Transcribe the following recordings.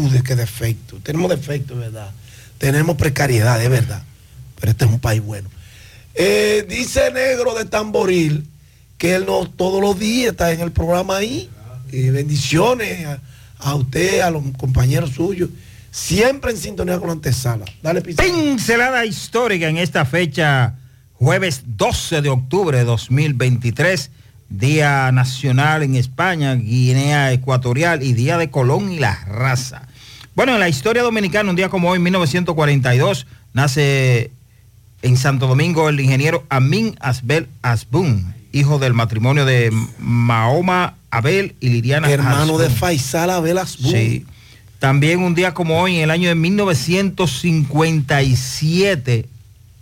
dude que defecto. Tenemos defecto, ¿verdad? Tenemos precariedad, es verdad. Pero este es un país bueno. Eh, dice Negro de Tamboril que él no todos los días está en el programa ahí. Bendiciones a, usted, a los compañeros suyos. Siempre en sintonía con la antesala. Dale, Pizarro. Pincelada histórica en esta fecha, jueves 12 de octubre de 2023, Día Nacional en España, Guinea Ecuatorial y Día de Colón y la Raza. Bueno, en la historia dominicana, un día como hoy, 1942, nace en Santo Domingo el ingeniero Amin Asbel Asbun, hijo del matrimonio de Mahoma Abel y Liriana Hermano Asbun. de Faisal Abel Asbun. Sí. También un día como hoy, en el año de 1957,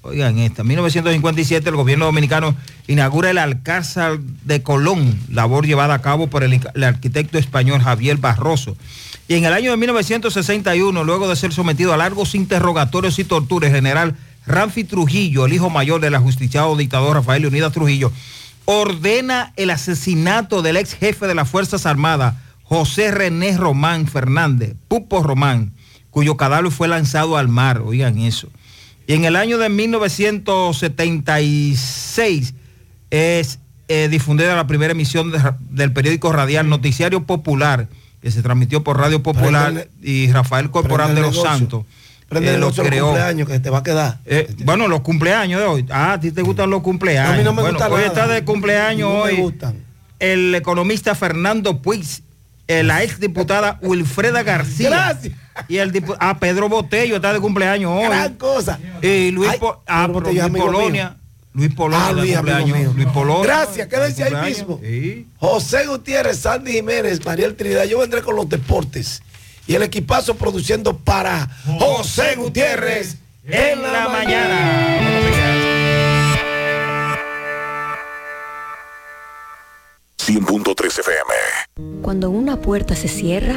oigan esta, 1957 el gobierno dominicano inaugura el Alcázar de Colón, labor llevada a cabo por el, el arquitecto español Javier Barroso. Y en el año de 1961, luego de ser sometido a largos interrogatorios y torturas, general Ramfi Trujillo, el hijo mayor del ajusticiado dictador Rafael Leonidas Trujillo, ordena el asesinato del ex jefe de las Fuerzas Armadas, José René Román Fernández, Pupo Román, cuyo cadáver fue lanzado al mar, oigan eso. Y en el año de 1976 es eh, difundida la primera emisión de- del periódico radial Noticiario Popular, que se transmitió por Radio Popular Prende- y Rafael Corporal de los. Santos. Prende eh, lo creó. cumpleaños que te va a quedar. Eh, bueno, los cumpleaños de hoy. Ah, a ti te gustan los cumpleaños. A mí no me bueno, gusta hoy nada. está de cumpleaños No hoy gustan. el economista Fernando Puig, eh, la ex diputada Wilfreda García. Gracias. Y el dipu- ah, Pedro Botello está de cumpleaños hoy. Gran cosa. Y Luis, Ay, Po- ah, Polonia. mío. Luis Polonia Ah, Luis, amigo. Luis Polonia. Gracias, quédense ahí mismo. Sí. José Gutiérrez, Sandy Jiménez, Mariel Trinidad. Yo vendré con los deportes. Y el equipazo produciendo para José Gutiérrez En la mañana. Buenos días. 100.3 FM. Cuando una puerta se cierra,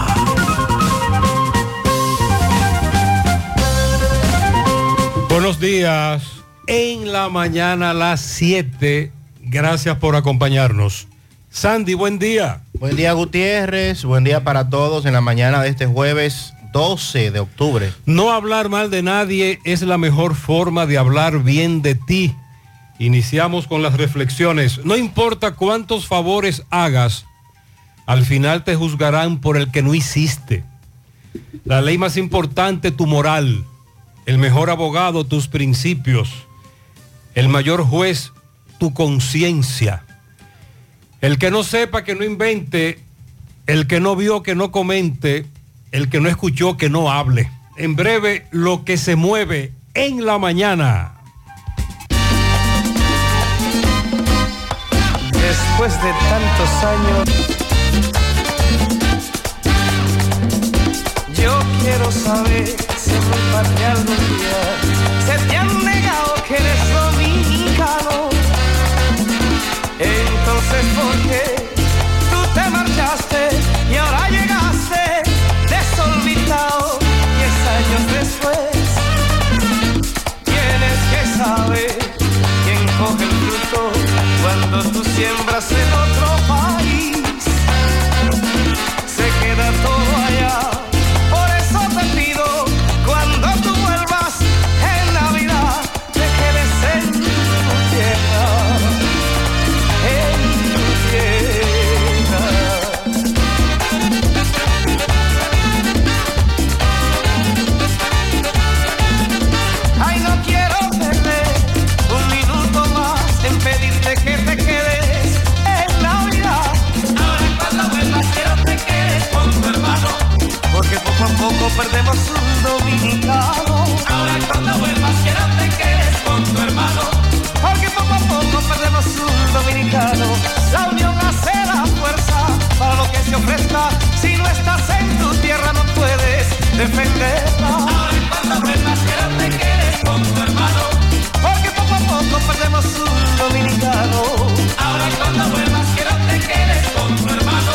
Buenos días. En la mañana a las 7. Gracias por acompañarnos. Sandy, buen día. Buen día Gutiérrez, buen día para todos en la mañana de este jueves 12 de octubre. No hablar mal de nadie es la mejor forma de hablar bien de ti. Iniciamos con las reflexiones. No importa cuántos favores hagas, al final te juzgarán por el que no hiciste. La ley más importante, tu moral. El mejor abogado, tus principios. El mayor juez, tu conciencia. El que no sepa, que no invente. El que no vio, que no comente. El que no escuchó, que no hable. En breve, lo que se mueve en la mañana. Después de tantos años, yo quiero saber se te han negado que eres dominicano. dices por qué tú te marchaste y ahora llegaste desorbitado diez años después. Tienes que saber quién coge el fruto cuando tú siembras perdemos un dominicano. Ahora cuando vuelvas quiero que quedes con tu hermano. Porque poco a poco perdemos un dominicano. La unión hace la fuerza para lo que se ofrezca. Si no estás en tu tierra no puedes defenderla. Ahora cuando vuelvas quiero que quedes con tu hermano. Porque poco a poco perdemos un dominicano. Ahora cuando vuelvas quiero que quedes con tu hermano.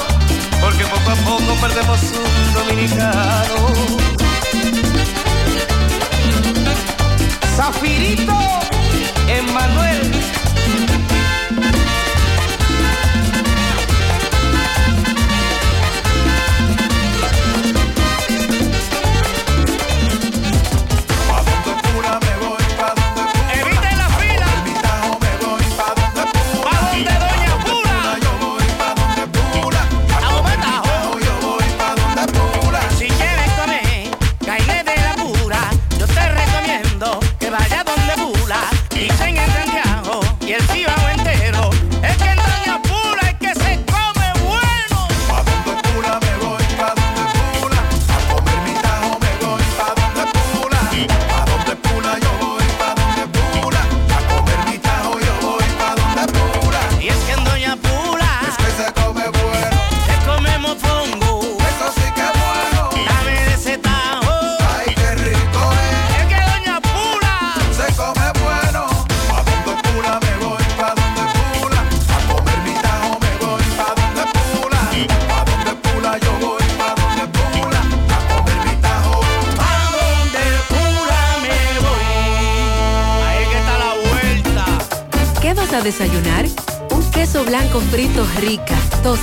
Porque poco a poco perdemos un dominicano. Zafirito, Emanuel.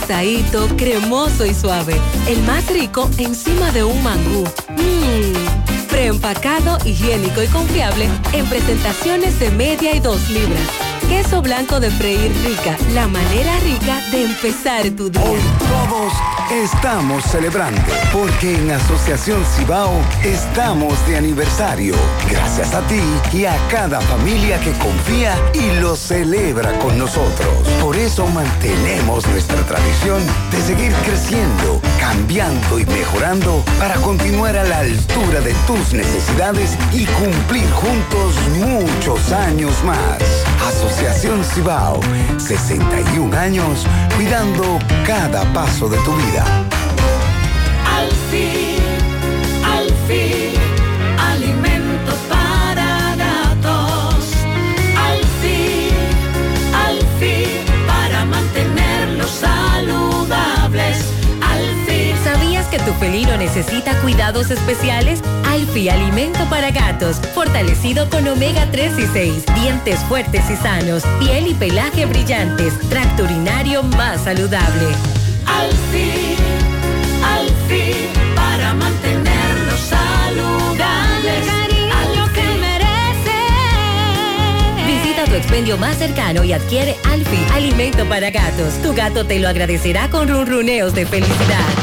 Tostadito, cremoso y suave. El más rico encima de un mangú. Mmm. Preempacado, higiénico y confiable en presentaciones de media y dos libras. Queso blanco de freír rica, la manera rica de empezar tu día. Todos estamos celebrando porque en Asociación Cibao estamos de aniversario. Gracias a ti y a cada familia que confía y lo celebra con nosotros. Por eso mantenemos nuestra tradición de seguir creciendo, cambiando y mejorando para continuar a la altura de tus necesidades y cumplir juntos muchos años más. Asociación Cibao, 61 años cuidando cada paso de tu vida. Al fin, al fin, alimento para gatos. Al fin, al fin, para mantenerlos saludables. Al fin. ¿Sabías que tu felino necesita cuidados especiales? Alfi Alimento para Gatos, fortalecido con omega 3 y 6, dientes fuertes y sanos, piel y pelaje brillantes, tracto urinario más saludable. Al fin, al fin, para mantenerlos saludables. Al que Visita tu expendio más cercano y adquiere Alfi Alimento para Gatos. Tu gato te lo agradecerá con ronroneos de felicidad.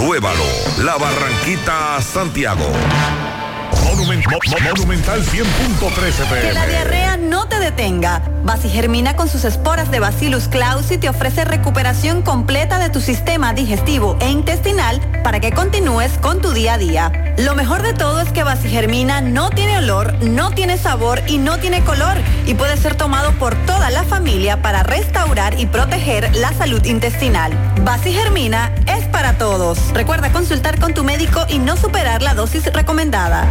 Compruébalo. La Barranquita, Santiago. Monumen- Mo- Mo- Monumental 100.13 Que la pm. diarrea no te detenga. Germina con sus esporas de Bacillus clausi te ofrece recuperación completa de tu sistema digestivo e intestinal para que continúes con tu día a día. Lo mejor de todo es que Germina no tiene olor, no tiene sabor y no tiene color y puede ser tomado por toda la familia para restaurar y proteger la salud intestinal. Germina es todos. Recuerda consultar con tu médico y no superar la dosis recomendada.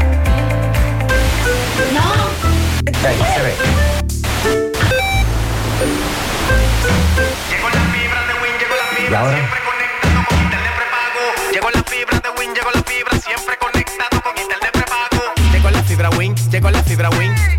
¿Y ahora? Llegó la fibra de Win, llegó la fibra, siempre conectado con internet prepago. Llegó la fibra Win, llegó la fibra Win.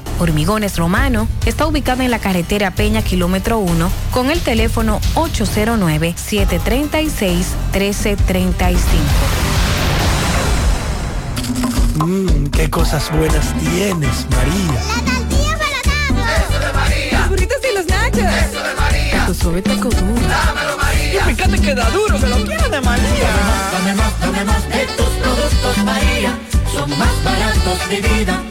Hormigones Romano está ubicado en la carretera Peña Kilómetro 1 con el teléfono 809-736-1335. Mmm, qué cosas buenas tienes, María. Eso de María. Los burritos y los nachos. Eso de María. Tu suave taco duro. Dámelo, María. Y fíjate que da duro, que lo quiero de María. Dame más, dame más de tus productos, María. Son más baratos de vida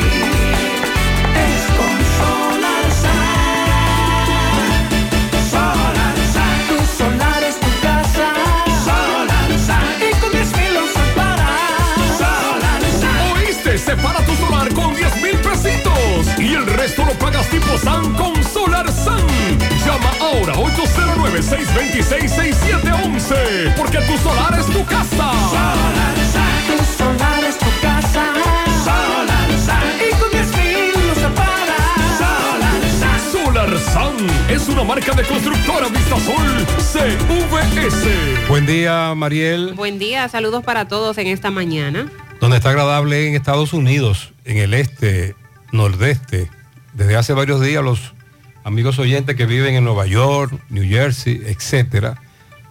pagas tipo SAN con Solar SAN. Llama ahora 809-626-6711 porque tu solar es tu casa. Solar Sun. Tu solar es tu casa. Solar Sun. Y con 10 mil usos para Solar Sun. Solar SAN es una marca de constructora Vistasol CVS. Buen día, Mariel. Buen día, saludos para todos en esta mañana. Donde está agradable en Estados Unidos, en el este, nordeste. Desde hace varios días los amigos oyentes que viven en Nueva York, New Jersey, etcétera,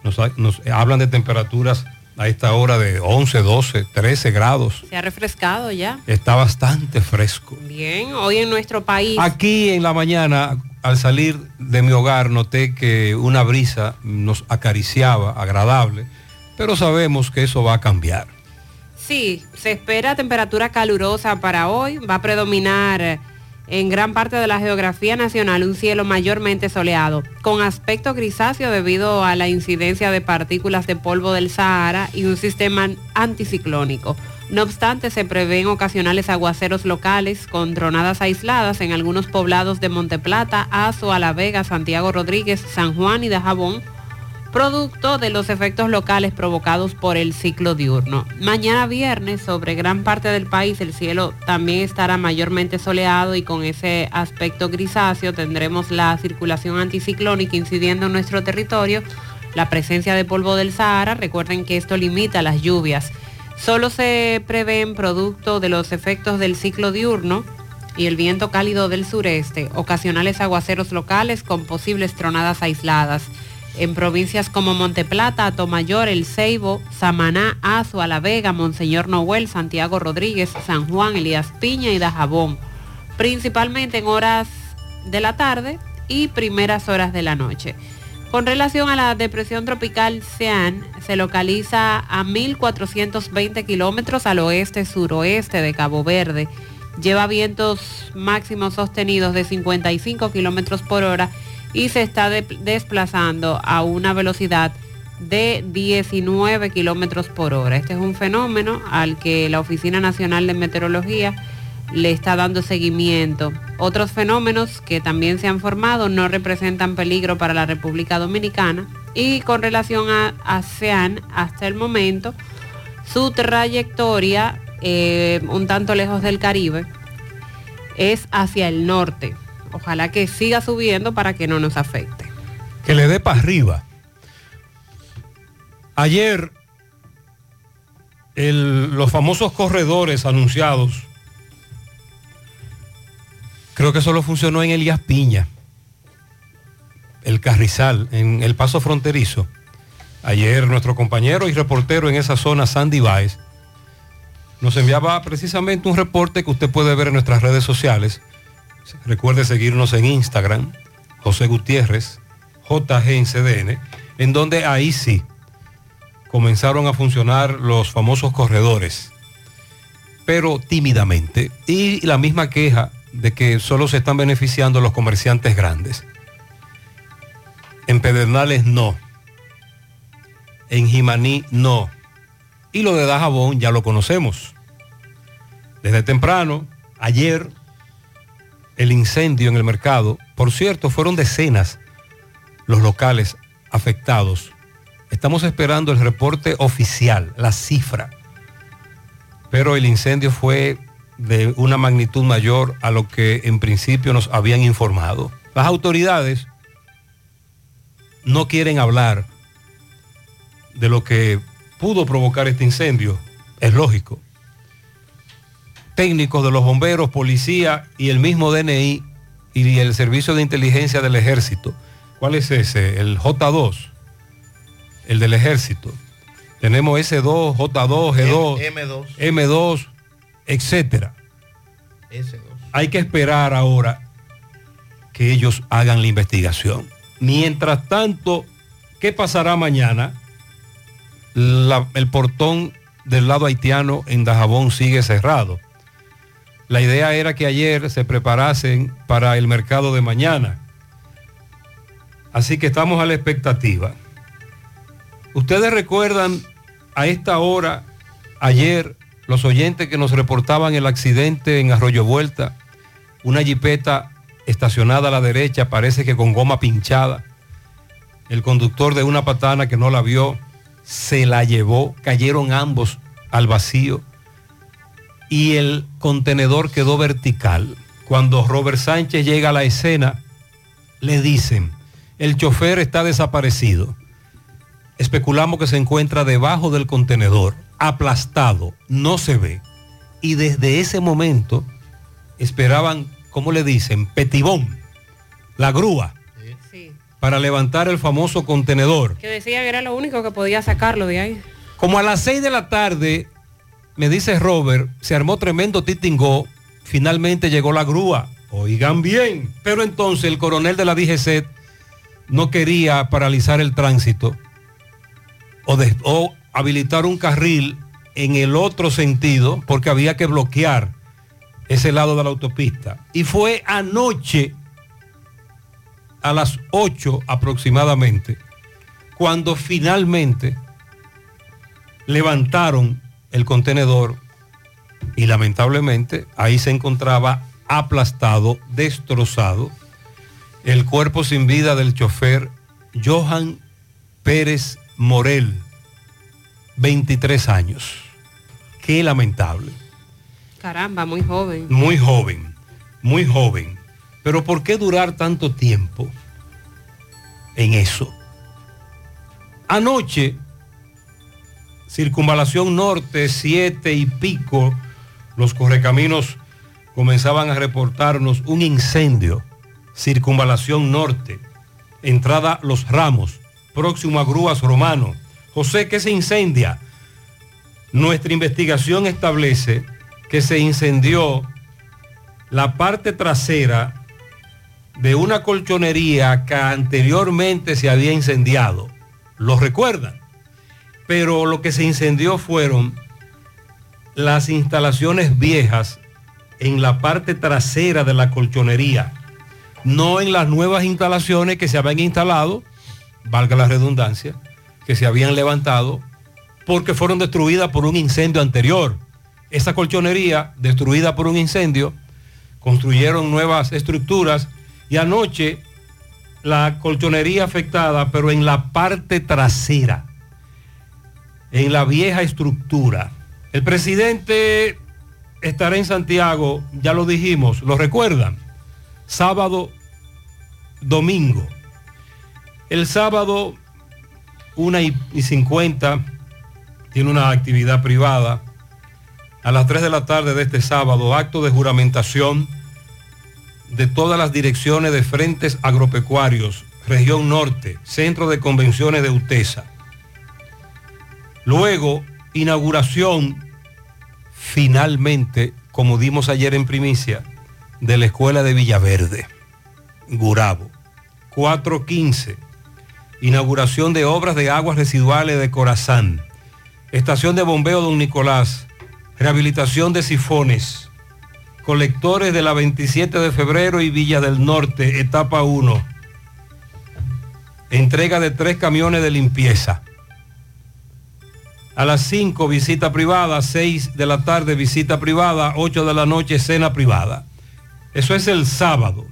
nos, nos hablan de temperaturas a esta hora de 11, 12, 13 grados. Se ha refrescado ya. Está bastante fresco. Bien, hoy en nuestro país. Aquí en la mañana, al salir de mi hogar, noté que una brisa nos acariciaba, agradable, pero sabemos que eso va a cambiar. Sí, se espera temperatura calurosa para hoy. Va a predominar en gran parte de la geografía nacional un cielo mayormente soleado, con aspecto grisáceo debido a la incidencia de partículas de polvo del Sahara y un sistema anticiclónico. No obstante, se prevén ocasionales aguaceros locales con tronadas aisladas en algunos poblados de Monteplata, Azo, La Vega, Santiago Rodríguez, San Juan y Dajabón, producto de los efectos locales provocados por el ciclo diurno. Mañana viernes sobre gran parte del país el cielo también estará mayormente soleado y con ese aspecto grisáceo tendremos la circulación anticiclónica incidiendo en nuestro territorio, la presencia de polvo del Sahara, recuerden que esto limita las lluvias. Solo se prevén producto de los efectos del ciclo diurno y el viento cálido del sureste, ocasionales aguaceros locales con posibles tronadas aisladas en provincias como Monteplata, Atomayor, El Ceibo, Samaná, Azua, La Vega, Monseñor Noel, Santiago Rodríguez, San Juan, Elías Piña y Dajabón, principalmente en horas de la tarde y primeras horas de la noche. Con relación a la depresión tropical Sean, se localiza a 1.420 kilómetros al oeste-suroeste de Cabo Verde. Lleva vientos máximos sostenidos de 55 kilómetros por hora y se está de- desplazando a una velocidad de 19 kilómetros por hora. Este es un fenómeno al que la Oficina Nacional de Meteorología le está dando seguimiento. Otros fenómenos que también se han formado no representan peligro para la República Dominicana y con relación a ASEAN hasta el momento su trayectoria eh, un tanto lejos del Caribe es hacia el norte. Ojalá que siga subiendo para que no nos afecte. que le dé para arriba. Ayer, los famosos corredores anunciados, creo que solo funcionó en Elías Piña, el Carrizal, en el paso fronterizo. Ayer nuestro compañero y reportero en esa zona, Sandy Baez, nos enviaba precisamente un reporte que usted puede ver en nuestras redes sociales. Recuerde seguirnos en Instagram, José Gutiérrez, JG en CDN, en donde ahí sí comenzaron a funcionar los famosos corredores, pero tímidamente. Y la misma queja de que solo se están beneficiando los comerciantes grandes. En Pedernales no. En Jimaní no. Y lo de Dajabón ya lo conocemos. Desde temprano, ayer, el incendio en el mercado, por cierto, fueron decenas los locales afectados. Estamos esperando el reporte oficial, la cifra. Pero el incendio fue de una magnitud mayor a lo que en principio nos habían informado. Las autoridades no quieren hablar de lo que pudo provocar este incendio. Es lógico. Técnicos de los bomberos, policía y el mismo DNI y el Servicio de Inteligencia del Ejército. ¿Cuál es ese? El J2, el del Ejército. Tenemos S2, J2, G2, M2. M2, etcétera. S2. Hay que esperar ahora que ellos hagan la investigación. Mientras tanto, ¿qué pasará mañana? La- el portón del lado haitiano en Dajabón sigue cerrado. La idea era que ayer se preparasen para el mercado de mañana. Así que estamos a la expectativa. Ustedes recuerdan a esta hora, ayer, los oyentes que nos reportaban el accidente en Arroyo Vuelta, una jipeta estacionada a la derecha, parece que con goma pinchada. El conductor de una patana que no la vio, se la llevó, cayeron ambos al vacío y el contenedor quedó vertical. Cuando Robert Sánchez llega a la escena, le dicen, el chofer está desaparecido. Especulamos que se encuentra debajo del contenedor, aplastado, no se ve. Y desde ese momento esperaban, ¿cómo le dicen? Petibón, la grúa, para levantar el famoso contenedor. Que decía que era lo único que podía sacarlo de ahí. Como a las 6 de la tarde, me dice Robert, se armó tremendo titingó, finalmente llegó la grúa. Oigan bien, pero entonces el coronel de la DGC no quería paralizar el tránsito o, de- o habilitar un carril en el otro sentido porque había que bloquear ese lado de la autopista. Y fue anoche a las 8 aproximadamente cuando finalmente levantaron el contenedor y lamentablemente ahí se encontraba aplastado, destrozado, el cuerpo sin vida del chofer Johan Pérez Morel, 23 años. Qué lamentable. Caramba, muy joven. Muy joven, muy joven. Pero ¿por qué durar tanto tiempo en eso? Anoche, circunvalación norte, siete y pico, los correcaminos comenzaban a reportarnos un incendio. Circunvalación norte, entrada Los Ramos, próximo a Grúas Romano. José, ¿qué se incendia? Nuestra investigación establece que se incendió la parte trasera de una colchonería que anteriormente se había incendiado. ¿Lo recuerdan? Pero lo que se incendió fueron las instalaciones viejas en la parte trasera de la colchonería, no en las nuevas instalaciones que se habían instalado, valga la redundancia, que se habían levantado porque fueron destruidas por un incendio anterior. Esa colchonería, destruida por un incendio, construyeron nuevas estructuras y anoche la colchonería afectada, pero en la parte trasera, en la vieja estructura. El presidente estará en Santiago, ya lo dijimos, ¿lo recuerdan? Sábado, domingo. El sábado, una y y 50, tiene una actividad privada. A las 3 de la tarde de este sábado, acto de juramentación de todas las direcciones de frentes agropecuarios, región norte, centro de convenciones de UTESA. Luego, inauguración finalmente, como dimos ayer en primicia, de la escuela de Villaverde, Gurabo. 415, inauguración de obras de aguas residuales de Corazán. Estación de bombeo Don Nicolás, rehabilitación de sifones, colectores de la 27 de febrero y Villa del Norte, etapa 1. Entrega de tres camiones de limpieza. A las 5 visita privada, 6 de la tarde visita privada, 8 de la noche cena privada. Eso es el sábado.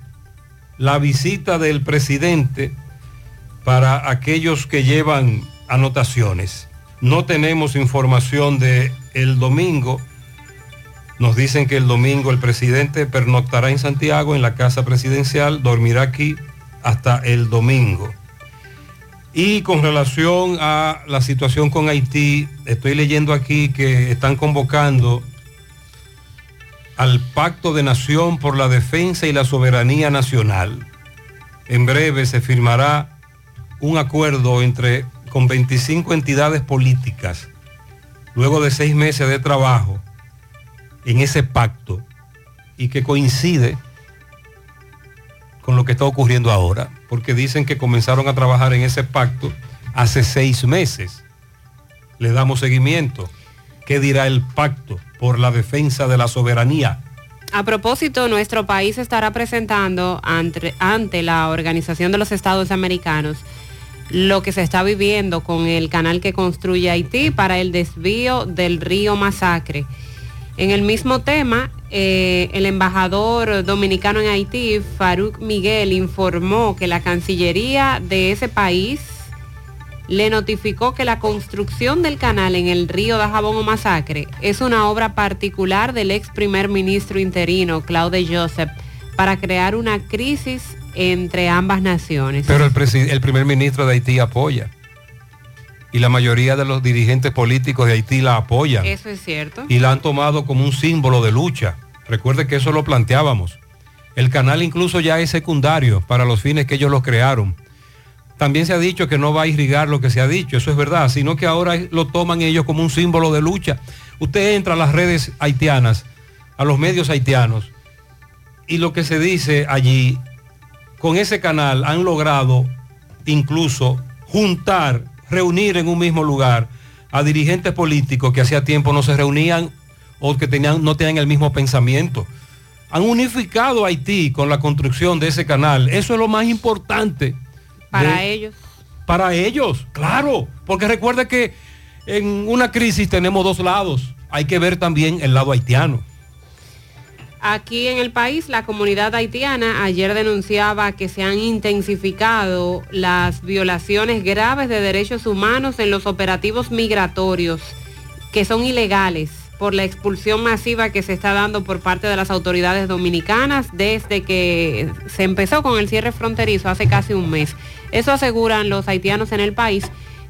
La visita del presidente para aquellos que llevan anotaciones. No tenemos información de el domingo. Nos dicen que el domingo el presidente pernoctará en Santiago en la casa presidencial, dormirá aquí hasta el domingo. Y con relación a la situación con Haití, estoy leyendo aquí que están convocando al Pacto de Nación por la Defensa y la Soberanía Nacional. En breve se firmará un acuerdo entre con 25 entidades políticas, luego de seis meses de trabajo en ese pacto y que coincide con lo que está ocurriendo ahora, porque dicen que comenzaron a trabajar en ese pacto hace seis meses. Le damos seguimiento. ¿Qué dirá el pacto por la defensa de la soberanía? A propósito, nuestro país estará presentando ante, ante la Organización de los Estados Americanos lo que se está viviendo con el canal que construye Haití para el desvío del río Masacre. En el mismo tema, eh, el embajador dominicano en Haití, Farouk Miguel, informó que la Cancillería de ese país le notificó que la construcción del canal en el río Dajabón o Masacre es una obra particular del ex primer ministro interino, Claude Joseph, para crear una crisis entre ambas naciones. Pero el, primer ministro de Haití apoya. Y la mayoría de los dirigentes políticos de Haití la apoyan. Eso es cierto. y la han tomado como un símbolo de lucha. Recuerde que eso lo planteábamos. El canal incluso ya es secundario para los fines que ellos lo crearon. También se ha dicho que no va a irrigar lo que se ha dicho, eso es verdad, sino que ahora lo toman ellos como un símbolo de lucha. Usted entra a las redes haitianas, a los medios haitianos, y lo que se dice allí, con ese canal han logrado incluso juntar, reunir en un mismo lugar a dirigentes políticos que hacía tiempo no se reunían o que tenían, no tenían el mismo pensamiento. Han unificado a Haití con la construcción de ese canal. Eso es lo más importante. Para de- ellos. Para ellos, claro. Porque recuerde que en una crisis tenemos dos lados. Hay que ver también el lado haitiano. Aquí en el país, la comunidad haitiana ayer denunciaba que se han intensificado las violaciones graves de derechos humanos en los operativos migratorios, que son ilegales por la expulsión masiva que se está dando por parte de las autoridades dominicanas desde que se empezó con el cierre fronterizo hace casi un mes. Eso aseguran los haitianos en el país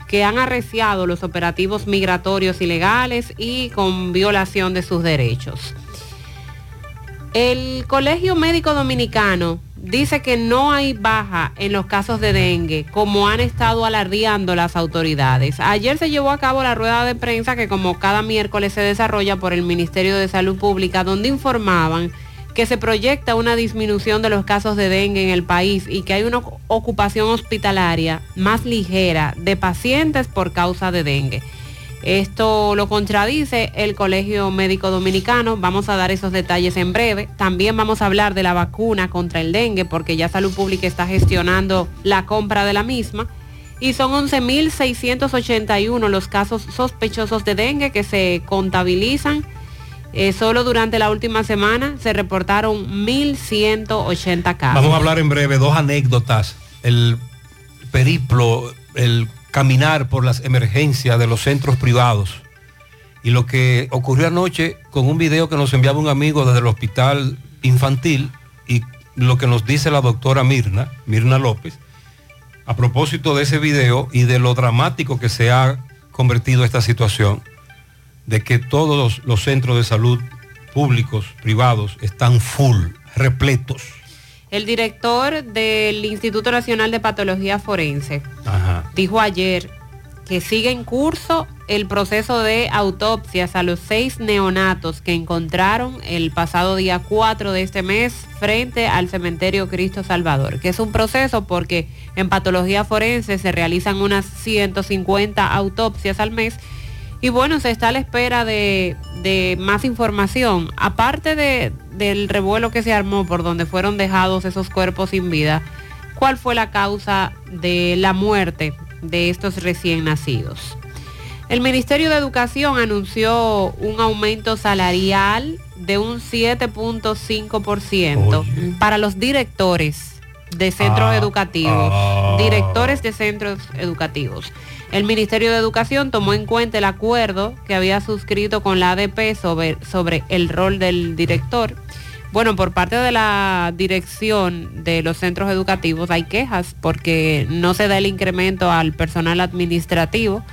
que han arreciado los operativos migratorios ilegales y con violación de sus derechos. El Colegio Médico Dominicano dice que no hay baja en los casos de dengue, como han estado alardeando las autoridades. Ayer se llevó a cabo la rueda de prensa que como cada miércoles se desarrolla por el Ministerio de Salud Pública, donde informaban que se proyecta una disminución de los casos de dengue en el país y que hay una ocupación hospitalaria más ligera de pacientes por causa de dengue. Esto lo contradice el Colegio Médico Dominicano. Vamos a dar esos detalles en breve. También vamos a hablar de la vacuna contra el dengue porque ya Salud Pública está gestionando la compra de la misma. Y son 11.681 los casos sospechosos de dengue que se contabilizan. Eh, solo durante la última semana se reportaron 1.180 casos. Vamos a hablar en breve dos anécdotas. El periplo, el caminar por las emergencias de los centros privados. Y lo que ocurrió anoche con un video que nos enviaba un amigo desde el hospital infantil y lo que nos dice la doctora Mirna, Mirna López, a propósito de ese video y de lo dramático que se ha convertido esta situación, de que todos los centros de salud públicos, privados, están full, repletos. El director del Instituto Nacional de Patología Forense dijo ayer que sigue en curso el proceso de autopsias a los seis neonatos que encontraron el pasado día 4 de este mes frente al cementerio Cristo Salvador, que es un proceso porque en patología forense se realizan unas 150 autopsias al mes y bueno, se está a la espera de, de más información. Aparte de, del revuelo que se armó por donde fueron dejados esos cuerpos sin vida, ¿cuál fue la causa de la muerte de estos recién nacidos? El Ministerio de Educación anunció un aumento salarial de un 7.5% para los directores de centros Ah, educativos, ah. directores de centros educativos. El Ministerio de Educación tomó en cuenta el acuerdo que había suscrito con la ADP sobre, el rol del director. Bueno, por parte de la dirección de los centros educativos hay quejas porque no se da el incremento al personal administrativo,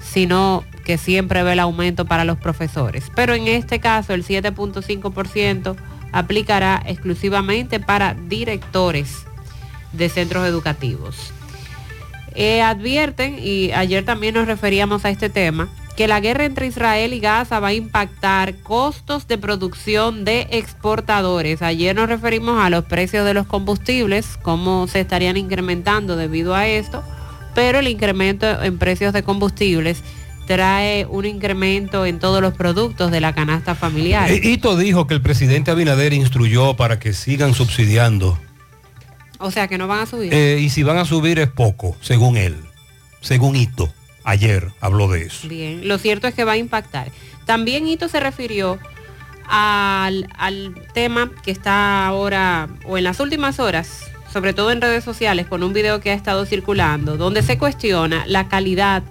sino que siempre ve el aumento para los profesores. Pero en este caso el 7.5% aplicará exclusivamente para directores de centros educativos. Eh, advierten, y ayer también nos referíamos a este tema, que la guerra entre Israel y Gaza va a impactar costos de producción de exportadores. Ayer nos referimos a los precios de los combustibles, cómo se estarían incrementando debido a esto, pero el incremento en precios de combustibles trae un incremento en todos los productos de la canasta familiar. Eh, Ito dijo que el presidente Abinader instruyó para que sigan subsidiando O sea que no van a subir. Eh, y si van a subir es poco, según él, según Ito. Ayer habló de eso. Bien, lo cierto es que va a impactar. También Ito se refirió al, al tema que está ahora, o en las últimas horas, sobre todo en redes sociales, con un video que ha estado circulando, donde se cuestiona la calidad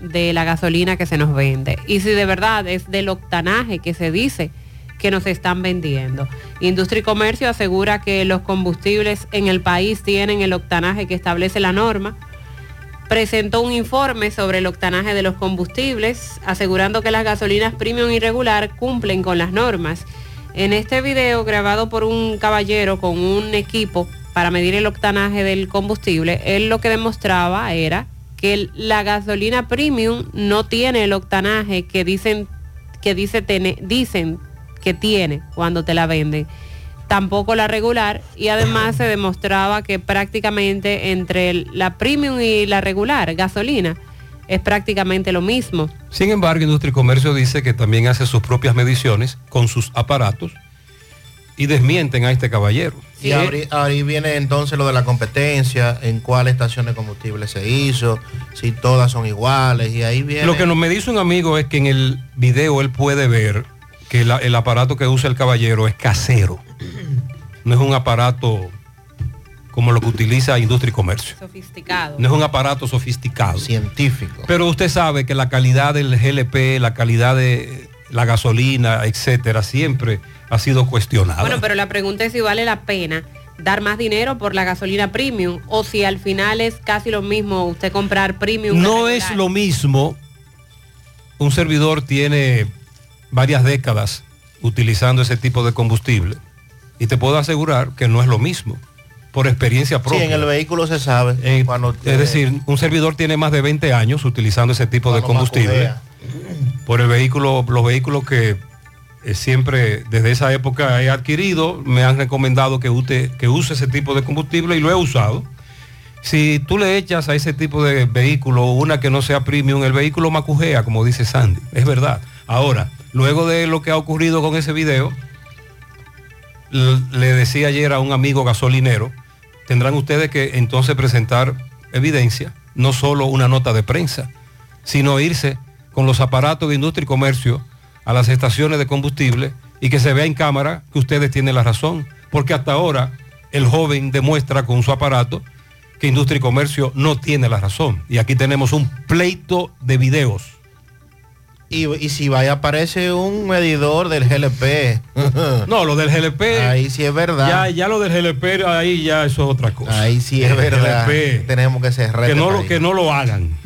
de la gasolina que se nos vende y si de verdad es del octanaje que se dice que nos están vendiendo. Industria y Comercio asegura que los combustibles en el país tienen el octanaje que establece la norma. Presentó un informe sobre el octanaje de los combustibles, asegurando que las gasolinas premium y regular cumplen con las normas. En este video grabado por un caballero con un equipo para medir el octanaje del combustible, él lo que demostraba era que la gasolina premium no tiene el octanaje que dicen que dice dicen que tiene cuando te la venden. Tampoco la regular y además se demostraba que prácticamente entre la premium y la regular gasolina es prácticamente lo mismo. Sin embargo, Industria y Comercio dice que también hace sus propias mediciones con sus aparatos y desmienten a este caballero. Y ahí, ahí viene entonces lo de la competencia, en cuál estación de combustible se hizo, si todas son iguales, y ahí viene... Lo que nos me dice un amigo es que en el video él puede ver que la- el aparato que usa el caballero es casero. No es un aparato como lo que utiliza Industria y Comercio. Sofisticado. No es un aparato sofisticado. Científico. Pero usted sabe que la calidad del GLP, la calidad de la gasolina, etcétera, siempre ha sido cuestionada. Bueno, pero la pregunta es si vale la pena dar más dinero por la gasolina premium o si al final es casi lo mismo usted comprar premium. No es lo mismo. Un servidor tiene varias décadas utilizando ese tipo de combustible y te puedo asegurar que no es lo mismo por experiencia Sí, propia. en el vehículo se sabe. cuando Es decir, un servidor tiene más de 20 años utilizando ese tipo de combustible por el vehículo, los vehículos que eh, siempre desde esa época he adquirido, me han recomendado que, ute- que use ese tipo de combustible y lo he usado. Si tú le echas a ese tipo de vehículo una que no sea premium, el vehículo macujea, como dice Sandy. Es verdad. Ahora, luego de lo que ha ocurrido con ese video, le decía ayer a un amigo gasolinero, tendrán ustedes que entonces presentar evidencia, no solo una nota de prensa, sino irse con los aparatos de industria y comercio a las estaciones de combustible y que se vea en cámara que ustedes tienen la razón, porque hasta ahora el joven demuestra con su aparato que industria y comercio no tiene la razón. Y aquí tenemos un pleito de videos. Y, y si vaya aparece un medidor del GLP. No, lo del GLP. Ahí sí es verdad. Ya, ya lo del GLP, ahí ya eso es otra cosa. Ahí sí es El verdad. GLP, Tenemos que cerrar. que, este no lo, que no lo hagan.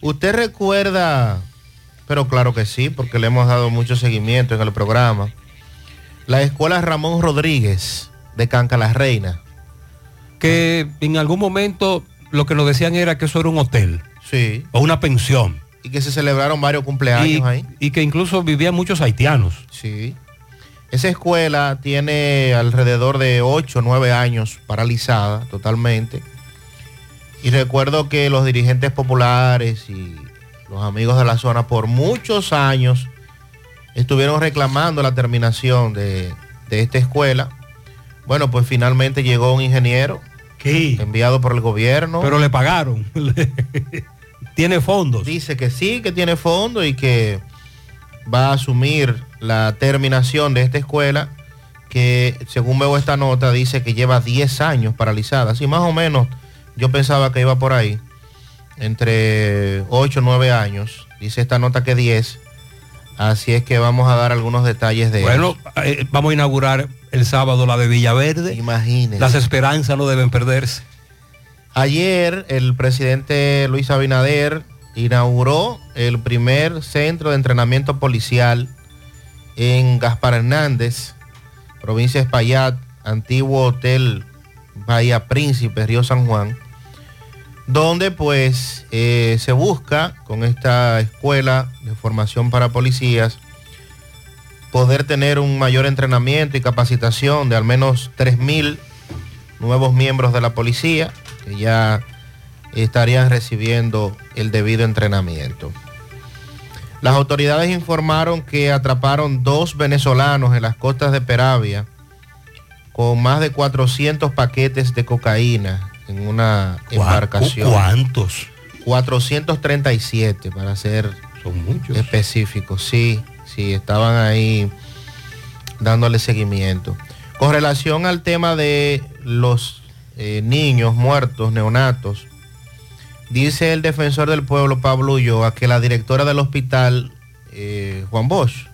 Usted recuerda, pero claro que sí, porque le hemos dado mucho seguimiento en el programa, la escuela Ramón Rodríguez de Canca la Reina. Que en algún momento lo que nos decían era que eso era un hotel. Sí. O una pensión. Y que se celebraron varios cumpleaños y, ahí. y que incluso vivían muchos haitianos. Sí. Esa escuela tiene alrededor de 8 o 9 años paralizada totalmente. Y recuerdo que los dirigentes populares y los amigos de la zona por muchos años estuvieron reclamando la terminación de, de esta escuela. Bueno, pues finalmente llegó un ingeniero enviado por el gobierno. Pero le pagaron. tiene fondos. Dice que sí, que tiene fondos y que va a asumir la terminación de esta escuela que según veo esta nota dice que lleva 10 años paralizada. Así más o menos yo pensaba que iba por ahí, entre 8 o 9 años. Dice esta nota que 10. Así es que vamos a dar algunos detalles de Bueno, eh, vamos a inaugurar el sábado la de Villaverde. Imagínense. Las esperanzas no deben perderse. Ayer el presidente Luis Abinader inauguró el primer centro de entrenamiento policial en Gaspar Hernández, provincia de Espaillat, antiguo hotel Bahía Príncipe, Río San Juan, donde pues eh, se busca con esta escuela de formación para policías poder tener un mayor entrenamiento y capacitación de al menos 3.000 nuevos miembros de la policía que ya estarían recibiendo el debido entrenamiento. Las autoridades informaron que atraparon dos venezolanos en las costas de Peravia con más de 400 paquetes de cocaína en una embarcación. ¿Cuántos? 437 para ser Son muchos. específicos. Sí, sí, estaban ahí dándole seguimiento. Con relación al tema de los eh, niños muertos, neonatos, dice el defensor del pueblo, Pablo Ulloa, que la directora del hospital, eh, Juan Bosch,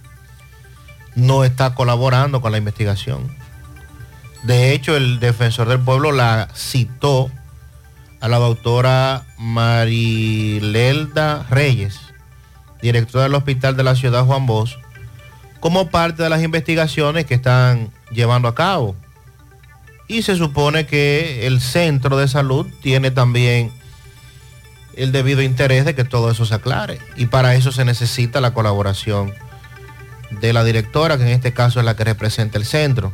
no está colaborando con la investigación. De hecho, el defensor del pueblo la citó a la doctora Marilelda Reyes, directora del hospital de la ciudad Juan Bosch, como parte de las investigaciones que están llevando a cabo. Y se supone que el centro de salud tiene también el debido interés de que todo eso se aclare. Y para eso se necesita la colaboración de la directora, que en este caso es la que representa el centro.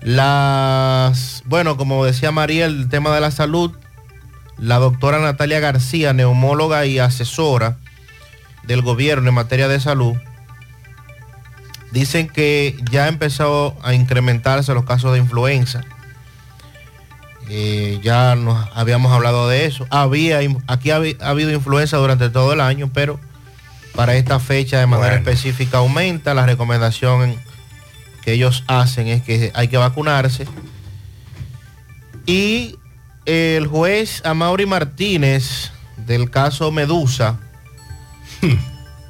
Las, bueno, como decía María, el tema de la salud, la doctora Natalia García, neumóloga y asesora del gobierno en materia de salud, dicen que ya ha empezado a incrementarse los casos de influenza. Eh, ya nos habíamos hablado de eso. Había, aquí ha, habi- ha habido influenza durante todo el año, pero para esta fecha de manera Bueno. específica aumenta. La recomendación que ellos hacen es que hay que vacunarse. Y el juez Amaury Martínez del caso Medusa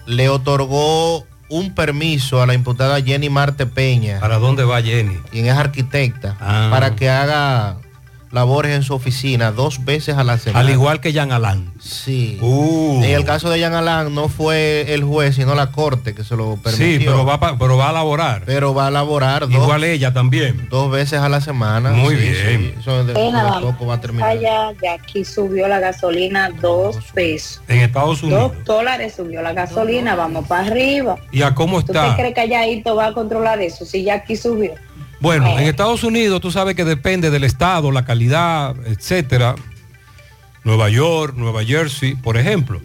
le otorgó un permiso a la imputada Jenny Marte Peña. ¿Para dónde va Jenny? Quien es arquitecta. Ah. Para que haga labores en su oficina dos veces a la semana. Al igual que Jean Alain. Sí. Uh. En el caso de Jean Alain no fue el juez, sino la corte que se lo permitió. Sí, pero va, pa- pero va a laborar. Pero va a laborar dos, Igual ella también. dos veces a la semana. Muy Sí, bien. sí, Eso de, de a poco va a terminar. Allá, ya aquí subió la gasolina dos pesos. En Estados Unidos. Dos dólares subió la gasolina, vamos para arriba. ¿Y a cómo ¿Tú te está? crees que Alladito va a controlar eso si ya aquí subió? Bueno, en Estados Unidos tú sabes que depende del estado, la calidad, etcétera. Nueva York, Nueva Jersey, por ejemplo.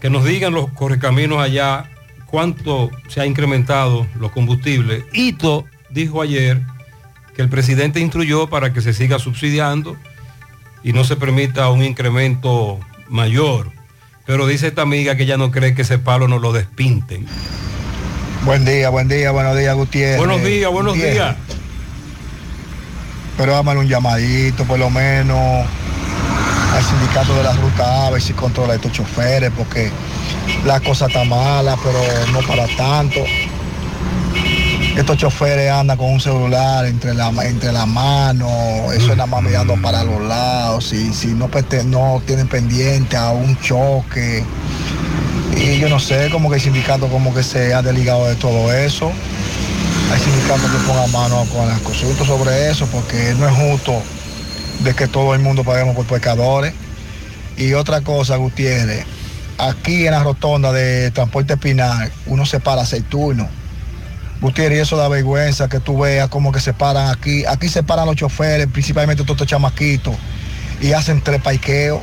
Que nos digan los correcaminos allá cuánto se ha incrementado los combustibles. Ito dijo ayer que el presidente instruyó para que se siga subsidiando y no se permita un incremento mayor. Pero dice esta amiga que ella no cree que ese palo no lo despinten. Buen día, buen día, buenos días, Gutiérrez. Buenos días, buenos Gutiérrez. días. Pero dámale un llamadito, por lo menos, al sindicato de la ruta A, a ver si controla a estos choferes, porque la cosa está mala, pero no para tanto. Estos choferes andan con un celular entre la, entre la mano, eso es nada más mirando para los lados, si, si no, pete- no tienen pendiente a un choque. Y yo no sé, como que el sindicato como que se ha desligado de todo eso. Hay sindicatos que pongan mano con las consultas sobre eso, porque no es justo de que todo el mundo paguemos por pecadores. Y otra cosa, Gutiérrez, aquí en la rotonda de transporte Pinar, uno se para seis turnos. Gutiérrez, y eso da vergüenza que tú veas como que se paran aquí. Aquí se paran los choferes, principalmente todos estos chamaquitos, y hacen tres parqueos.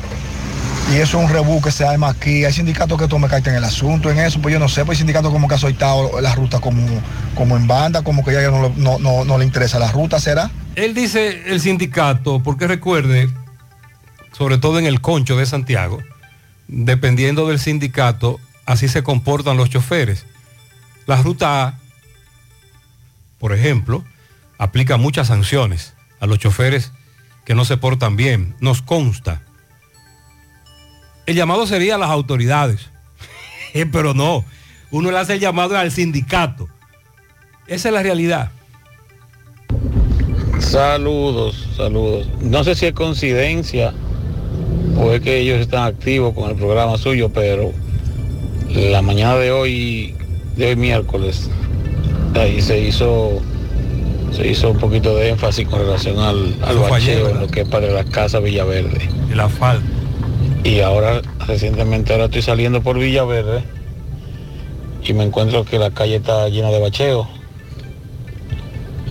Y eso es un rebú que se arma aquí. Hay sindicatos que tomen carta en el asunto, en eso, pues yo no sé, pues hay sindicatos como que ha soltado la ruta como, como en banda, como que ya no, no, no- no le interesa la ruta, ¿será? Él dice el sindicato, porque recuerde, sobre todo en el concho de Santiago, dependiendo del sindicato, así se comportan los choferes. La ruta A, por ejemplo, aplica muchas sanciones a los choferes que no se portan bien. Nos consta. El llamado sería a las autoridades, Eh, pero no, uno le hace el llamado al sindicato. Esa es la realidad. Saludos, saludos. No sé si es coincidencia o es que ellos están activos con el programa suyo, pero la mañana de hoy, de hoy miércoles, ahí se hizo se hizo un poquito de énfasis con relación al, al bacheo en lo que es para la casa Villaverde. El asfalto. Y ahora, recientemente, ahora estoy saliendo por Villaverde y me encuentro que la calle está llena de bacheo.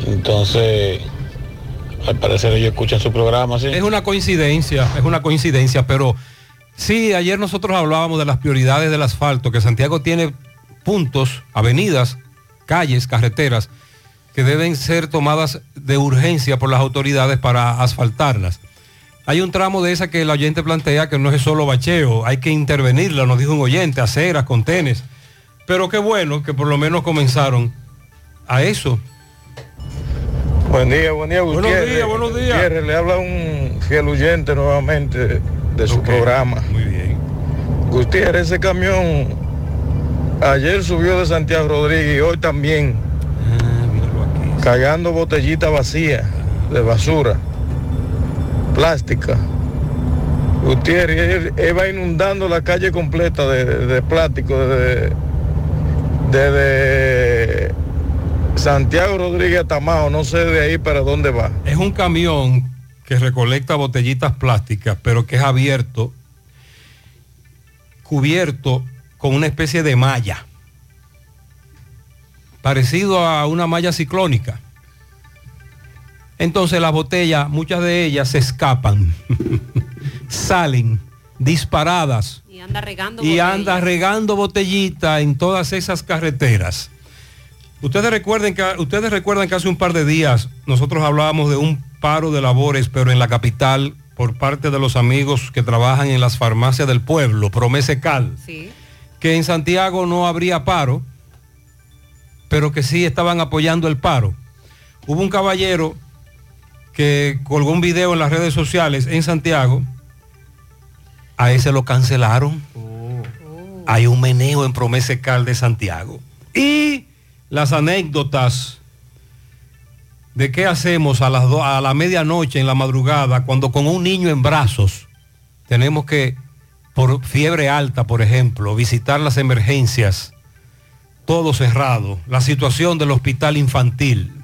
Entonces, al parecer ellos escuchan su programa, ¿sí? Es una coincidencia, es una coincidencia, pero sí, ayer nosotros hablábamos de las prioridades del asfalto, que Santiago tiene puntos, avenidas, calles, carreteras, que deben ser tomadas de urgencia por las autoridades para asfaltarlas. Hay un tramo de esa que el oyente plantea que no es solo bacheo, hay que intervenirla, nos dijo un oyente, aceras, contenes. Pero qué bueno que por lo menos comenzaron a eso. Buen día, buen día, Buenos Gutiérrez. días, buenos días. Gutiérrez, le habla un fiel oyente nuevamente de su programa. Muy bien. Gutiérrez, ese camión ayer subió de Santiago Rodríguez y hoy también. Ah, Cargando botellitas vacías de basura, plástica. Gutiérrez, va inundando la calle completa de, de- de plástico desde, desde Santiago Rodríguez Tamao, no sé de ahí para dónde va. Es un camión que recolecta botellitas plásticas, pero que es abierto, cubierto con una especie de malla, parecido a una malla ciclónica. Entonces las botellas, muchas de ellas se escapan, salen disparadas Y anda regando. y botellas. anda regando botellita en todas esas carreteras. Ustedes recuerden que ustedes recuerdan que hace un par de días nosotros hablábamos de un paro de labores, pero en la capital por parte de los amigos que trabajan en las farmacias del pueblo, Promesecal, que en Santiago no habría paro, pero que sí estaban apoyando el paro. Hubo un caballero que colgó un video en las redes sociales en Santiago, a ese lo cancelaron. Hay un meneo en Promesecal de Santiago. Y las anécdotas de qué hacemos a, las do- a la medianoche en la madrugada cuando con un niño en brazos tenemos que, por fiebre alta, por ejemplo, visitar las emergencias, todo cerrado, la situación del hospital infantil.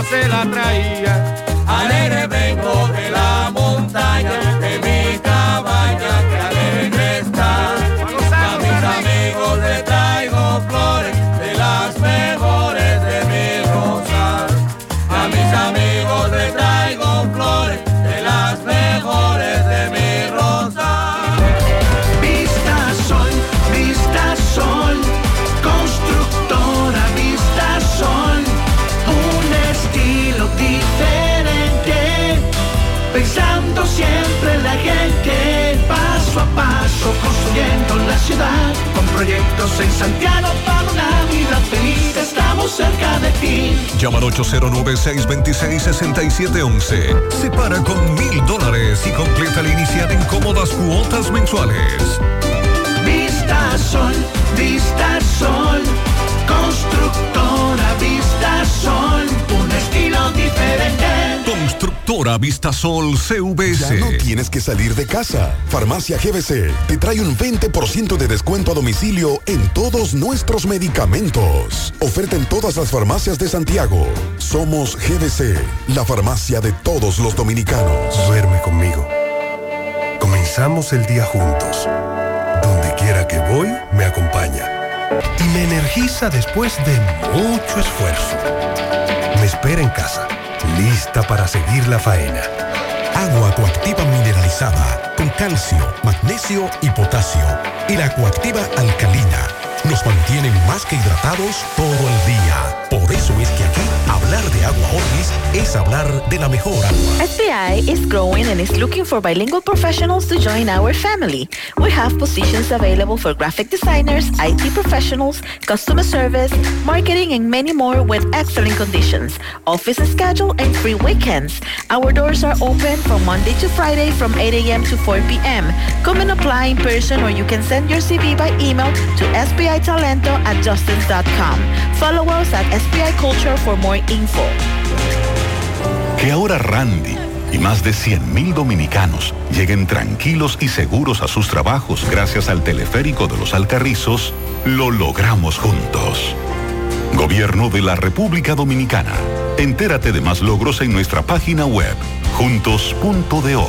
Yo se la traía. Alegre vengo de proyectos en Santiago para una vida feliz, estamos cerca de ti. Llama al 809-626-6711. Separa con mil dólares y completa la inicial en cómodas cuotas mensuales. Vista Sol, Vista Sol, Constructora Vistasol CVS. Ya no tienes que salir de casa. Farmacia GBC te trae un 20% de descuento a domicilio en todos nuestros medicamentos. Oferta en todas las farmacias de Santiago. Somos GBC, la farmacia de todos los dominicanos. Duerme conmigo. Comenzamos el día juntos. Donde quiera que voy, me acompaña. Y me energiza después de mucho esfuerzo. Me espera en casa, lista para seguir la faena. Agua coactiva mineralizada con calcio, magnesio y potasio. Y la coactiva alcalina nos mantienen más que hidratados todo el día. Por eso es que aquí hablar de agua Orvis es hablar de la mejor. SBI is growing and is looking for bilingual professionals to join our family. We have positions available for graphic designers, IT professionals, customer service, marketing, and many more with excellent conditions, office schedule, and free weekends. Our doors are open from Monday to Friday from 8 a.m. to 4 p.m. Come and apply in person or you can send your CV by email to justins.com. Follow us at SBI Culture for more info. Que ahora Randy y más de 100.000 dominicanos lleguen tranquilos y seguros a sus trabajos gracias al teleférico de los Alcarrizos, lo logramos juntos. Gobierno de la República Dominicana. Entérate de más logros en nuestra página web, juntos.do.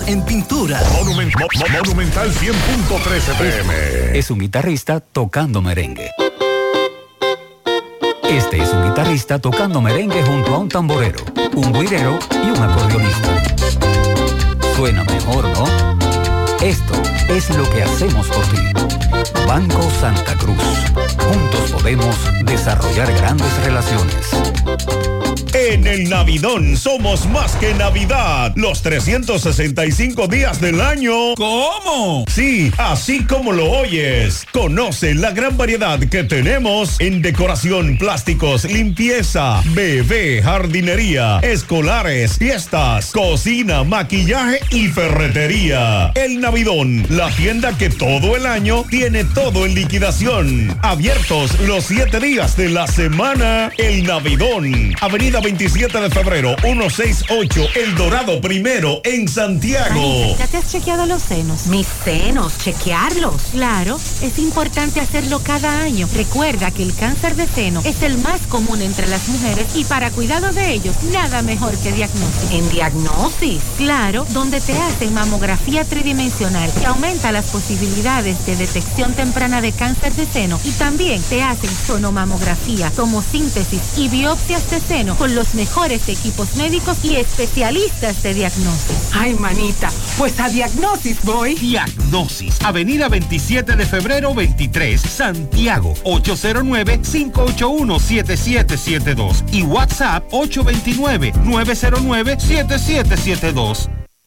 en pinturas. Monumental 100.13 pm. Es un guitarrista tocando merengue. Este es un guitarrista tocando merengue junto a un tamborero, un guirero y un acordeonista. Suena mejor, ¿no? Esto es lo que hacemos por ti. Banco Santa Cruz. Juntos podemos desarrollar grandes relaciones. En el Navidón somos más que Navidad. Los 365 días del año. ¿Cómo? Sí, así como lo oyes. Conoce la gran variedad que tenemos en decoración, plásticos, limpieza, bebé, jardinería, escolares, fiestas, cocina, maquillaje y ferretería. El Navidón, la tienda que todo el año tiene todo en liquidación. Abiertos los 7 días de la semana. El Navidón, Avenida 27 de febrero, 168, El Dorado Primero, en Santiago. ¿Ya te has chequeado los senos? Mis senos, chequearlos. Claro, es importante hacerlo cada año. Recuerda que el cáncer de seno es el más común entre las mujeres y para cuidado de ellos, nada mejor que diagnosis. ¿En diagnosis? Claro, donde te hacen mamografía tridimensional que aumenta las posibilidades de detección temprana de cáncer de seno y también te hacen sonomamografía, tomosíntesis y biopsias de seno con los mejores equipos médicos y especialistas de diagnosis. Ay, manita, pues a diagnosis voy. Diagnosis, Avenida 27 de febrero 23, Santiago, 809-581-7772 y WhatsApp 829-909-7772.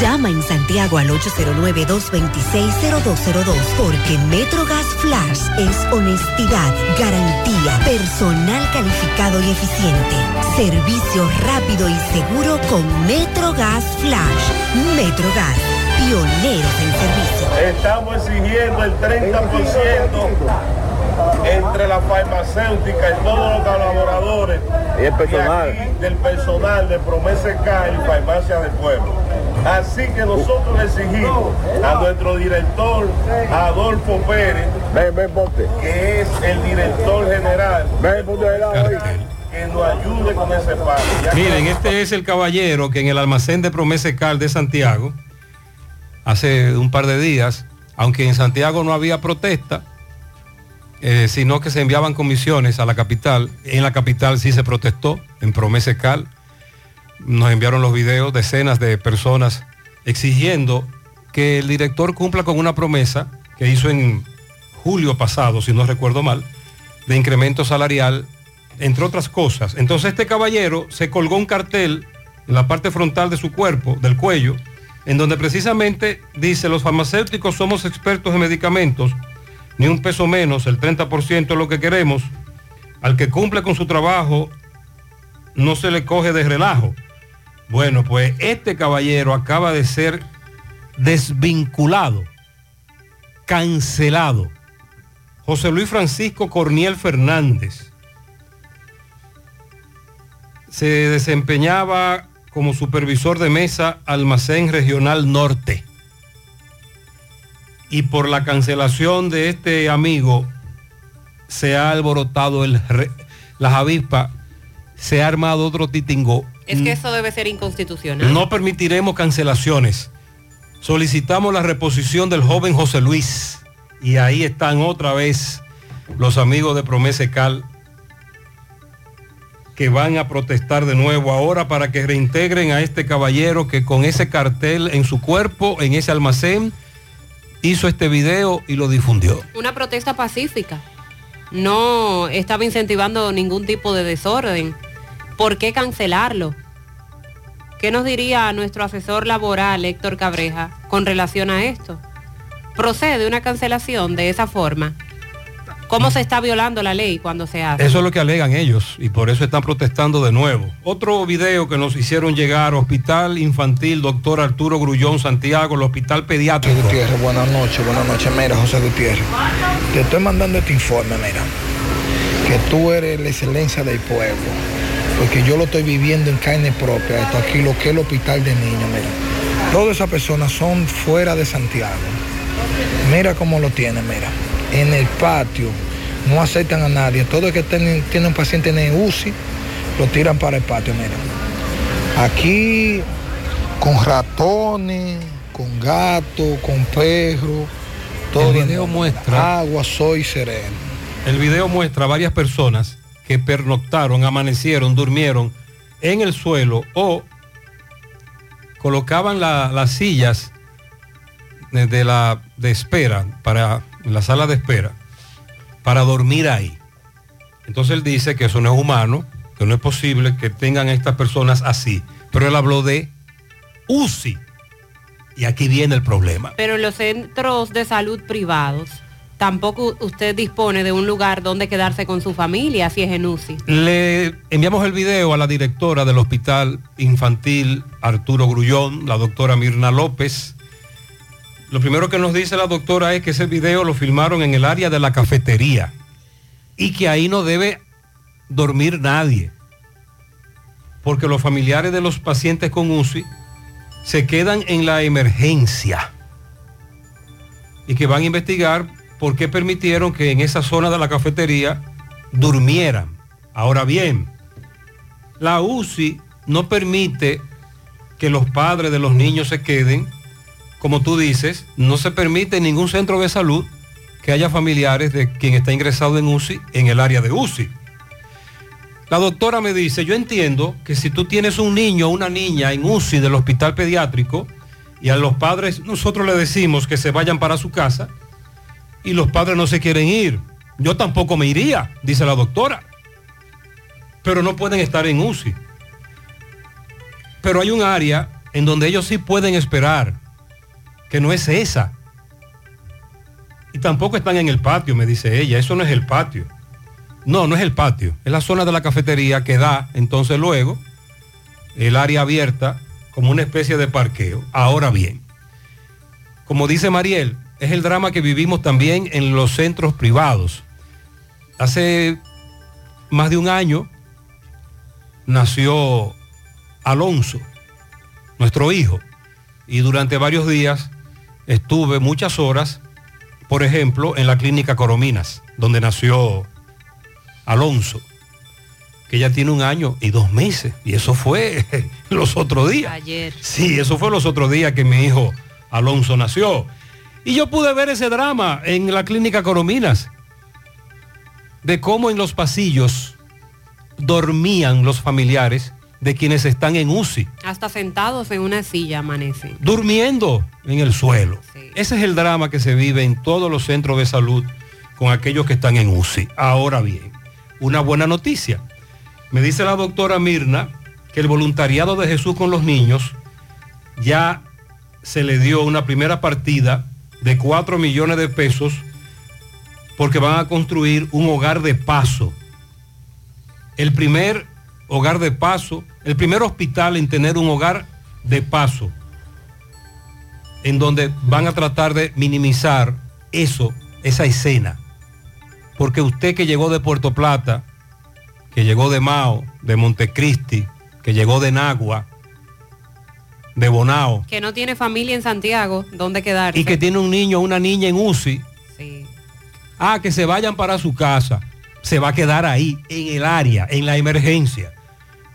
Llama en Santiago al 809-226-0202 porque MetroGas Flash es honestidad, garantía, personal calificado y eficiente, servicio rápido y seguro con MetroGas Flash. MetroGas, pioneros en servicio. Estamos exigiendo el 30% entre la farmacéutica y todos los colaboradores Y el personal. de aquí, del personal de Promesa K y Farmacia del Pueblo. Así que nosotros le exigimos a nuestro director Adolfo Pérez, que es el director general, que nos ayude con ese pago. Miren, este es el caballero que en el almacén de Promesa Cal de Santiago, hace un par de días, aunque en Santiago no había protesta, eh, sino que se enviaban comisiones a la capital, en la capital sí se protestó, en Promesa Cal, nos enviaron los videos, decenas de personas exigiendo que el director cumpla con una promesa que hizo en julio pasado, si no recuerdo mal, de incremento salarial, entre otras cosas. Entonces este caballero se colgó un cartel en la parte frontal de su cuerpo, del cuello, en donde precisamente dice, los farmacéuticos somos expertos en medicamentos, ni un peso menos, el 30% es lo que queremos. Al que cumple con su trabajo, no se le coge de relajo. Bueno, pues este caballero acaba de ser desvinculado, cancelado. José Luis Francisco Corniel Fernández se desempeñaba como supervisor de mesa almacén regional norte. Y por la cancelación de este amigo se ha alborotado el re- las avispas, se ha armado otro titingo. Es que eso debe ser inconstitucional. No permitiremos cancelaciones. Solicitamos la reposición del joven José Luis. Y ahí están otra vez los amigos de Promese Cal que van a protestar de nuevo ahora para que reintegren a este caballero que con ese cartel en su cuerpo, en ese almacén, hizo este video y lo difundió. Una protesta pacífica. No estaba incentivando ningún tipo de desorden. ¿Por qué cancelarlo? ¿Qué nos diría nuestro asesor laboral, Héctor Cabreja, con relación a esto? ¿Procede una cancelación de esa forma? ¿Cómo se está violando la ley cuando se hace? Eso es lo que alegan ellos y por eso están protestando de nuevo. Otro video que nos hicieron llegar, Hospital Infantil Doctor Arturo Grullón Santiago, el Hospital Pediátrico. Gutiérrez, buenas noches, buenas noches. Mira, José Gutiérrez, te estoy mandando este informe, mira, que tú eres la excelencia del pueblo, porque yo lo estoy viviendo en carne propia, esto aquí lo que es el hospital de niños, mira. Todas esas personas son fuera de Santiago. Mira cómo lo tienen, mira. En el patio, no aceptan a nadie. Todo el que tiene, tiene un paciente en el UCI, lo tiran para el patio, mira. Aquí, con ratones, con gatos, con perros, todo. El video muestra- Agua, soy sereno. El video muestra a varias personas que pernoctaron, amanecieron, durmieron en el suelo o colocaban la- las sillas de la de espera para la sala de espera para dormir ahí. Entonces él dice que eso no es humano, que no es posible que tengan estas personas así. Pero él habló de UCI. Y aquí viene el problema. Pero en los centros de salud privados, tampoco usted dispone de un lugar donde quedarse con su familia si es en UCI. Le enviamos el video a la directora del Hospital Infantil Arturo Grullón, la doctora Mirna López. Lo primero que nos dice la doctora es que ese video lo filmaron en el área de la cafetería y que ahí no debe dormir nadie. Porque los familiares de los pacientes con UCI se quedan en la emergencia y que van a investigar por qué permitieron que en esa zona de la cafetería durmieran. Ahora bien, la UCI no permite que los padres de los niños se queden, como tú dices, no se permite en ningún centro de salud que haya familiares de quien está ingresado en UCI en el área de UCI. La doctora me dice, yo entiendo que si tú tienes un niño o una niña en UCI del hospital pediátrico y a los padres nosotros le decimos que se vayan para su casa y los padres no se quieren ir, yo tampoco me iría, dice la doctora, pero no pueden estar en UCI. Pero hay un área en donde ellos sí pueden esperar, que no es esa. Y tampoco están en el patio, me dice ella, eso no es el patio. No, no es el patio, es la zona de la cafetería que da entonces luego el área abierta como una especie de parqueo. Ahora bien, como dice Mariel, es el drama que vivimos también en los centros privados. Hace más de un año nació Alonso, nuestro hijo, y durante varios días estuve muchas horas, por ejemplo, en la clínica Corominas, donde nació Alonso, que ya tiene un año y dos meses, y eso fue los otros días. Ayer. Sí, eso fue los otros días que mi hijo Alonso nació. Y yo pude ver ese drama en la clínica Corominas, de cómo en los pasillos dormían los familiares de quienes están en UCI, Hasta sentados en una silla amanecen. durmiendo en el suelo. Ese es el drama que se vive en todos los centros de salud con aquellos que están en UCI. Ahora bien, una buena noticia. Me dice la doctora Mirna que el voluntariado de Jesús con los niños ya se le dio una primera partida de 4 millones de pesos porque van a construir un hogar de paso. El primer hogar de paso, el primer hospital en tener un hogar de paso, en donde van a tratar de minimizar eso, esa escena. Porque usted que llegó de Puerto Plata, que llegó de Mao, de Montecristi, que llegó de Nagua, de Bonao, Que no tiene familia en Santiago, ¿dónde quedarse? y que tiene un niño o una niña en UCI, Sí. ah, que se vayan para su casa, se va a quedar ahí, en el área, en la emergencia.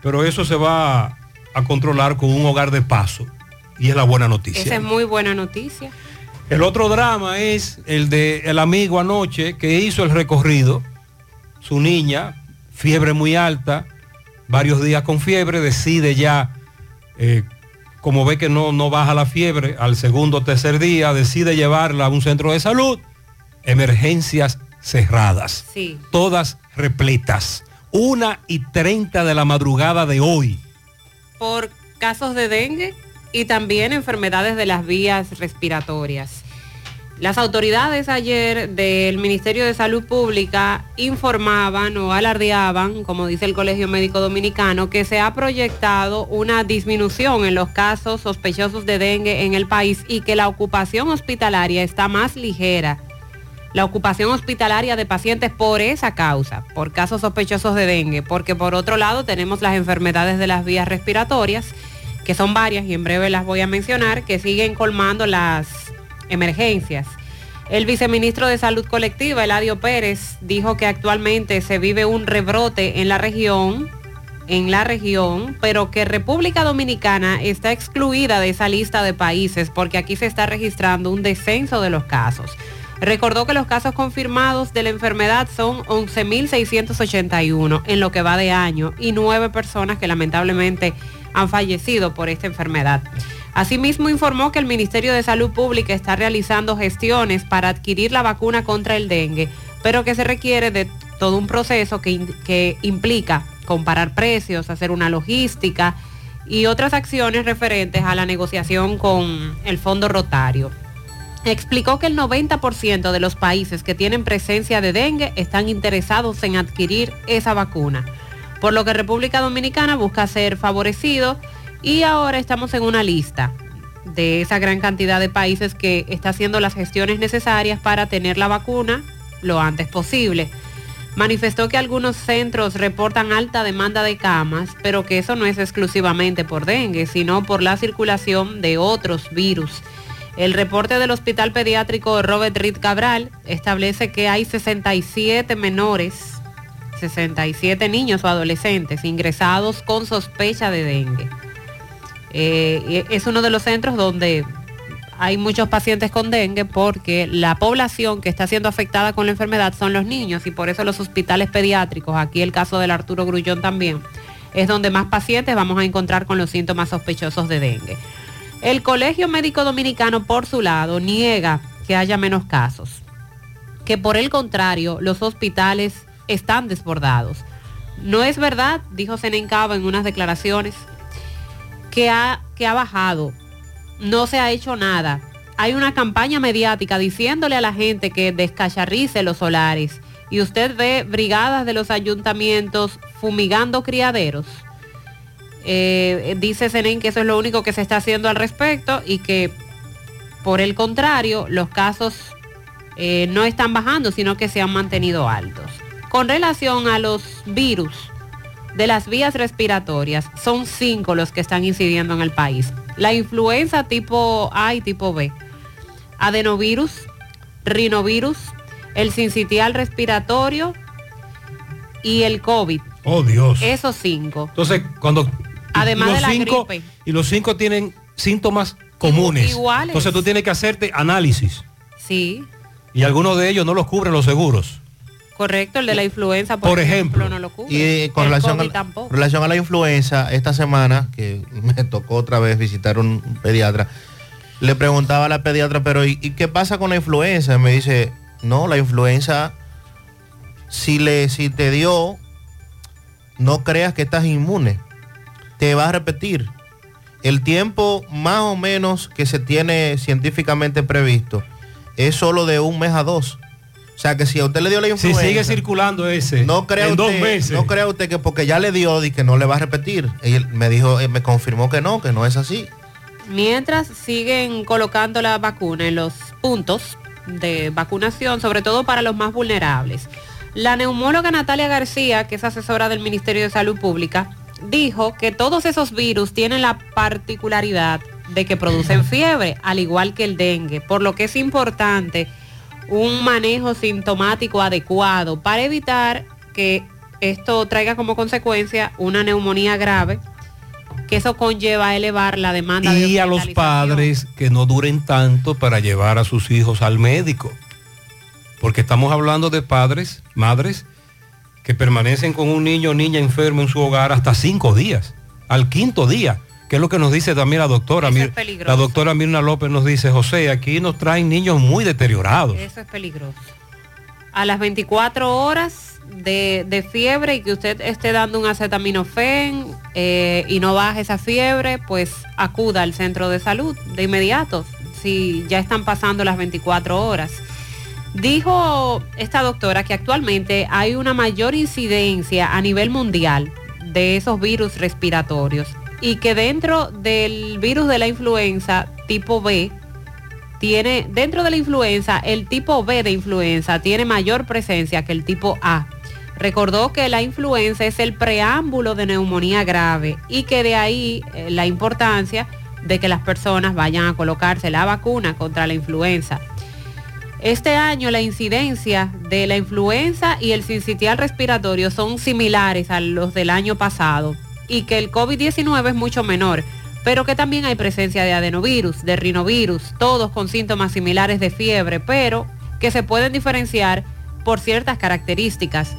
Pero eso se va a controlar con un hogar de paso. Y es la buena noticia. Esa es muy buena noticia. El otro drama es el de el amigo anoche que hizo el recorrido. Su niña, fiebre muy alta, varios días con fiebre, decide ya, eh, como ve que no, no baja la fiebre, al segundo o tercer día, decide llevarla a un centro de salud. Emergencias cerradas. Sí. Todas repletas. Una y treinta de la madrugada de hoy. Por casos de dengue y también enfermedades de las vías respiratorias. Las autoridades ayer del Ministerio de Salud Pública informaban o alardeaban, como dice el Colegio Médico Dominicano, que se ha proyectado una disminución en los casos sospechosos de dengue en el país y que la ocupación hospitalaria está más ligera. La ocupación hospitalaria de pacientes por esa causa, por casos sospechosos de dengue, porque por otro lado tenemos las enfermedades de las vías respiratorias, que son varias y en breve las voy a mencionar, que siguen colmando las emergencias. El viceministro de Salud Colectiva, Eladio Pérez, dijo que actualmente se vive un rebrote en la región, en la región, pero que República Dominicana está excluida de esa lista de países porque aquí se está registrando un descenso de los casos. Recordó que los casos confirmados de la enfermedad son 11.681 en lo que va de año y nueve personas que lamentablemente han fallecido por esta enfermedad. Asimismo, informó que el Ministerio de Salud Pública está realizando gestiones para adquirir la vacuna contra el dengue, pero que se requiere de todo un proceso que, que implica comparar precios, hacer una logística y otras acciones referentes a la negociación con el Fondo Rotario. Explicó que el 90% de los países que tienen presencia de dengue están interesados en adquirir esa vacuna, por lo que República Dominicana busca ser favorecido y ahora estamos en una lista de esa gran cantidad de países que está haciendo las gestiones necesarias para tener la vacuna lo antes posible. Manifestó que algunos centros reportan alta demanda de camas, pero que eso no es exclusivamente por dengue, sino por la circulación de otros virus. El reporte del Hospital Pediátrico Robert Reed Cabral establece que hay 67 menores, 67 niños o adolescentes ingresados con sospecha de dengue. Eh, es uno de los centros donde hay muchos pacientes con dengue porque la población que está siendo afectada con la enfermedad son los niños y por eso los hospitales pediátricos, aquí el caso del Arturo Grullón también, es donde más pacientes vamos a encontrar con los síntomas sospechosos de dengue. El Colegio Médico Dominicano, por su lado, niega que haya menos casos, que por el contrario, los hospitales están desbordados. No es verdad, dijo Senencaba en unas declaraciones, que ha, que ha bajado. No se ha hecho nada. Hay una campaña mediática diciéndole a la gente que descacharrice los solares. Y usted ve brigadas de los ayuntamientos fumigando criaderos. Eh, dice Senen que eso es lo único que se está haciendo al respecto y que por el contrario los casos eh, no están bajando, sino que se han mantenido altos. Con relación a los virus, de las vías respiratorias, son cinco los que están incidiendo en el país. La influenza tipo A y tipo B, adenovirus, rinovirus, el sincitial respiratorio y el COVID. Oh Dios. Esos cinco. Entonces, cuando... Además los de la cinco, gripe. Y los cinco tienen síntomas comunes. Iguales. Entonces tú tienes que hacerte análisis. Sí, Y algunos de ellos no los cubren los seguros. correcto. El de la influenza, por, Por ejemplo, ejemplo. no lo cubre. Y eh, con El relación a, tampoco. relación a la influenza, esta semana que me tocó otra vez visitar un, un pediatra, le preguntaba a la pediatra, pero ¿y, y qué pasa con la influenza? Me dice, no, la influenza, si, le, si te dio, no creas que estás inmune, te va a repetir. El tiempo más o menos que se tiene científicamente previsto es solo de un mes a dos. O sea que si a usted le dio la Si influenza... sigue circulando ese No crea, en usted, dos meses. no crea usted que porque ya le dio y que no le va a repetir. Él me dijo, eh, me confirmó que no, que no es así. Mientras siguen colocando la vacuna en los puntos de vacunación, sobre todo para los más vulnerables. La neumóloga Natalia García, que es asesora del Ministerio de Salud Pública, dijo que todos esos virus tienen la particularidad de que producen fiebre, al igual que el dengue, por lo que es importante un manejo sintomático adecuado para evitar que esto traiga como consecuencia una neumonía grave, que eso conlleva a elevar la demanda de Y a los padres que no duren tanto para llevar a sus hijos al médico. Porque estamos hablando de padres, madres, que permanecen con un niño o niña enfermo en su hogar hasta cinco días, al quinto día, que es lo que nos dice también la doctora. Eso es la doctora Mirna López nos dice, José, aquí nos traen niños muy deteriorados. Eso es peligroso. A las 24 horas de, de fiebre y que usted esté dando un acetaminofén eh, y no baje esa fiebre, pues acuda al centro de salud de inmediato. si ya están pasando las 24 horas. Dijo esta doctora que actualmente hay una mayor incidencia a nivel mundial de esos virus respiratorios y que dentro del virus de la influenza tipo B, tiene, dentro de la influenza, el tipo B de influenza tiene mayor presencia que el tipo A. Recordó que la influenza es el preámbulo de neumonía grave y que de ahí eh, la importancia de que las personas vayan a colocarse la vacuna contra la influenza. Este año la incidencia de la influenza y el sincitial respiratorio son similares a los del año pasado y que el COVID-19 es mucho menor, pero que también hay presencia de adenovirus, de rinovirus, todos con síntomas similares de fiebre, pero que se pueden diferenciar por ciertas características.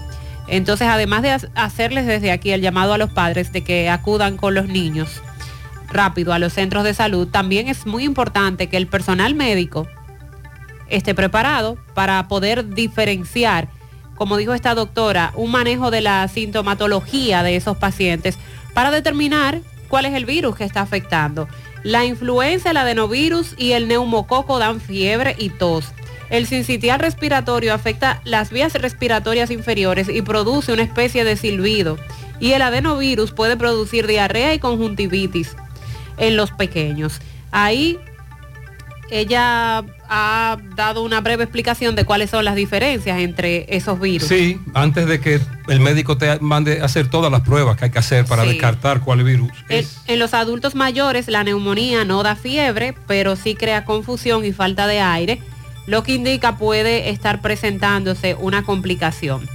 Entonces, además de hacerles desde aquí el llamado a los padres de que acudan con los niños rápido a los centros de salud, también es muy importante que el personal médico esté preparado para poder diferenciar, como dijo esta doctora, un manejo de la sintomatología de esos pacientes para determinar cuál es el virus que está afectando. La influenza, el adenovirus y el neumococo dan fiebre y tos. El sincitial respiratorio afecta las vías respiratorias inferiores y produce una especie de silbido. Y el adenovirus puede producir diarrea y conjuntivitis en los pequeños. Ahí ella ha dado una breve explicación de cuáles son las diferencias entre esos virus. Sí, antes de que el médico te mande a hacer todas las pruebas que hay que hacer para descartar cuál virus. En los adultos mayores la neumonía no da fiebre, pero sí crea confusión y falta de aire, lo que indica puede estar presentándose una complicación.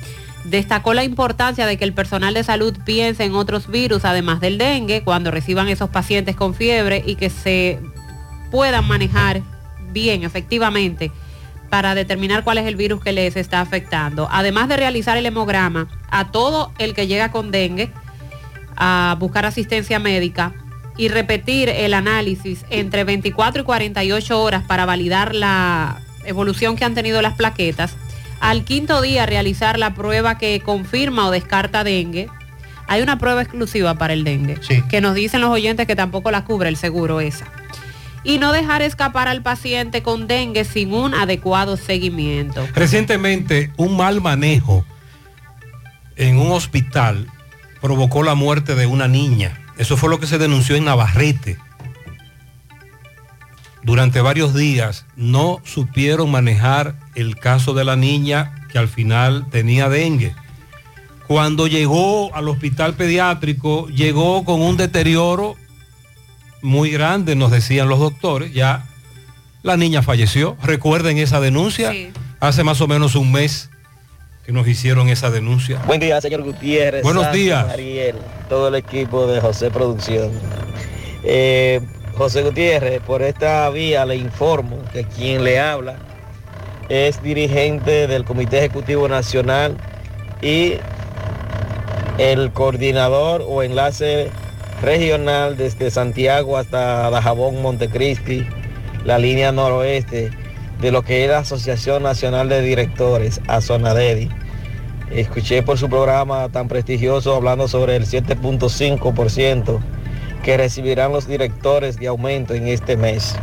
Destacó la importancia de que el personal de salud piense en otros virus además del dengue cuando reciban esos pacientes con fiebre y que se puedan manejar bien, efectivamente, para determinar cuál es el virus que les está afectando. Además de realizar el hemograma a todo el que llega con dengue a buscar asistencia médica y repetir el análisis entre 24 y 48 horas para validar la evolución que han tenido las plaquetas. Al quinto día realizar la prueba que confirma o descarta dengue. Hay una prueba exclusiva para el dengue, que nos dicen los oyentes que tampoco la cubre el seguro esa y no dejar escapar al paciente con dengue sin un adecuado seguimiento. Recientemente, un mal manejo en un hospital provocó la muerte de una niña. Eso fue lo que se denunció en Navarrete. Durante varios días no supieron manejar el caso de la niña que al final tenía dengue. Cuando llegó al hospital pediátrico, llegó con un deterioro muy grande, nos decían los doctores, ya la niña falleció. Recuerden esa denuncia, hace más o menos un mes que nos hicieron esa denuncia. Buen día, señor Gutiérrez. Buenos días. Ariel, todo el equipo de José Producción. Eh, José Gutiérrez, por esta vía le informo que quien le habla es dirigente del Comité Ejecutivo Nacional y el coordinador o enlace regional desde Santiago hasta Dajabón, Montecristi, la línea noroeste de lo que es la Asociación Nacional de Directores, ASONADEDI. Escuché por su programa tan prestigioso hablando sobre el 7.5% que recibirán los directores de aumento en este mes.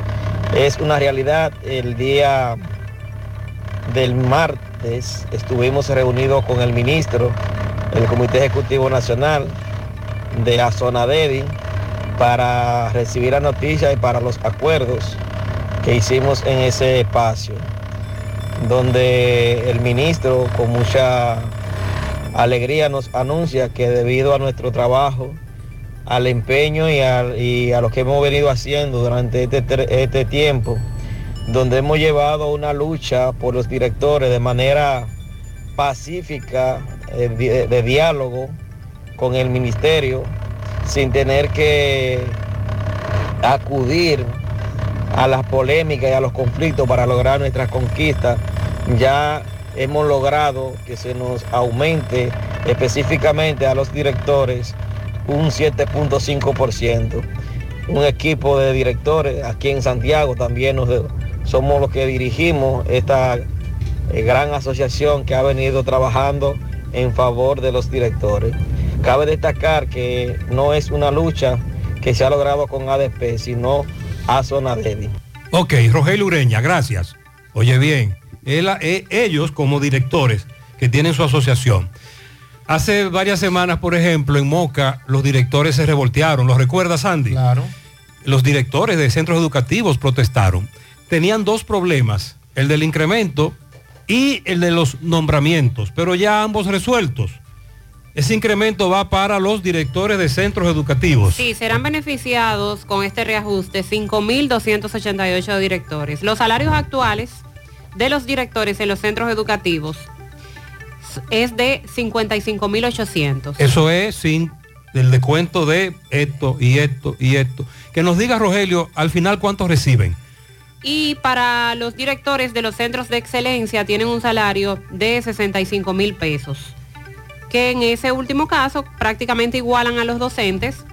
Es una realidad. El día del martes estuvimos reunidos con el ministro del Comité Ejecutivo Nacional, de Azonadedi para recibir la noticia y para los acuerdos que hicimos en ese espacio, donde el ministro con mucha alegría nos anuncia que debido a nuestro trabajo, al empeño y a, lo que hemos venido haciendo durante este, este tiempo, donde hemos llevado una lucha por los directores de manera pacífica, eh, de diálogo, con el ministerio sin tener que acudir a las polémicas y a los conflictos para lograr nuestras conquistas. Ya hemos logrado que se nos aumente específicamente a los directores un 7.5%. Un equipo de directores aquí en Santiago también nos, somos los que dirigimos esta eh, gran asociación que ha venido trabajando en favor de los directores. Cabe destacar que no es una lucha que se ha logrado con ADP, sino a zona débil. Ok, Rogelio Ureña, gracias. Oye bien, él- eh, ellos como directores que tienen su asociación, hace varias semanas, por ejemplo, en Moca, los directores se revoltearon. ¿Lo recuerdas, Sandy? Claro. Los directores de centros educativos protestaron. Tenían dos problemas, el del incremento y el de los nombramientos, pero ya ambos resueltos. Ese incremento va para los directores de centros educativos. Sí, serán beneficiados con este reajuste 5.288 directores. Los salarios actuales de los directores en los centros educativos es de 55.800. Eso es sin el descuento de esto y esto y esto. Que nos diga Rogelio, al final cuántos reciben. Y para los directores de los centros de excelencia tienen un salario de 65 mil pesos, que en ese último caso prácticamente igualan a los docentes,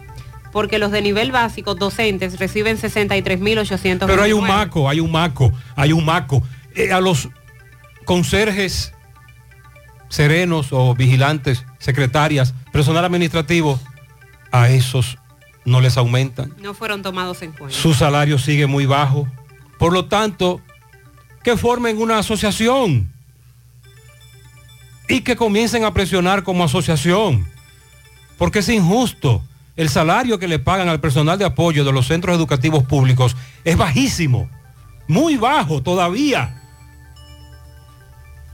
porque los de nivel básico docentes reciben 63 mil 800 Pero hay un maco, hay un maco, hay un maco. Eh, a los conserjes serenos o vigilantes, secretarias, personal administrativo, a esos no les aumentan. No fueron tomados en cuenta. Su salario sigue muy bajo. Por lo tanto, que formen una asociación y que comiencen a presionar como asociación, porque es injusto. El salario que le pagan al personal de apoyo de los centros educativos públicos es bajísimo, muy bajo todavía.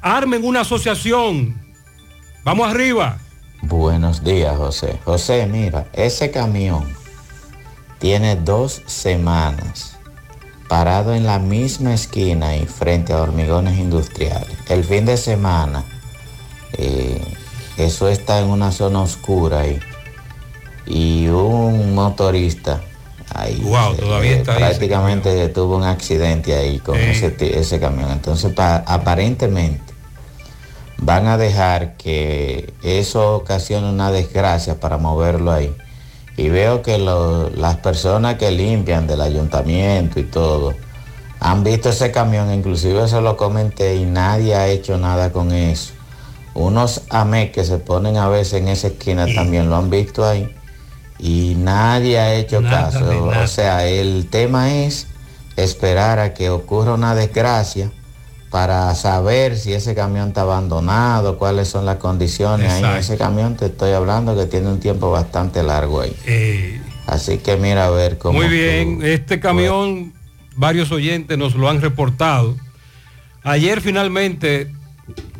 Armen una asociación. Vamos arriba. Buenos días, José. José, mira, ese camión tiene dos semanas parado en la misma esquina y frente a hormigones industriales. El fin de semana, eh, eso está en una zona oscura ahí. Y un motorista ahí Wow, eh, todavía está ahí ese prácticamente tuvo un accidente ahí con Eh. ese, camión. Entonces, pa- aparentemente van a dejar que eso ocasione una desgracia para moverlo ahí. Y veo que lo- las personas que limpian del ayuntamiento y todo han visto ese camión, inclusive se lo comenté y nadie ha hecho nada con eso. Unos AME que se ponen a veces en esa esquina también lo han visto ahí y nadie ha hecho Nada caso. nada. O sea, el tema es esperar a que ocurra una desgracia para saber si ese camión está abandonado, cuáles son las condiciones ahí en ese camión. Te estoy hablando que tiene un tiempo bastante largo ahí. Eh, Así que mira a ver cómo. Muy bien, este camión, varios oyentes nos lo han reportado. Ayer finalmente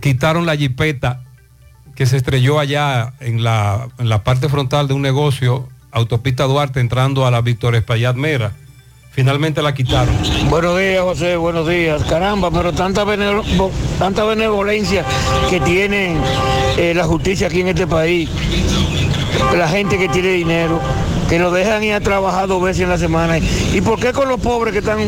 quitaron la jipeta que se estrelló allá en la, en la parte frontal de un negocio, autopista Duarte, entrando a la Víctor Espaillat Mera. Finalmente la quitaron. Buenos días, José, buenos días. Caramba, pero tanta benevolencia que tiene eh, la justicia aquí en este país. La gente que tiene dinero, que lo dejan ir a trabajar dos veces en la semana. ¿Y por qué con los pobres que están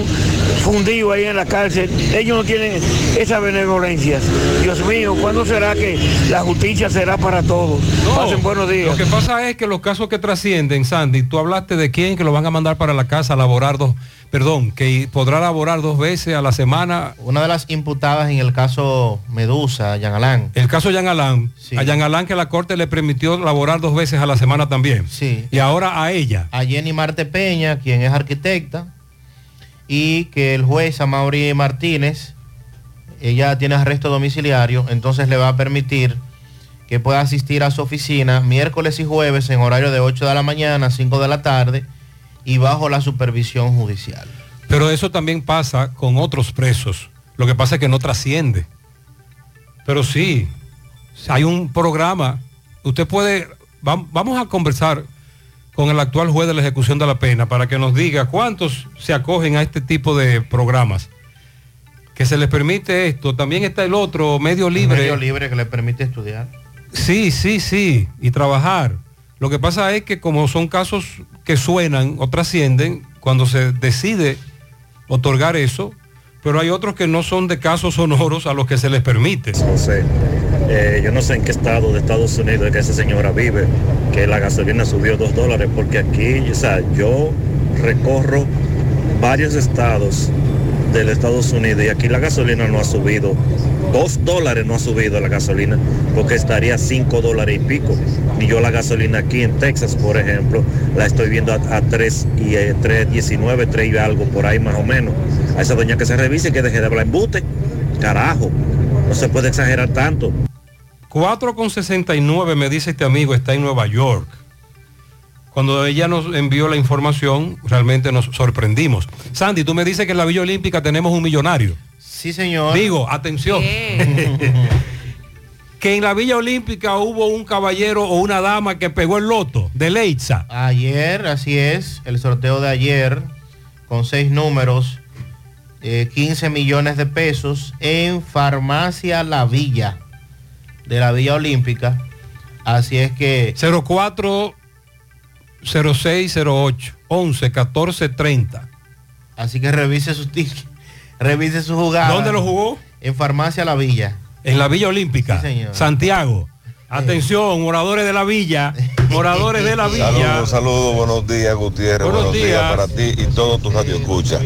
fundidos ahí en la cárcel, ellos no tienen esa benevolencia? Dios mío, ¿cuándo será que la justicia será para todos? Pasen buenos días. Lo que pasa es que los casos que trascienden, Sandy, tú hablaste de quién que lo van a mandar para la casa a laborar dos, perdón, que podrá laborar dos veces a la semana. Una de las imputadas en el caso Medusa, Yan Alán. El caso Yan Alán, a Yan Alán que la corte le permitió laborar dos veces a la semana también. Sí. Y ahora a ella. A Jenny Marte Peña, quien es arquitecta, y que el juez Amaury Martínez, ella tiene arresto domiciliario, entonces le va a permitir que pueda asistir a su oficina miércoles y jueves en horario de 8 de la mañana a 5 de la tarde y bajo la supervisión judicial. Pero eso también pasa con otros presos. Lo que pasa es que no trasciende. Pero sí, hay un programa. Usted puede, vam- vamos a conversar con el actual juez de la ejecución de la pena para que nos diga cuántos se acogen a este tipo de programas. Que se les permite esto. También está el otro, medio libre. Medio libre que le permite estudiar. Sí, sí, sí, y trabajar. Lo que pasa es que como son casos que suenan o trascienden, cuando se decide otorgar eso, pero hay otros que no son de casos sonoros a los que se les permite. José, eh, yo no sé en qué estado de Estados Unidos es que esa señora vive, que la gasolina subió dos dólares, porque aquí, o sea, yo recorro varios estados del Estados Unidos y aquí la gasolina no ha subido. Dos dólares no ha subido la gasolina porque estaría cinco dólares y pico. Y yo la gasolina aquí en Texas, por ejemplo, la estoy viendo a, a 3 y eh, 3.19, 3 y algo por ahí más o menos. a esa doña que se revise y que deje de hablar embute. Carajo, no se puede exagerar tanto. 4,69 me dice este amigo, está en Nueva York. Cuando ella nos envió la información, realmente nos sorprendimos. Sandy, tú me dices que en la Villa Olímpica tenemos un millonario. Sí, señor. Digo, atención. que en la Villa Olímpica hubo un caballero o una dama que pegó el loto de Leitza. Ayer, así es, el sorteo de ayer, con seis números, eh, 15 millones de pesos en Farmacia La Villa, de la Villa Olímpica. Así es que... 04 0608 11 14 30. Así que revise sus tickets, revise su jugada. ¿Dónde lo jugó? En Farmacia La Villa. En la Villa Olímpica. Sí, señor. Santiago. Atención, moradores de la villa, moradores de la villa. Saludos, saludos, buenos días Gutiérrez, Buenos buenos, días. días. para ti y todos tus radioescuchas.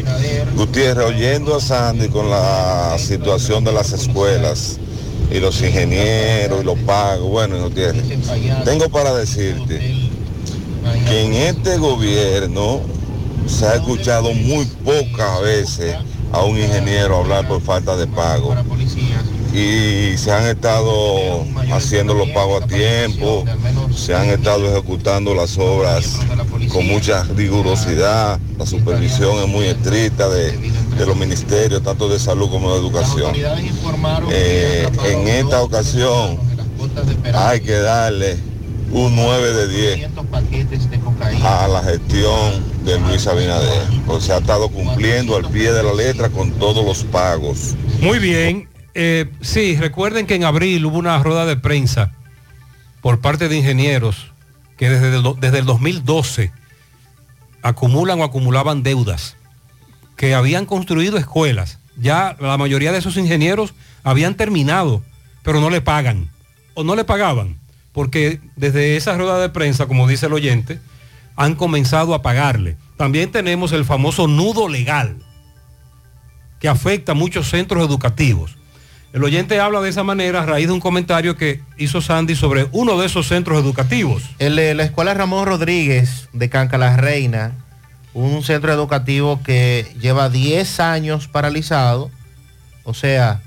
Gutiérrez, oyendo a Sandy con la situación de las escuelas y los ingenieros y los pagos, bueno, Gutiérrez, tengo para decirte que en este gobierno se ha escuchado muy pocas veces a un ingeniero hablar por falta de pago y se han estado haciendo los pagos a tiempo, se han estado ejecutando las obras con mucha rigurosidad, la supervisión es muy estricta de, los ministerios, tanto de salud como de educación. Eh, en esta ocasión hay que darle un 9 de 10 a la gestión de Luis Abinader, porque se ha estado cumpliendo al pie de la letra con todos los pagos. Muy bien. Eh, sí, recuerden que en abril hubo una rueda de prensa por parte de ingenieros que desde el, do- desde el 2012 acumulan o acumulaban deudas, que habían construido escuelas. Ya la mayoría de esos ingenieros habían terminado, pero no le pagan o no le pagaban, porque desde esa rueda de prensa, como dice el oyente, han comenzado a pagarle. También tenemos el famoso nudo legal, que afecta a muchos centros educativos. El oyente habla de esa manera a raíz de un comentario que hizo Sandy sobre uno de esos centros educativos. El la Escuela Ramón Rodríguez de Canca la Reina, un centro educativo que lleva 10 años paralizado, o sea,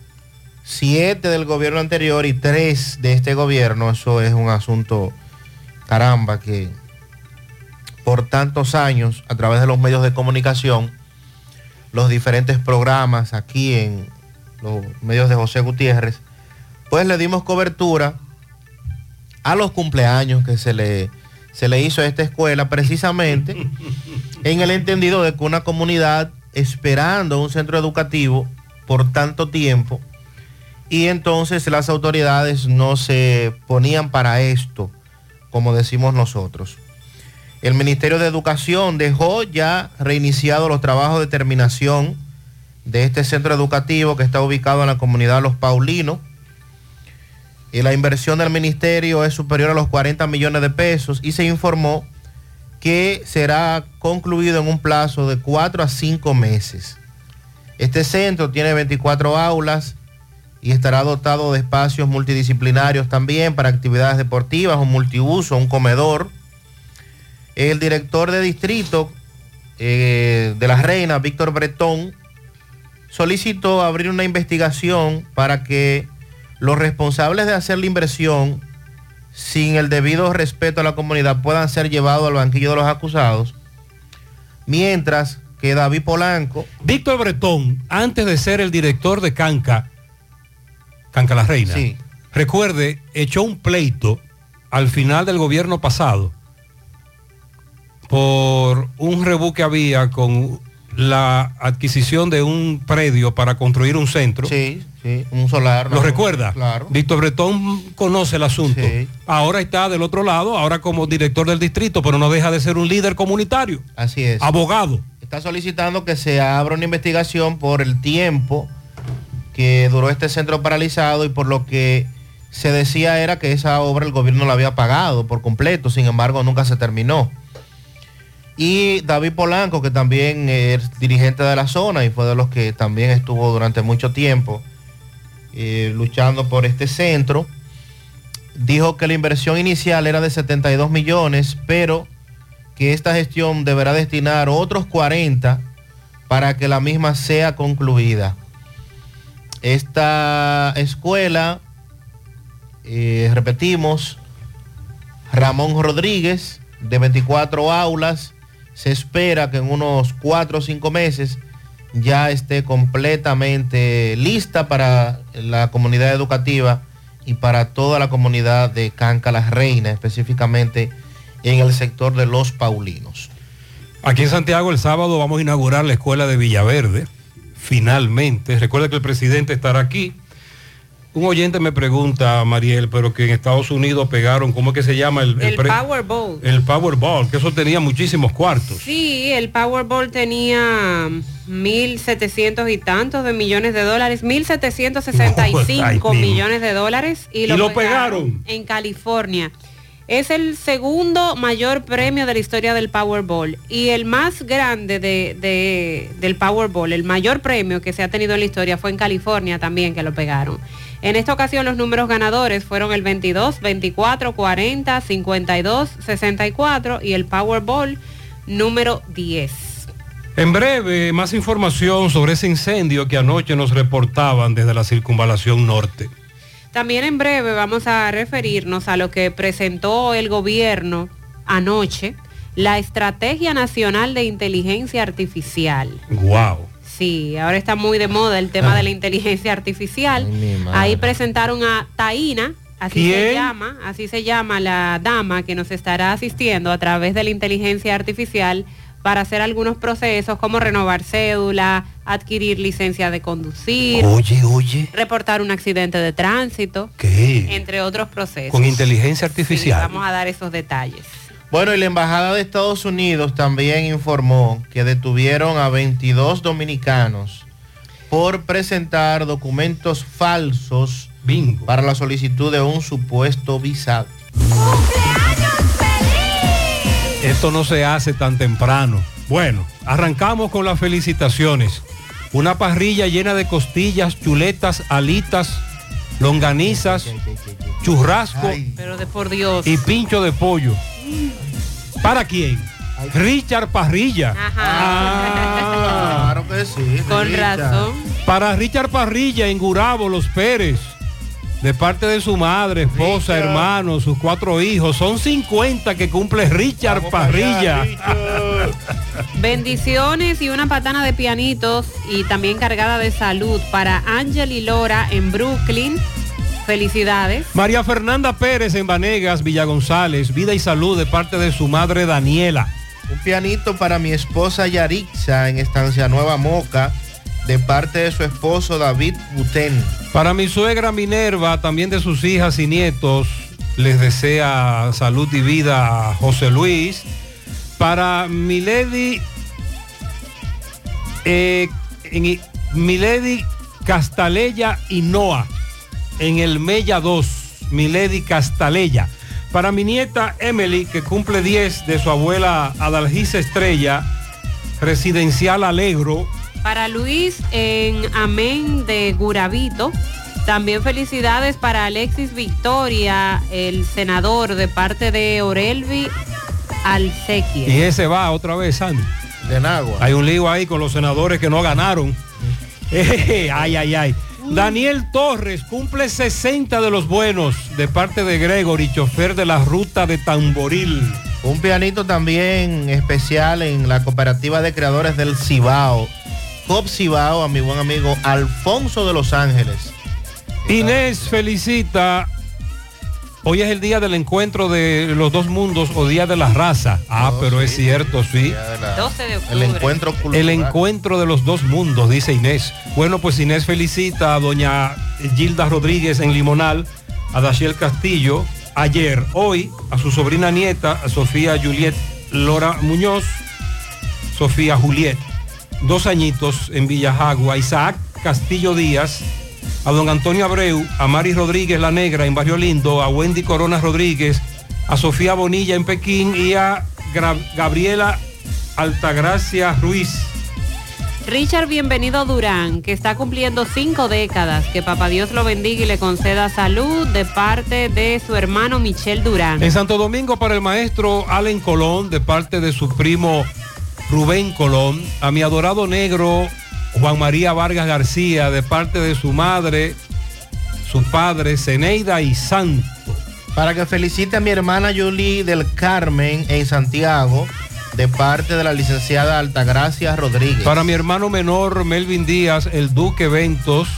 7 del gobierno anterior y 3 de este gobierno, eso es un asunto, caramba, que por tantos años, a través de los medios de comunicación, los diferentes programas aquí en los medios de José Gutiérrez, pues le dimos cobertura a los cumpleaños que se le, se le hizo a esta escuela precisamente en el entendido de que una comunidad esperando un centro educativo por tanto tiempo y entonces las autoridades no se ponían para esto, como decimos nosotros. El Ministerio de Educación dejó ya reiniciado los trabajos de terminación de este centro educativo que está ubicado en la comunidad Los Paulinos. Y la inversión del ministerio es superior a los 40 millones de pesos y se informó que será concluido en un plazo de 4 a 5 meses. Este centro tiene 24 aulas y estará dotado de espacios multidisciplinarios también para actividades deportivas, un multiuso, un comedor. El director de distrito eh, de la Reina, Víctor Bretón, solicitó abrir una investigación para que los responsables de hacer la inversión sin el debido respeto a la comunidad puedan ser llevados al banquillo de los acusados, mientras que David Polanco... Víctor Bretón, antes de ser el director de Canca, Canca la Reina, Sí. recuerde, echó un pleito al final del gobierno pasado por un rebú que había con la adquisición de un predio para construir un centro. Sí, sí, un solar. ¿Lo recuerda? Claro. Víctor Bretón conoce el asunto. Ahora está del otro lado, ahora como director del distrito, pero no deja de ser un líder comunitario. Así es. Abogado. Está solicitando que se abra una investigación por el tiempo que duró este centro paralizado y por lo que se decía era que esa obra el gobierno la había pagado por completo, sin embargo nunca se terminó. Y David Polanco, que también es dirigente de la zona y fue de los que también estuvo durante mucho tiempo eh, luchando por este centro, dijo que la inversión inicial era de 72 millones, pero que esta gestión deberá destinar otros 40 para que la misma sea concluida. Esta escuela, eh, repetimos, Ramón Rodríguez, de 24 aulas, se espera que en unos 4 o 5 meses ya esté completamente lista para la comunidad educativa y para toda la comunidad de Canca la Reina, específicamente en el sector de los Paulinos. Aquí en Santiago el sábado vamos a inaugurar la escuela de Villaverde, finalmente. Recuerda que el presidente estará aquí. Un oyente me pregunta, Mariel, pero que en Estados Unidos pegaron, ¿cómo es que se llama? El, El pre- Powerball. El Powerball, que eso tenía muchísimos cuartos. Sí, el Powerball tenía 1.700 y tantos de millones de dólares, 1.765 Ay, mi- millones de dólares. Y Y lo, lo pegaron en California. Es el segundo mayor premio de la historia del Powerball y el más grande de, de- del Powerball, el mayor premio que se ha tenido en la historia fue en California también que lo pegaron. En esta ocasión los números ganadores fueron el 22, 24, 40, 52, 64 y el Powerball número 10. En breve, más información sobre ese incendio que anoche nos reportaban desde la circunvalación norte. También en breve vamos a referirnos a lo que presentó el gobierno anoche, la Estrategia Nacional de Inteligencia Artificial. Wow. Sí, ahora está muy de moda el tema de la inteligencia artificial. Ahí presentaron a Taina, así se llama, así se llama la dama que nos estará asistiendo a través de la inteligencia artificial para hacer algunos procesos como renovar cédula, adquirir licencia de conducir, Oye, oye, reportar un accidente de tránsito, ¿qué? entre otros procesos. Con inteligencia Sí, artificial. vamos a dar esos detalles. Bueno, y la Embajada de Estados Unidos también informó que detuvieron a 22 dominicanos por presentar documentos falsos para la solicitud de un supuesto visado. Esto no se hace tan temprano. Bueno, arrancamos con las felicitaciones. Una parrilla llena de costillas, chuletas, alitas, longanizas, churrasco Pero de por Dios. y pincho de pollo. ¿Para quién? Richard Parrilla. Ah. Claro que sí. Con Richard. razón. Para Richard Parrilla en Gurabo, Los Pérez. De parte de su madre, esposa, hermanos, sus cuatro hijos. Son 50 que cumple Richard Parrilla. Bendiciones y una patana de pianitos y también cargada de salud para Ángel y Lora en Brooklyn. Felicidades. María Fernanda Pérez en Vanegas, Villa González. Vida y salud de parte de su madre Daniela. Un pianito para mi esposa Yarixa en Estancia Nueva Moca, de parte de su esposo David Butén. Para mi suegra Minerva, también de sus hijas y nietos, les desea salud y vida a José Luis. Para Milady, eh, Milady Castaleya y Noa, en el Mella 2, Milady Castaleya. Para mi nieta Emily, que cumple 10 de su abuela Adalgisa Estrella, residencial Alegro, Para Luis en Amén de Gurabito. También felicidades para Alexis Victoria, el senador de parte de Orelvi Alsequie. Y ese va otra vez, Sandy. De Nagua. Hay un lío ahí con los senadores que no ganaron. Eh, ay, ay, ay. Daniel Torres cumple 60 de los buenos de parte de Gregory, chofer de la ruta de Tamboril. Un pianito también especial en la cooperativa de creadores del Cibao. Cop Cibao a mi buen amigo Alfonso de Los Ángeles. Inés felicita. Hoy es el día del encuentro de los dos mundos o día de la raza. Ah, pero es cierto, sí. 12 de octubre. El encuentro cultural. El encuentro de los dos mundos, dice Inés. Bueno, pues Inés felicita a doña Gilda Rodríguez en Limonal, a Daciel Castillo, ayer, hoy, a su sobrina nieta, a Sofía Juliet Lora Muñoz, Sofía Juliet, dos añitos en Villajagua, Isaac Castillo Díaz, a don Antonio Abreu, a Mari Rodríguez La Negra en Barrio Lindo, a Wendy Corona Rodríguez, a Sofía Bonilla en Pekín y a Gra- Gabriela Altagracia Ruiz. Richard Bienvenido Durán, que está cumpliendo cinco décadas. Que papá Dios lo bendiga y le conceda salud de parte de su hermano Michel Durán. En Santo Domingo para el maestro Allen Colón, de parte de su primo Rubén Colón, a mi adorado negro Juan María Vargas García, de parte de su madre, su padre, Zeneida y Santo. Para que felicite a mi hermana Julie del Carmen en Santiago, de parte de la licenciada Altagracia Rodríguez. Para mi hermano menor Melvin Díaz, el Duque Ventos.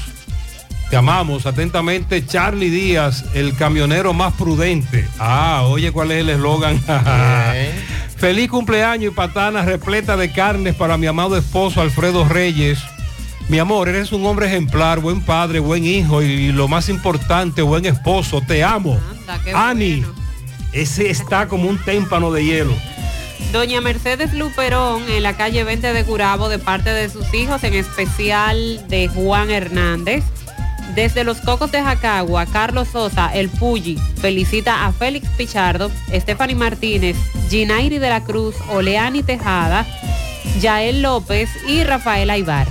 Te amamos atentamente, Charlie Díaz, el camionero más prudente. Ah, oye, ¿cuál es el eslogan? Feliz cumpleaños y patana repleta de carnes para mi amado esposo Alfredo Reyes. Mi amor, eres un hombre ejemplar, buen padre, buen hijo y lo más importante, buen esposo. Te amo. Ani, ese está como un témpano de hielo. Doña Mercedes Luperón en la calle 20 de Curabo de parte de sus hijos, en especial de Juan Hernández. Desde los Cocos de Jacagua, Carlos Sosa, el Pulli, felicita a Félix Pichardo, Stephanie Martínez, Ginairi de la Cruz, Oleani Tejada, Yael López y Rafael Aibar.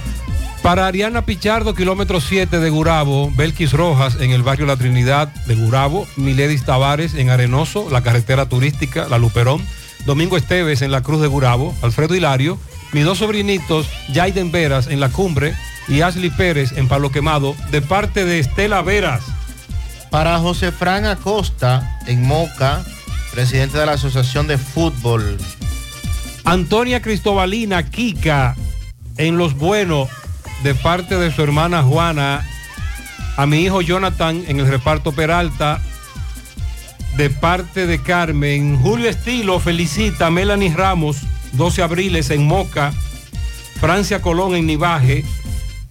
Para Ariana Pichardo, kilómetro 7 de Gurabo, Belkis Rojas en el barrio La Trinidad de Gurabo, Miledis Tavares en Arenoso, la carretera turística La Luperón, Domingo Esteves en la Cruz de Gurabo, Alfredo Hilario, mis dos sobrinitos, Jaiden Veras en la Cumbre y Ashley Pérez en Palo Quemado, de parte de Estela Veras. Para José Fran Acosta en Moca, presidente de la Asociación de Fútbol. Antonia Cristobalina Kika en Los Buenos, de parte de su hermana Juana, a mi hijo Jonathan en el reparto Peralta, de parte de Carmen. Julio Estilo felicita a Melanie Ramos, 12 abriles en Moca, Francia Colón en Nivaje,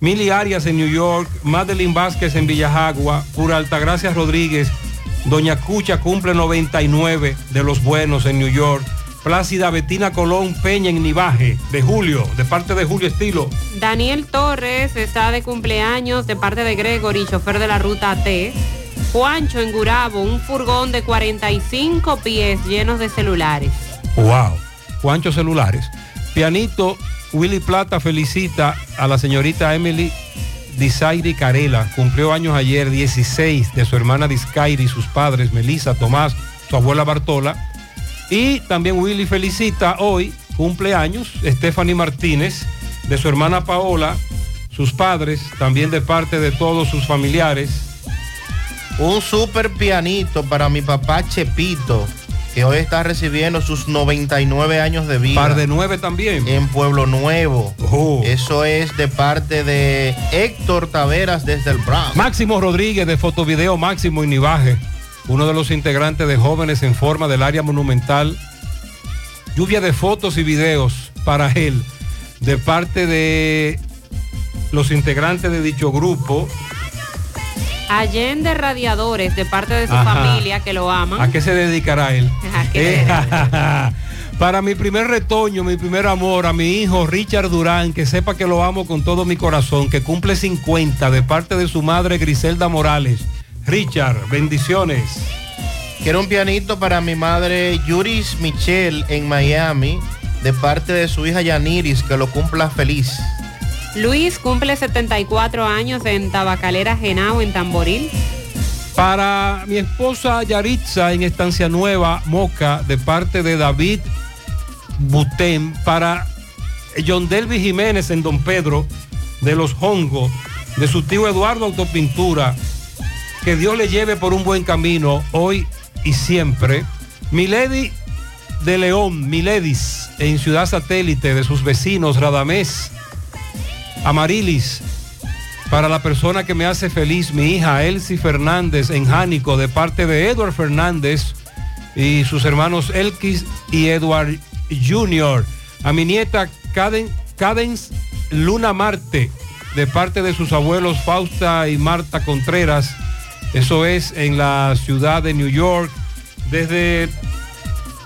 Mili Arias en New York, Madeline Vázquez en Villajagua, Pura Altagracia Rodríguez, Doña Cucha cumple 99 de los buenos en New York. Plácida Betina Colón Peña en Nivaje, de Julio, de parte de Julio Estilo. Daniel Torres está de cumpleaños de parte de Gregory, chofer de la ruta T. Juancho en Gurabo, un furgón de 45 pies llenos de celulares. Wow, Juancho Celulares. Pianito Willy Plata felicita a la señorita Emily Disairi Carela. Cumplió años ayer, 16, de su hermana Discairi, sus padres, Melissa, Tomás, su abuela Bartola. Y también Willy felicita hoy, cumpleaños, Stephanie Martínez, de su hermana Paola, sus padres, también de parte de todos sus familiares. Un super pianito para mi papá Chepito, que hoy está recibiendo sus 99 años de vida. Par de nueve también. En Pueblo Nuevo. Eso es de parte de Héctor Taveras desde el Bronx. Máximo Rodríguez de Fotovideo Máximo Inivaje, uno de los integrantes de Jóvenes en Forma del Área Monumental. Lluvia de fotos y videos para él, de parte de los integrantes de dicho grupo. Allende Radiadores, de parte de su Ajá. familia, que lo aman. ¿A qué se dedicará él? ¿A qué Eh, Para mi primer retoño, mi primer amor, a mi hijo Richard Durán, que sepa que lo amo con todo mi corazón, que cumple 50 de parte de su madre Griselda Morales. Richard, bendiciones. Quiero un pianito para mi madre Yuris Michelle en Miami, de parte de su hija Yaniris, que lo cumpla feliz. Luis cumple 74 años en Tabacalera Genao, en Tamboril. Para mi esposa Yaritza en Estancia Nueva, Moca, de parte de David Butén. Para John Delvi Jiménez en Don Pedro, de Los Hongos, de su tío Eduardo Autopintura. Que Dios le lleve por un buen camino hoy y siempre. Milady de León, Miledis, en Ciudad Satélite, de sus vecinos Radamés, Amarilis, para la persona que me hace feliz, mi hija Elsie Fernández en Jánico, de parte de Edward Fernández y sus hermanos Elkis y Edward Jr. A mi nieta Caden, Cadence Luna Marte, de parte de sus abuelos Fausta y Marta Contreras. Eso es en la ciudad de New York. Desde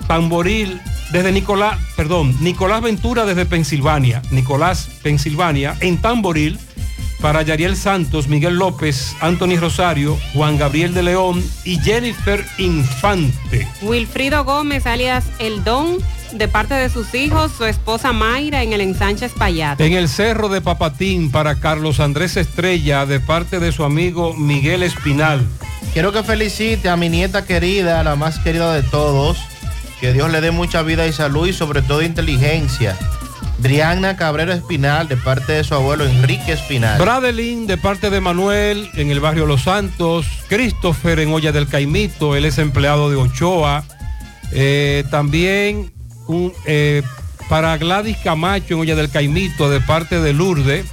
Tamboril, desde Nicolás, perdón, Nicolás Ventura desde Pensilvania, Nicolás, Pensilvania, en Tamboril, para Yariel Santos, Miguel López, Anthony Rosario, Juan Gabriel de León y Jennifer Infante. Wilfrido Gómez, alias El Don, de parte de sus hijos, su esposa Mayra en el ensanche Espaillat. En el Cerro de Papatín para Carlos Andrés Estrella, de parte de su amigo Miguel Espinal. Quiero que felicite a mi nieta querida, la más querida de todos. Que Dios le dé mucha vida y salud y sobre todo inteligencia. Driana Cabrera Espinal, de parte de su abuelo Enrique Espinal. Bradelin, de parte de Manuel, en el barrio Los Santos. Christopher, en Olla del Caimito, él es empleado de Ochoa. Eh, también eh, para Gladys Camacho, en Olla del Caimito, de parte de Lourdes.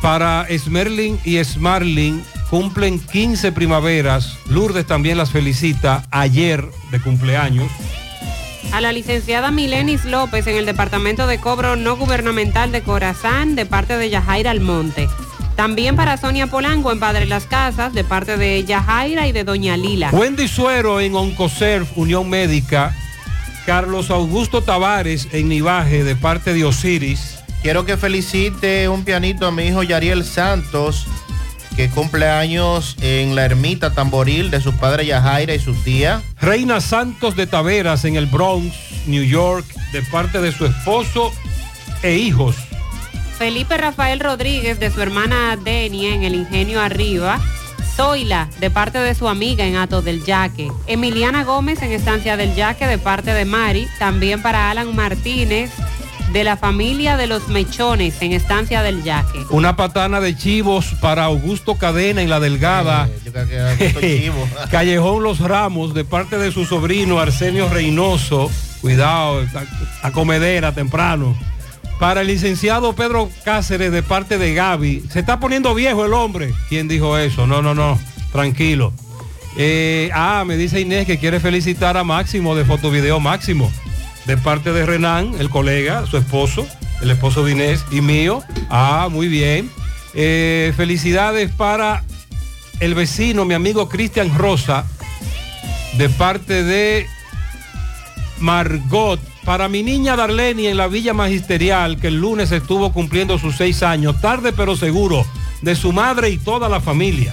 Para Esmerlin y Smarlin, cumplen 15 primaveras. Lourdes también las felicita ayer de cumpleaños. A la licenciada Milenis López en el Departamento de Cobro No Gubernamental de Corazán de parte de Yajaira Almonte. También para Sonia Polanco en Padre Las Casas de parte de Yajaira y de Doña Lila. Wendy Suero en Oncoserv, Unión Médica. Carlos Augusto Tavares en Nivaje de parte de Osiris. Quiero que felicite un pianito a mi hijo Yariel Santos, que cumple años en la ermita tamboril de su padre Yajaira y su tía. Reina Santos de Taveras en el Bronx, New York, de parte de su esposo e hijos. Felipe Rafael Rodríguez de su hermana Denia en el Ingenio Arriba. Zoila de parte de su amiga en Atos del Yaque. Emiliana Gómez en Estancia del Yaque de parte de Mari. También para Alan Martínez de la familia de los Mechones en Estancia del Yaque. Una patana de chivos para Augusto Cadena en la Delgada. Callejón Los Ramos de parte de su sobrino Arsenio Reynoso. Cuidado, a comedera temprano. Para el licenciado Pedro Cáceres de parte de Gaby. Se está poniendo viejo el hombre. ¿Quién dijo eso? No, no, no. Tranquilo. Eh, ah, me dice Inés que quiere felicitar a Máximo de Fotovideo Máximo. De parte de Renan, el colega, su esposo, el esposo de Inés y mío. Ah, muy bien. Eh, felicidades para el vecino, mi amigo Cristian Rosa, de parte de Margot. Para mi niña Darleni en la Villa Magisterial, que el lunes estuvo cumpliendo sus seis años, tarde pero seguro, de su madre y toda la familia.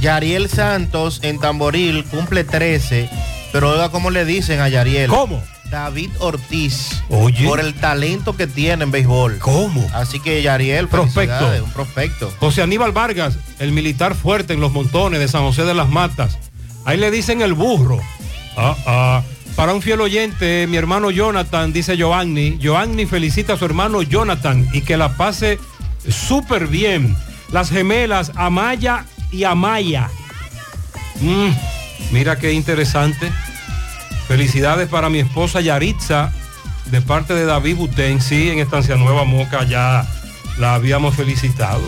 Yariel Santos en Tamboril cumple 13, pero oiga cómo le dicen a Yariel. ¿Cómo? David Ortiz. Oye. Por el talento que tiene en béisbol. ¿Cómo? Así que Yariel, Prospecto. un prospecto. José Aníbal Vargas, el militar fuerte en los montones de San José de las Matas. Ahí le dicen el burro. Ah, ah. Para un fiel oyente, mi hermano Jonathan, dice Giovanni. Giovanni felicita a su hermano Jonathan y que la pase súper bien. Las gemelas Amaya y Amaya. Mm, mira qué interesante. Felicidades para mi esposa Yaritza, de parte de David Butén. Sí, en Estancia Nueva Moca ya la habíamos felicitado.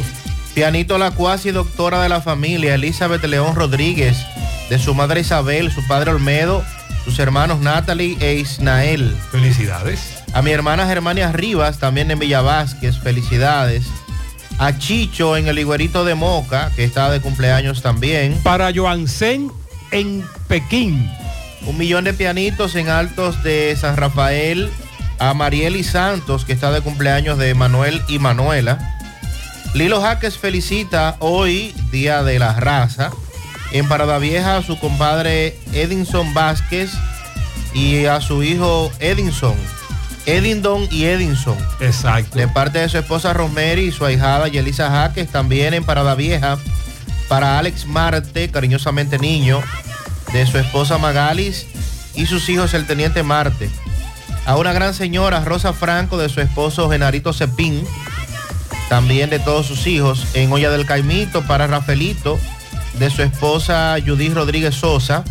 Pianito La Cuasi, doctora de la familia, Elizabeth León Rodríguez, de su madre Isabel, su padre Olmedo, sus hermanos Natalie e Isnael. Felicidades. A mi hermana Germania Rivas, también en Villa Vázquez, felicidades. A Chicho en el Higuerito de Moca, que está de cumpleaños también. Para Joansen en Pekín. Un millón de pianitos en altos de San Rafael. A Marieli Santos, que está de cumpleaños de Manuel y Manuela. Lilo Jaques felicita hoy, Día de la Raza. En Parada Vieja a su compadre Edinson Vázquez y a su hijo Edinson. Edindon y Edinson. Exacto. De parte de su esposa Rosemary y su ahijada Yelisa Jaques, también en Parada Vieja. Para Alex Marte, cariñosamente niño, de su esposa Magalis y sus hijos el teniente Marte. A una gran señora, Rosa Franco, de su esposo Genarito Cepín, también de todos sus hijos. En Olla del Caimito, para Rafaelito, de su esposa Judith Rodríguez Sosa.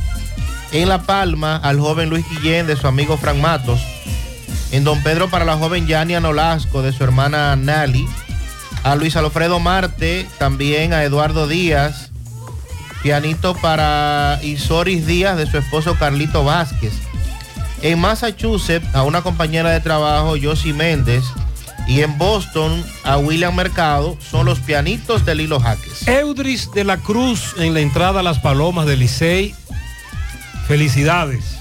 En La Palma, al joven Luis Guillén, de su amigo Frank Matos. En Don Pedro, para la joven Yania Nolasco, de su hermana Nali. A Luis Alfredo Marte, también a Eduardo Díaz. Pianito para Isoris Díaz, de su esposo Carlito Vázquez. En Massachusetts, a una compañera de trabajo, Josie Méndez. Y en Boston, a William Mercado, son los pianitos de Lilo Jaques. Eudris de la Cruz en la entrada a las Palomas del Licey. Felicidades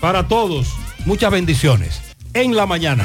para todos. Muchas bendiciones. En la mañana.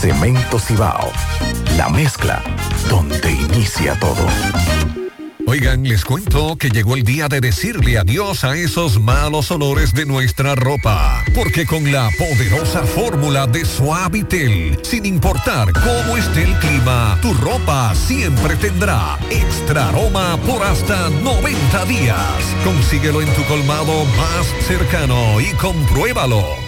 Cemento Cibao. La mezcla donde inicia todo. Oigan, les cuento que llegó el día de decirle adiós a esos malos olores de nuestra ropa. Porque con la poderosa fórmula de Suavitel, sin importar cómo esté el clima, tu ropa siempre tendrá extra aroma por hasta 90 días. Consíguelo en tu colmado más cercano y compruébalo.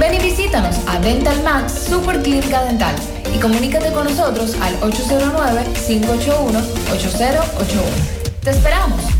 Ven y visítanos a Dental Max Super Clínica Dental y comunícate con nosotros al 809-581-8081. ¡Te esperamos!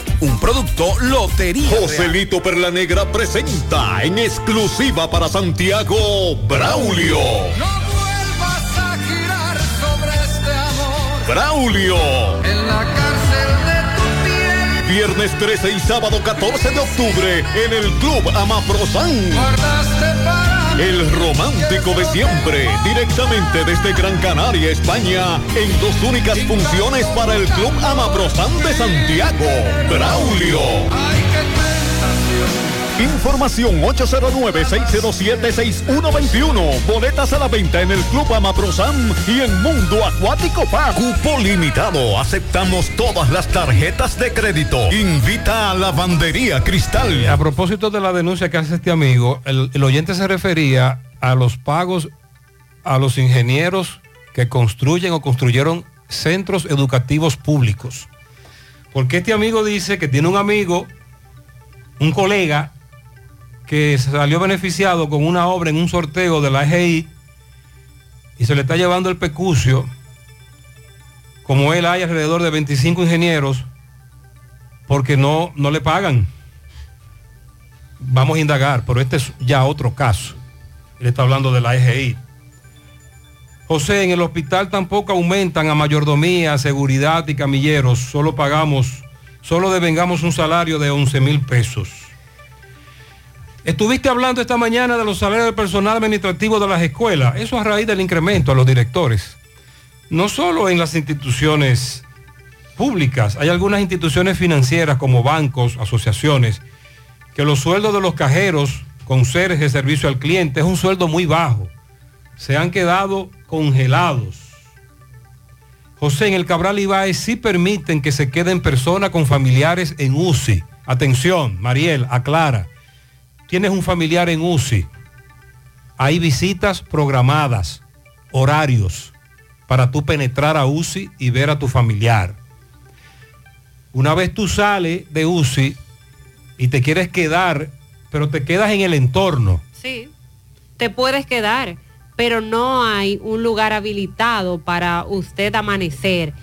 Un producto Lotería Real. Joselito Perla Negra presenta en exclusiva para Santiago Braulio. vuelvas a girar sobre este amor. Braulio. En la cárcel de tu piel. Viernes 13 y sábado 14 de octubre en el Club Amaprosan. Guardaste para El romántico de siempre, directamente desde Gran Canaria, España, en dos únicas funciones para el Club Amaprosan de Santiago, Braulio. Información 809-607-6121. Boletas a la venta en el Club Amaprosan y en Mundo Acuático Park. Cupo limitado. Aceptamos todas las tarjetas de crédito. Invita a Lavandería Cristal. A propósito de la denuncia que hace este amigo, el oyente se refería a los pagos a los ingenieros que construyen o construyeron centros educativos públicos. Porque este amigo dice que tiene un amigo, un colega, que salió beneficiado con una obra en un sorteo de la EGI y se le está llevando el pecucio. Como él hay alrededor de 25 ingenieros porque no, no le pagan. Vamos a indagar, pero este es ya otro caso. Él está hablando de la EGI. José, en el hospital tampoco aumentan a mayordomía, seguridad y camilleros. Solo pagamos, solo devengamos un salario de 11 mil pesos. Estuviste hablando esta mañana de los salarios del personal administrativo de las escuelas. Eso a raíz del incremento a los directores. No solo en las instituciones públicas, hay algunas instituciones financieras como bancos, asociaciones, que los sueldos de los cajeros, conserjes servicio al cliente, es un sueldo muy bajo. Se han quedado congelados. José, en el Cabral Ibáez sí permiten que se queden personas con familiares en UCI. Atención, Mariel, aclara. Tienes un familiar en UCI. Hay visitas programadas, horarios, para tú penetrar a UCI y ver a tu familiar. Una vez tú sales de UCI y te quieres quedar, pero te quedas en el entorno. Sí, te puedes quedar, pero no hay un lugar habilitado para usted amanecer.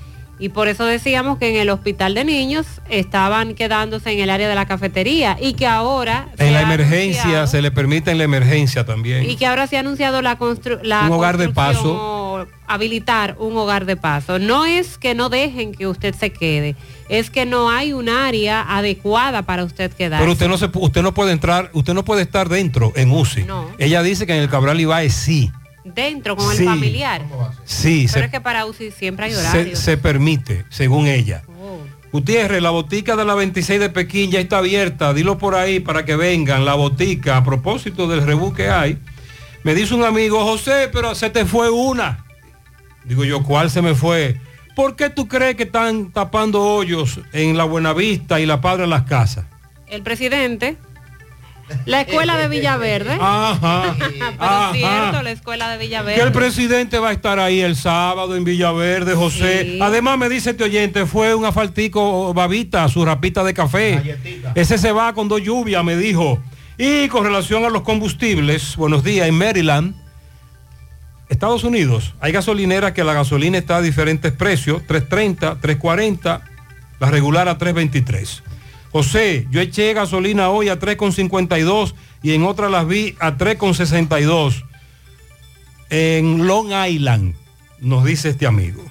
Y por eso decíamos que en el hospital de niños estaban quedándose en el área de la cafetería y que ahora... En la emergencia se le permite en la emergencia también. Y que ahora se ha anunciado la, constru- la Un hogar de paso. habilitar un hogar de paso. No es que no dejen que usted se quede, es que no hay un área adecuada para usted quedarse. Pero usted no se usted no puede entrar, usted no puede estar dentro en UCI. No. Ella dice que en el Cabral Ibáez sí. Dentro con Sí. el familiar. Sí, Pero se, es que para UCI siempre hay se, horarios. se permite, según ella. Oh. Gutiérrez, la botica de la 26 de Pekín ya está abierta. Dilo por ahí para que vengan. La botica, a propósito del rebú que hay. Me dice un amigo, José, pero se te fue una. Digo yo, ¿cuál se me fue? ¿Por qué tú crees que están tapando hoyos en la Buenavista y la Padre de las Casas? El presidente. La escuela de Villaverde. Ajá. Pero Ajá. es cierto, la escuela de Villaverde. Que el presidente va a estar ahí el sábado en Villaverde, José. Sí. Además me dice este oyente, fue un asfaltico babita, su rapita de café. Ese se va con dos lluvias, me dijo. Y con relación a los combustibles, buenos días, en Maryland, Estados Unidos, hay gasolineras que la gasolina está a diferentes precios, 3.30, 3.40, la regular a 3.23. José, yo eché gasolina hoy a 3,52 y en otras las vi a 3,62 en Long Island, nos dice este amigo.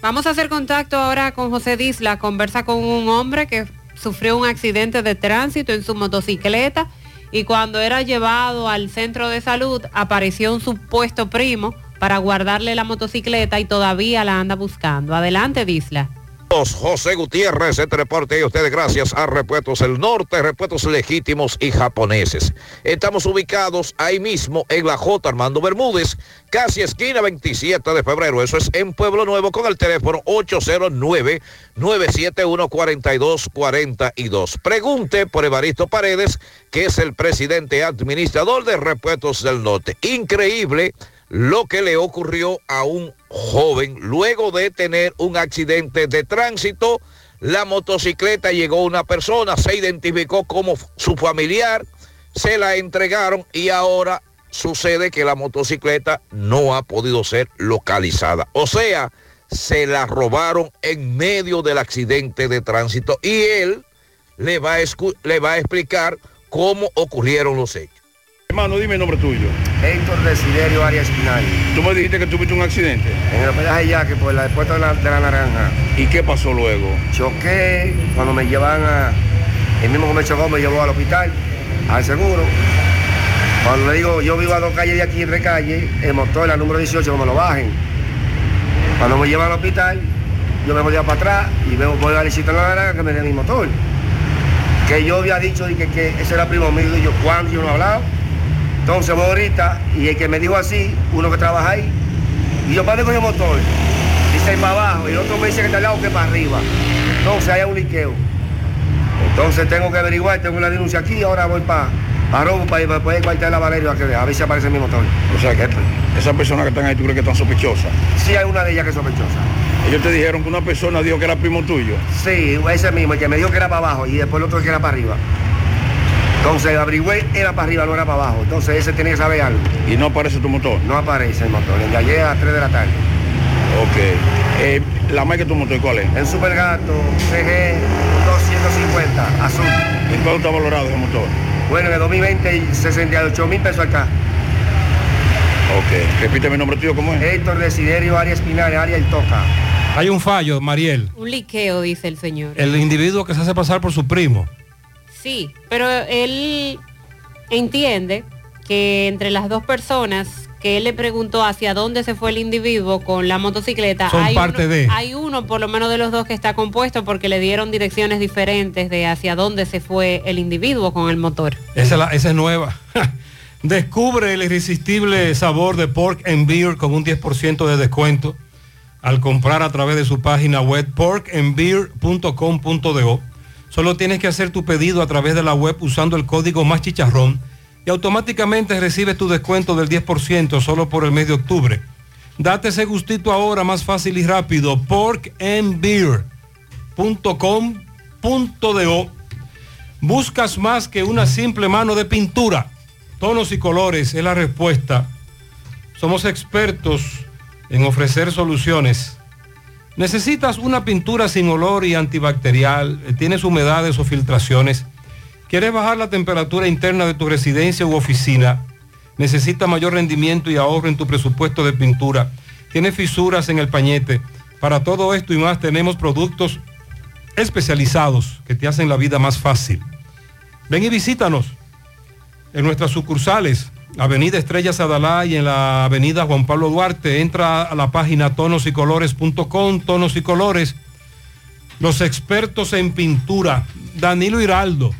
Vamos a hacer contacto ahora con José Disla. Conversa con un hombre que sufrió un accidente de tránsito en su motocicleta y cuando era llevado al centro de salud apareció un supuesto primo para guardarle la motocicleta y todavía la anda buscando. Adelante, Disla. José Gutiérrez, este reporte y ustedes gracias a Repuestos El Norte, Repuestos Legítimos y Japoneses. Estamos ubicados ahí mismo en la J. Armando Bermúdez, casi esquina 27 de febrero. Eso es en Pueblo Nuevo con el teléfono 809-971-4242. Pregunte por Evaristo Paredes, que es el presidente administrador de Repuestos del Norte. Increíble lo que le ocurrió a un joven luego de tener un accidente de tránsito. La motocicleta llegó una persona, se identificó como su familiar, se la entregaron y ahora sucede que la motocicleta no ha podido ser localizada. O sea, se la robaron en medio del accidente de tránsito y él le va a, le va a explicar cómo ocurrieron los hechos. Hermano, dime el nombre tuyo. Héctor Desiderio Arias Espinal. Tú me dijiste que tuviste un accidente. En el hospedaje ya que por la puerta de la, de la naranja. ¿Y qué pasó luego? Choqué cuando me llevan a. El mismo que me chocó me llevó al hospital, al seguro. Cuando le digo, yo vivo a dos calles de aquí, tres calles, el motor, la número 18, que me lo bajen. Cuando me llevan al hospital, yo me voy para atrás y veo, voy a decirte a la naranja que me dé mi motor. Que yo había dicho y que, que ese era primo mío y yo, ¿cuándo? Yo no he hablado. Entonces voy ahorita y el que me dijo así, uno que trabaja ahí, y yo, ¿para dónde cogió el motor? Dice para abajo y el otro me dice que está al lado que para arriba. Entonces hay un liqueo. Entonces tengo que averiguar, tengo una denuncia aquí, ahora voy para para Robo, para ir para de la Valeria, a, que- a ver si aparece mi motor. O sea, que esas personas que están ahí, ¿tú crees que están sospechosas? Sí, hay una de ellas que es sospechosa. Ellos te dijeron que una persona dijo que era primo tuyo. Sí, ese mismo, el que me dijo que era para abajo y después el otro que era para arriba. Entonces averigüé, era para arriba, no era para abajo. Entonces ese tenía que saber algo. ¿Y no aparece tu motor? No aparece el motor, el de ayer a las 3 de la tarde. Ok. Eh, ¿La marca de tu motor cuál es? En Supergato, CG 250, azul. ¿En cuánto está valorado ese motor? Bueno, en el 2020, 68 mil pesos acá. Ok. Repíteme el nombre tuyo, ¿cómo es? Héctor Desiderio, Arias Espinal, Arias El Toca. Hay un fallo, Mariel. Un liqueo, dice el señor. El individuo que se hace pasar por su primo. Sí, pero él entiende que entre las dos personas que él le preguntó hacia dónde se fue el individuo con la motocicleta, Son hay, parte uno, de. hay uno por lo menos de los dos que está compuesto porque le dieron direcciones diferentes de hacia dónde se fue el individuo con el motor. Esa es, la- esa es nueva. Descubre el irresistible sabor de Pork and Beer con un 10% de descuento al comprar a través de su página web porkandbeer.com.do. Solo tienes que hacer tu pedido a través de la web usando el código más chicharrón y automáticamente recibes tu descuento del 10% solo por el mes de octubre. Date ese gustito ahora más fácil y rápido. porkandbeer.com.do Buscas más que una simple mano de pintura. Tonos y colores es la respuesta. Somos expertos en ofrecer soluciones. Necesitas una pintura sin olor y antibacterial, eh, tienes humedades o filtraciones, quieres bajar la temperatura interna de tu residencia u oficina, necesitas mayor rendimiento y ahorro en tu presupuesto de pintura, tienes fisuras en el pañete. Para todo esto y más tenemos productos especializados que te hacen la vida más fácil. Ven y visítanos en nuestras sucursales, Avenida Estrellas Adalá y en la Avenida Juan Pablo Duarte. Entra a la página tonosycolores.com, Tonos y Colores. Los expertos en pintura, Danilo Hiraldo.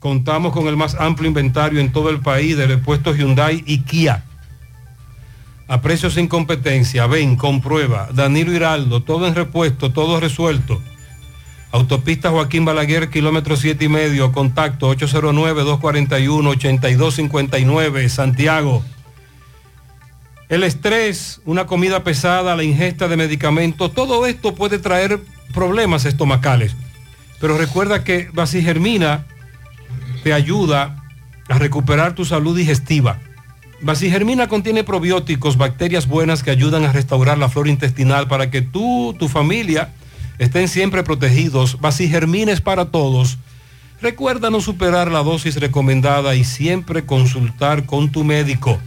Contamos con el más amplio inventario en todo el país de repuestos Hyundai y Kia. A precios sin competencia, ven, comprueba. Danilo Hiraldo, todo en repuesto, todo resuelto. Autopista Joaquín Balaguer, kilómetro 7 y medio, contacto 809-241-8259, Santiago. El estrés, una comida pesada, la ingesta de medicamentos, todo esto puede traer problemas estomacales. Pero recuerda que Basigermina te ayuda a recuperar tu salud digestiva. Basigermina contiene probióticos, bacterias buenas que ayudan a restaurar la flora intestinal para que tú, tu familia, estén siempre protegidos. Basigermina es para todos. Recuerda no superar la dosis recomendada y siempre consultar con tu médico.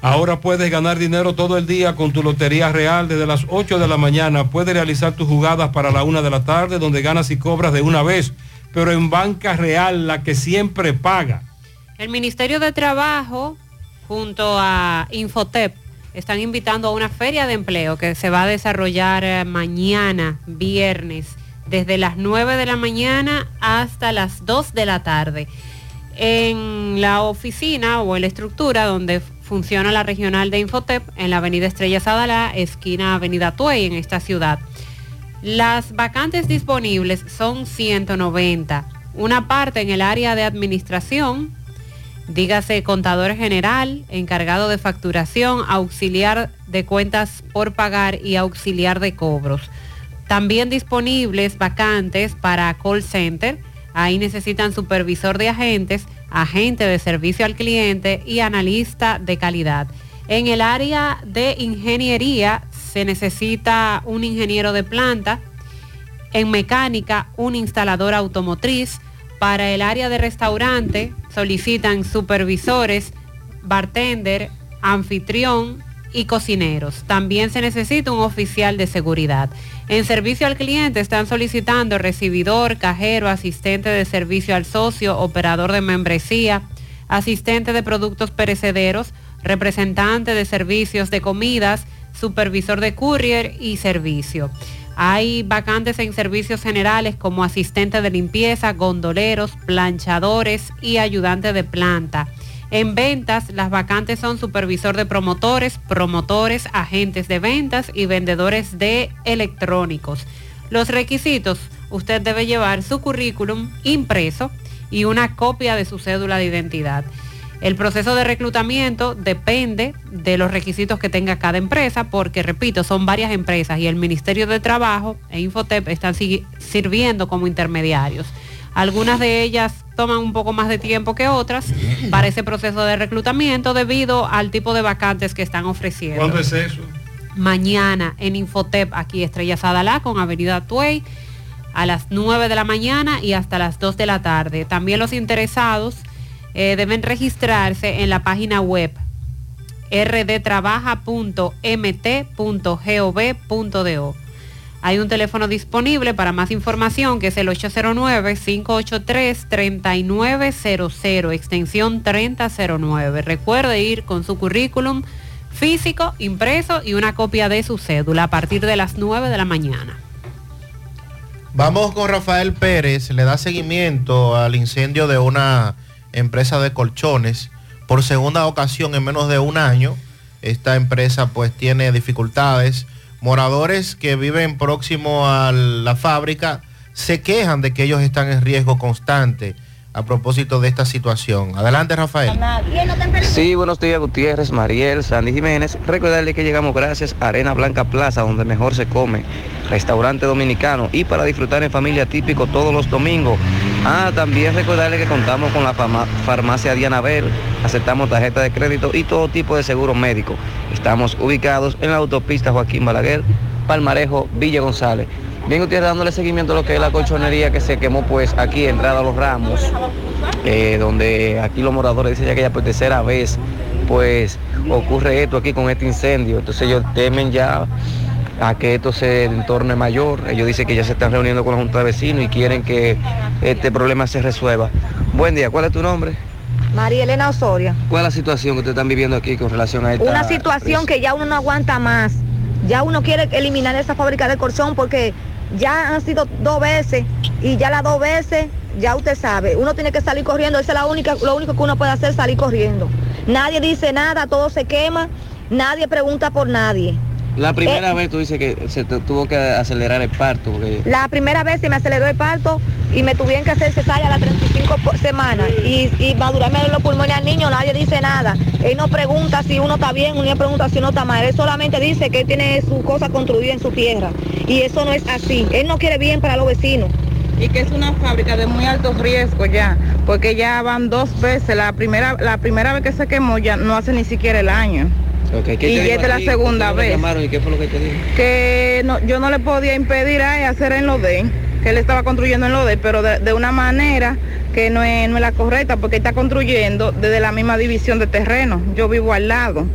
Ahora puedes ganar dinero todo el día con tu Lotería Real desde las 8 de la mañana. Puedes realizar tus jugadas para la 1 de la tarde donde ganas y cobras de una vez, pero en Banca Real, la que siempre paga. El Ministerio de Trabajo junto a Infotep están invitando a una feria de empleo que se va a desarrollar eh, mañana, viernes, desde las 9 de la mañana hasta las 2 de la tarde. En la oficina o en la estructura donde funciona la regional de Infotep, en la avenida Estrella Sadalá, esquina Avenida Tuey, en esta ciudad. Las vacantes disponibles son 190. Una parte en el área de administración, dígase contador general, encargado de facturación, auxiliar de cuentas por pagar y auxiliar de cobros. También disponibles vacantes para call center. Ahí necesitan supervisor de agentes, agente de servicio al cliente y analista de calidad. En el área de ingeniería se necesita un ingeniero de planta, en mecánica un instalador automotriz, para el área de restaurante solicitan supervisores, bartender, anfitrión y cocineros. También se necesita un oficial de seguridad. En servicio al cliente están solicitando recibidor, cajero, asistente de servicio al socio, operador de membresía, asistente de productos perecederos, representante de servicios de comidas, supervisor de courier y servicio. Hay vacantes en servicios generales como asistente de limpieza, gondoleros, planchadores y ayudante de planta. En ventas, las vacantes son supervisor de promotores, promotores, agentes de ventas y vendedores de electrónicos. Los requisitos, usted debe llevar su currículum impreso y una copia de su cédula de identidad. El proceso de reclutamiento depende de los requisitos que tenga cada empresa, porque, repito, son varias empresas y el Ministerio de Trabajo e Infotep están sirviendo como intermediarios. Algunas de ellas toman un poco más de tiempo que otras para ese proceso de reclutamiento debido al tipo de vacantes que están ofreciendo. ¿Cuándo es eso? Mañana en Infotep, aquí Estrella Sadalá con Avenida Tuey, a las 9 de la mañana y hasta las 2 de la tarde. También los interesados eh, deben registrarse en la página web rdtrabaja.mt.gov.do. Hay un teléfono disponible para más información que es el 809-583-3900, extensión 3009. Recuerde ir con su currículum físico, impreso y una copia de su cédula a partir de las 9 de la mañana. Vamos con Rafael Pérez, le da seguimiento al incendio de una empresa de colchones. Por segunda ocasión en menos de un año, esta empresa pues tiene dificultades. Moradores que viven próximo a la fábrica se quejan de que ellos están en riesgo constante a propósito de esta situación. Adelante Rafael. Sí, buenos días Gutiérrez, Mariel, Sandy Jiménez. Recordarle que llegamos gracias a Arena Blanca Plaza, donde mejor se come. Restaurante dominicano y para disfrutar en familia típico todos los domingos. Ah, también recordarle que contamos con la farmacia Dianabel. Aceptamos tarjeta de crédito y todo tipo de seguro médico. Estamos ubicados en la autopista Joaquín Balaguer, Palmarejo, Villa González. Bien, Gutiérrez, dándole seguimiento a lo que es la colchonería que se quemó pues aquí entrada a los ramos, eh, donde aquí los moradores dicen ya que ya por tercera vez pues ocurre esto aquí con este incendio. Entonces ellos temen ya a que esto se entorne mayor. Ellos dicen que ya se están reuniendo con la Junta de Vecinos y quieren que este problema se resuelva. Buen día, ¿cuál es tu nombre? María Elena Osoria. ¿Cuál es la situación que ustedes están viviendo aquí con relación a esta Una situación que ya uno no aguanta más. Ya uno quiere eliminar esa fábrica de colchón porque ya han sido dos veces y ya las dos veces, ya usted sabe, uno tiene que salir corriendo. Esa es la única, lo único que uno puede hacer, salir corriendo. Nadie dice nada, todo se quema, nadie pregunta por nadie. La primera Eh, vez tú dices que se te tuvo que acelerar el parto. Porque... La primera vez se me aceleró el parto y me tuvieron que hacer cesárea a las 35 po- semanas y, y madurarme los pulmones al niño, nadie dice nada. Él no pregunta si uno está bien, uno no pregunta si uno está mal. Él solamente dice que él tiene su cosa construida en su tierra. Y eso no es así. Él no quiere bien para los vecinos. y que es una fábrica de muy alto riesgo ya, porque ya van dos veces, la primera, la primera vez que se quemó ya no hace ni siquiera el año. Ok, ¿qué Y dijo es la segunda ¿Ustedes le vez. llamaron ¿Y qué fue lo que te dijo? Que no, yo no le podía impedir a él hacer en lo de que él estaba construyendo en lo de pero de, de una manera que no es, no es la correcta, porque él está construyendo desde la misma división de terreno. Yo vivo al lado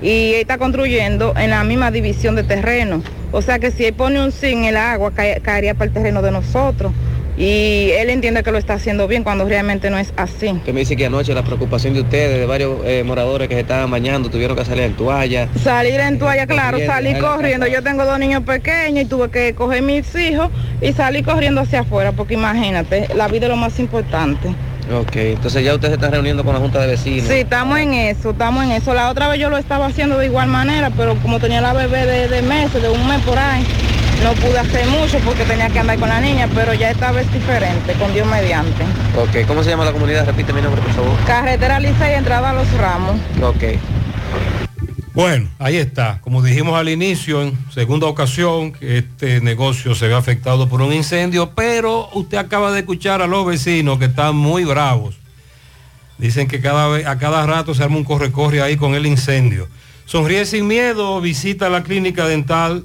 y él está construyendo en la misma división de terreno. O sea que si él pone un zinc en el agua, cae- caería para el terreno de nosotros. Y él entiende que lo está haciendo bien cuando realmente no es así. Que me dice que anoche la preocupación de ustedes, de varios eh, moradores que se estaban bañando, tuvieron que salir en toalla. Salir en toalla, claro, la corriendo. Yo tengo dos niños pequeños y tuve que coger mis hijos y salir corriendo hacia afuera, porque imagínate, la vida es lo más importante. Ok, entonces ya ustedes se están reuniendo con la Junta de Vecinos. Sí, estamos en eso, estamos en eso. La otra vez yo lo estaba haciendo de igual manera, pero como tenía la bebé de, de meses, de un mes por ahí, no pude hacer mucho porque tenía que andar con la niña, pero ya esta vez diferente, con Dios mediante. Ok, ¿cómo se llama la comunidad? Repite mi nombre, por favor. Carretera lisa y entrada a los ramos. Ok. Bueno, ahí está. Como dijimos al inicio, en segunda ocasión, que este negocio se ve afectado por un incendio, pero usted acaba de escuchar a los vecinos que están muy bravos. Dicen que cada vez, a cada rato se arma un corre-corre ahí con el incendio. Sonríe sin miedo, visita la clínica dental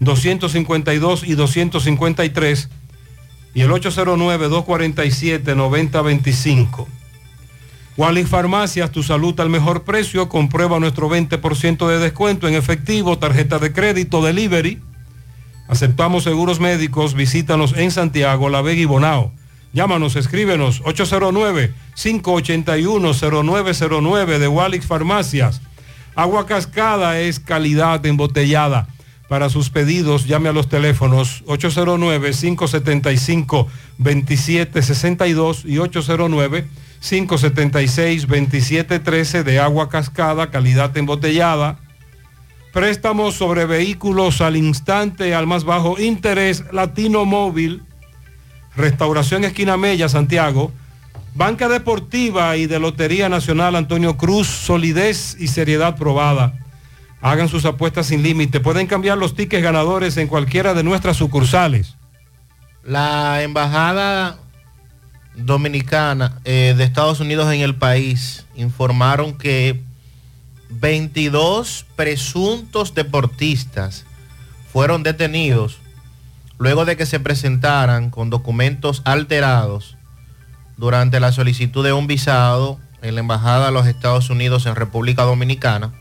252 y 253 y el 809-247-9025. Wallis Farmacias, tu salud al mejor precio, comprueba nuestro 20% de descuento en efectivo, tarjeta de crédito, delivery. Aceptamos seguros médicos, visítanos en Santiago, La Vega y Bonao. Llámanos, escríbenos 809-581-0909 de Walix Farmacias. Agua cascada es calidad embotellada. Para sus pedidos, llame a los teléfonos 809-575-2762 y 809-576-2713 de agua cascada, calidad embotellada. Préstamos sobre vehículos al instante, al más bajo interés, Latino Móvil, Restauración Esquina Mella, Santiago, Banca Deportiva y de Lotería Nacional Antonio Cruz, solidez y seriedad probada. Hagan sus apuestas sin límite. Pueden cambiar los tickets ganadores en cualquiera de nuestras sucursales. La embajada dominicana eh, de Estados Unidos en el país informaron que 22 presuntos deportistas fueron detenidos luego de que se presentaran con documentos alterados durante la solicitud de un visado en la Embajada de los Estados Unidos en República Dominicana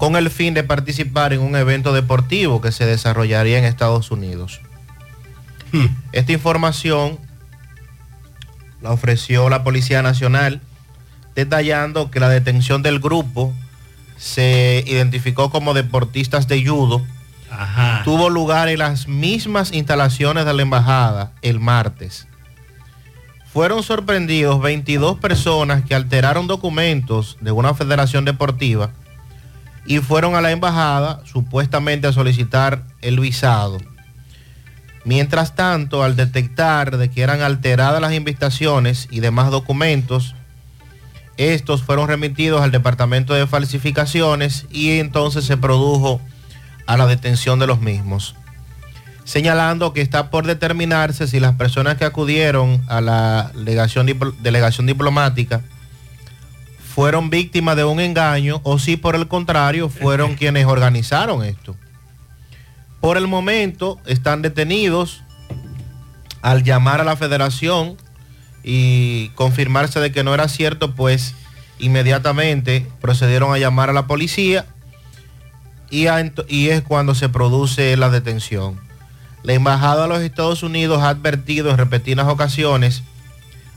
con el fin de participar en un evento deportivo que se desarrollaría en Estados Unidos. Esta información la ofreció la Policía Nacional detallando que la detención del grupo se identificó como deportistas de judo. Tuvo lugar en las mismas instalaciones de la embajada el martes. Fueron sorprendidos 22 personas que alteraron documentos de una federación deportiva y fueron a la embajada supuestamente a solicitar el visado. Mientras tanto, al detectar de que eran alteradas las invitaciones y demás documentos, estos fueron remitidos al Departamento de Falsificaciones y entonces se produjo a la detención de los mismos, señalando que está por determinarse si las personas que acudieron a la delegación, delegación diplomática fueron víctimas de un engaño o si por el contrario fueron quienes organizaron esto. Por el momento están detenidos al llamar a la federación y confirmarse de que no era cierto, pues inmediatamente procedieron a llamar a la policía y, y es cuando se produce la detención. La Embajada de los Estados Unidos ha advertido en repetidas ocasiones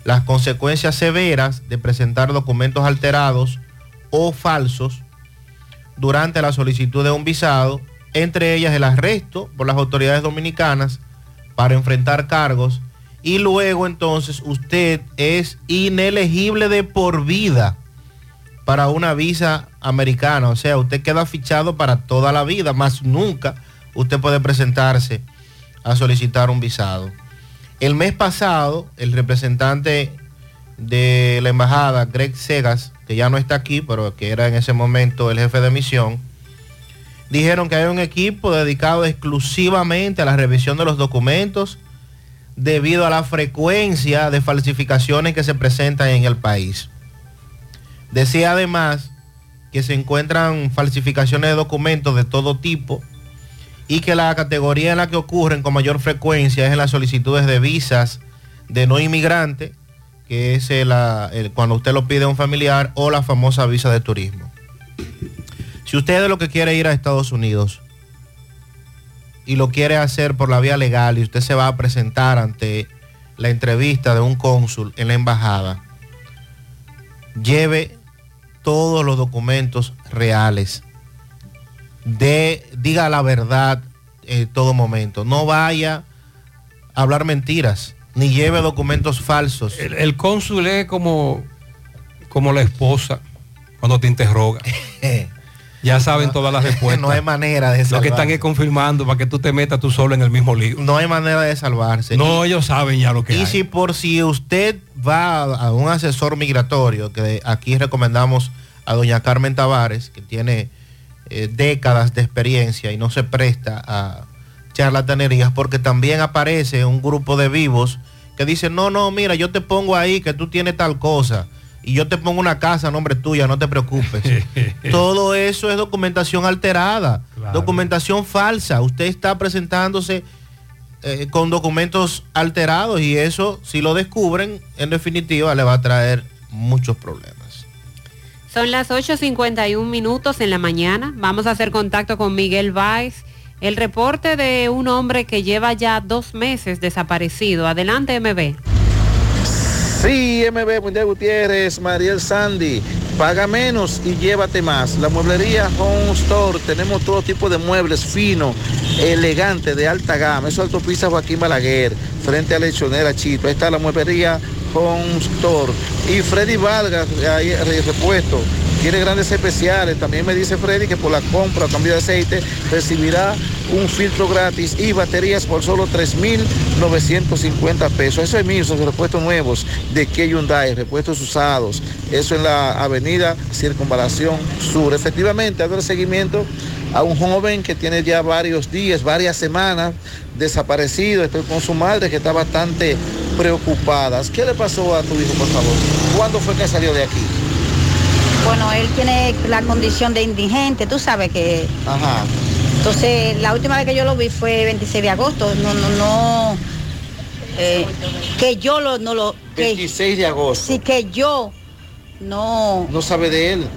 las consecuencias severas de presentar documentos alterados o falsos durante la solicitud de un visado, entre ellas el arresto por las autoridades dominicanas para enfrentar cargos y luego entonces usted es inelegible de por vida para una visa americana, o sea, usted queda fichado para toda la vida, más nunca usted puede presentarse a solicitar un visado. El mes pasado, el representante de la embajada, Greg Segas, que ya no está aquí, pero que era en ese momento el jefe de misión, dijeron que hay un equipo dedicado exclusivamente a la revisión de los documentos debido a la frecuencia de falsificaciones que se presentan en el país. Decía además que se encuentran falsificaciones de documentos de todo tipo y que la categoría en la que ocurren con mayor frecuencia es en las solicitudes de visas de no inmigrante, que es cuando usted lo pide a un familiar, o la famosa visa de turismo. Si usted es lo que quiere ir a Estados Unidos y lo quiere hacer por la vía legal y usted se va a presentar ante la entrevista de un cónsul en la embajada, lleve todos los documentos reales. De, diga la verdad en todo momento. No vaya a hablar mentiras, ni lleve documentos falsos. El, el cónsul es como, como la esposa. cuando te interroga. Ya saben todas las respuestas. No hay manera de Lo que salvarse. están es confirmando para que tú te metas tú solo en el mismo lío. No hay manera de salvarse. No, ellos saben ya lo que Y hay. si por si usted va a un asesor migratorio, que aquí recomendamos a doña Carmen Tavares, que tiene eh, décadas de experiencia y no se presta a charlatanerías, porque también aparece un grupo de vivos que dicen, no, no, mira, yo te pongo ahí que tú tienes tal cosa. Y yo te pongo una casa a nombre tuya, no te preocupes. Todo eso es documentación alterada, documentación falsa. Usted está presentándose eh, con documentos alterados y eso, si lo descubren, en definitiva le va a traer muchos problemas. Son las 8.51 minutos en la mañana. Vamos a hacer contacto con Miguel Valls. El reporte de un hombre que lleva ya dos meses desaparecido. Adelante, MB. Sí, MB Mundial Gutiérrez, Mariel Sandy, paga menos y llévate más. La mueblería Home Store, tenemos todo tipo de muebles finos, elegantes, de alta gama. Eso es autopista Joaquín Balaguer, frente a lechonera Chito. Ahí está la mueblería Home Store. Y Freddy Vargas, ahí repuesto. Tiene grandes especiales. También me dice Freddy que por la compra o cambio de aceite recibirá un filtro gratis y baterías por solo 3.950 pesos. Eso es mío, son repuestos nuevos de Kia Hyundai, repuestos usados. Eso en la avenida Circunvalación Sur. Efectivamente, hago el seguimiento a un joven que tiene ya varios días, varias semanas desaparecido. Estoy con su madre que está bastante preocupada. ¿Qué le pasó a tu hijo, por favor? ¿Cuándo fue que salió de aquí? Bueno, él tiene la condición de indigente, tú sabes que... Ajá. Entonces, la última vez que yo lo vi fue 26 de agosto. No, no, no... eh, que yo lo, no lo... Que, 26 de agosto. sí, que yo no... No sabe de él.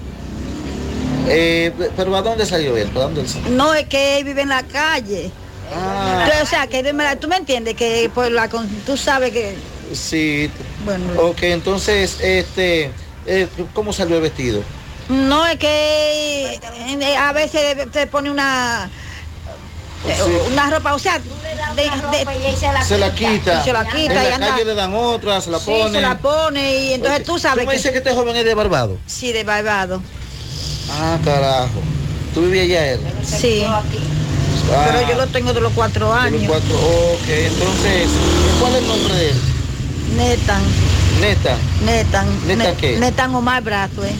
Eh, pero ¿a dónde salió él? ¿Para dónde él salió? No, es que él vive en la calle. Ah. Entonces, o sea, que tú me entiendes, que por la, con- tú sabes que... Sí. Bueno. Ok, entonces, este, eh, ¿cómo salió el vestido? No, es que eh, a veces te pone una... eh, Una ropa, o sea, de- de- Se la quita. Y se la quita En y la anda. calle le dan otra, se la Sí, pone. se la pone y entonces tú sabes ¿Tú me que... dices que este joven es de Barbado? Sí, de Barbado. Ah, carajo. ¿Tú vivías allá él? Sí. Ah. Pero yo lo tengo de los cuatro De los años. cuatro. Ok, entonces, ¿cuál es el nombre de él? Netan, Neta, Netan. ¿Netan Ne- qué? Netan Omar Brazo, eh.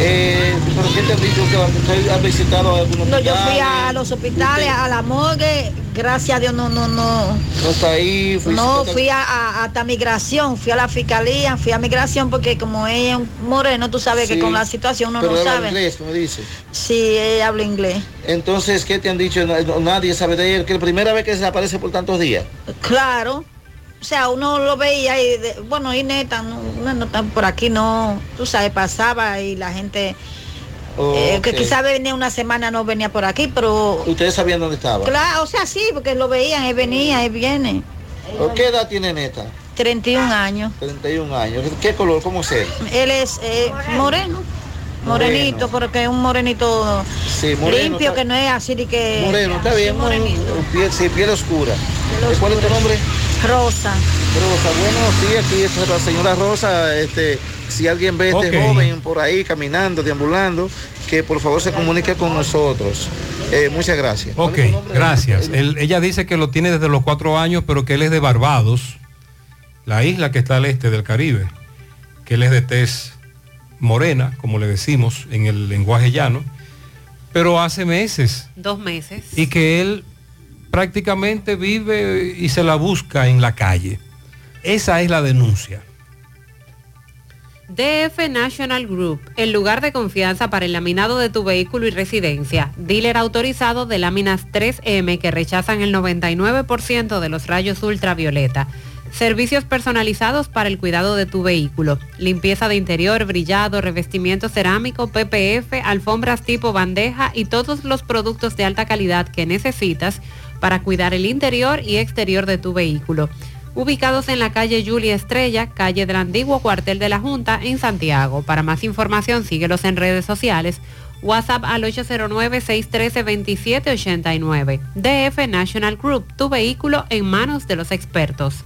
Eh, ¿Pero qué te han dicho que usted ha visitado algunos No, yo fui a los hospitales, a la morgue, gracias a Dios no, no, no. No está ahí. No, fui a, a- hasta migración, fui a la fiscalía, fui a migración porque como ella es moreno, tú sabes Sí, que con la situación uno pero no sabe. inglés, como dice. Sí, ella habla inglés. Entonces, ¿qué te han dicho? Nadie sabe de él, que la primera vez que desaparece por tantos días. Claro. O sea, uno lo veía y, de- bueno, y neta, no, no, por aquí no, tú sabes, pasaba y la gente, eh, que quizás venía una semana, no venía por aquí, pero, Ustedes sabían dónde estaba. claro, o sea, sí, porque lo veían, él venía, él viene. ¿O ¿Qué edad tiene Neta? 31 años. 31 años. ¿Qué color? ¿Cómo es él? Él es eh, moreno, morenito, porque es un morenito Sí, moreno, limpio, está- que no es así de que... Moreno, está bien. un- un piel, sí, piel oscura. ¿Cuál es tu nombre? Rosa. Rosa, bueno, sí, aquí es la señora Rosa, este, si alguien ve a este joven por ahí caminando, deambulando, que por favor se comunique con nosotros. Eh, muchas gracias. Ok, gracias. Él- ella dice que lo tiene desde los cuatro años, pero que él es de Barbados, la isla que está al este del Caribe, que él es de tez morena, como le decimos en el lenguaje llano, pero hace meses Dos meses. y que él prácticamente vive y se la busca en la calle. Esa es la denuncia. DF National Group, el lugar de confianza para el laminado de tu vehículo y residencia. Dealer autorizado de láminas 3M que rechazan el 99% de los rayos ultravioleta. Servicios personalizados para el cuidado de tu vehículo. Limpieza de interior, brillado, revestimiento cerámico, PPF, alfombras tipo bandeja y todos los productos de alta calidad que necesitas para cuidar el interior y exterior de tu vehículo ubicados en la calle Julia Estrella, calle del antiguo cuartel de la Junta, en Santiago. Para más información, síguelos en redes sociales. WhatsApp al 809-613-2789. DF National Group, tu vehículo en manos de los expertos.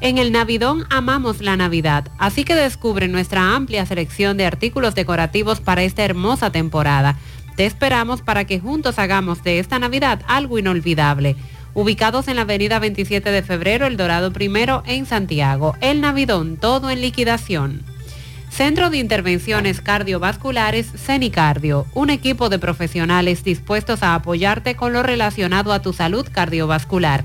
En el Navidón amamos la Navidad, así que descubre nuestra amplia selección de artículos decorativos para esta hermosa temporada. Te esperamos para que juntos hagamos de esta Navidad algo inolvidable. Ubicados en la avenida 27 de febrero, El Dorado Primero, en Santiago. El Navidón, todo en liquidación. Centro de Intervenciones Cardiovasculares CENICARDIO, un equipo de profesionales dispuestos a apoyarte con lo relacionado a tu salud cardiovascular.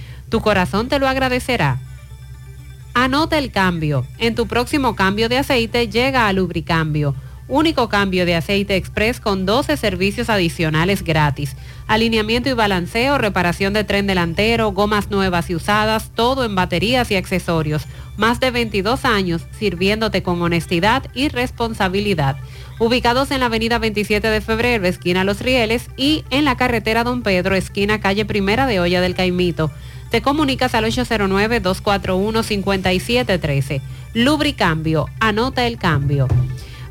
Tu corazón te lo agradecerá. Anota el cambio. En tu próximo cambio de aceite llega a Lubricambio. Único cambio de aceite express con 12 servicios adicionales gratis. Alineamiento y balanceo, reparación de tren delantero, gomas nuevas y usadas, todo en baterías y accesorios. Más de 22 años sirviéndote con honestidad y responsabilidad. Ubicados en la avenida 27 de febrero, esquina Los Rieles, y en la carretera Don Pedro, esquina calle Primera de Olla del Caimito. Te comunicas al 809-241-5713. Lubricambio, anota el cambio.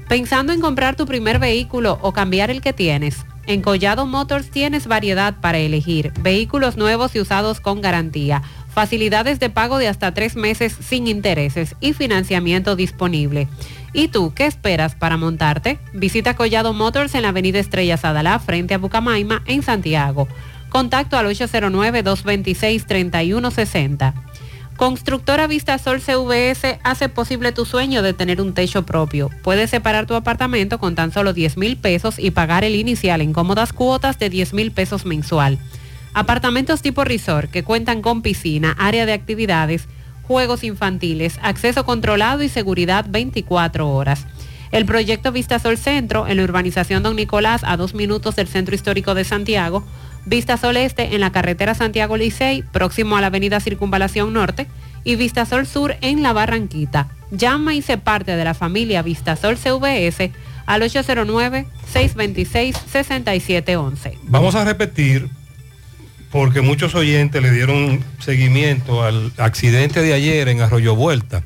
Pensando en comprar tu primer vehículo o cambiar el que tienes. En Collado Motors tienes variedad para elegir, vehículos nuevos y usados con garantía, facilidades de pago de hasta tres meses sin intereses y financiamiento disponible. ¿Y tú qué esperas para montarte? Visita Collado Motors en la avenida Estrella Sadalá frente a Bucamaima en Santiago. Contacto al 809-226-3160. Constructora Vistasol CVS hace posible tu sueño de tener un techo propio. Puedes separar tu apartamento con tan solo 10 mil pesos y pagar el inicial en cómodas cuotas de 10 mil pesos mensual. Apartamentos tipo resort que cuentan con piscina, área de actividades, juegos infantiles, acceso controlado y seguridad 24 horas. El proyecto Vistasol Centro, en la urbanización Don Nicolás, a dos minutos del Centro Histórico de Santiago, Vistasol Este en la carretera Santiago Licey, próximo a la avenida Circunvalación Norte, y Vistasol Sur en la Barranquita. Llama y se parte de la familia Vistasol CVS al 809-626-6711. Vamos a repetir, porque muchos oyentes le dieron seguimiento al accidente de ayer en Arroyo Vuelta.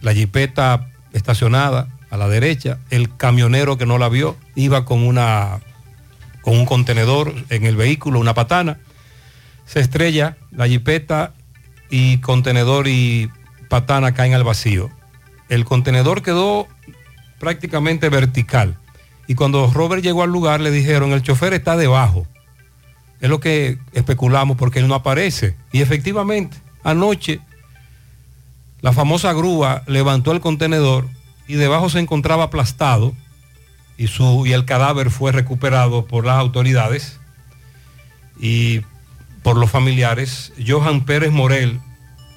La jipeta estacionada a la derecha, el camionero que no la vio iba con una con un contenedor en el vehículo, una patana. Se estrella la jipeta y contenedor y patana caen al vacío. El contenedor quedó prácticamente vertical. Y cuando Robert llegó al lugar le dijeron, el chofer está debajo. Es lo que especulamos porque él no aparece. Y efectivamente, anoche la famosa grúa levantó el contenedor y debajo se encontraba aplastado y, su, y el cadáver fue recuperado por las autoridades y por los familiares. Johan Pérez Morel,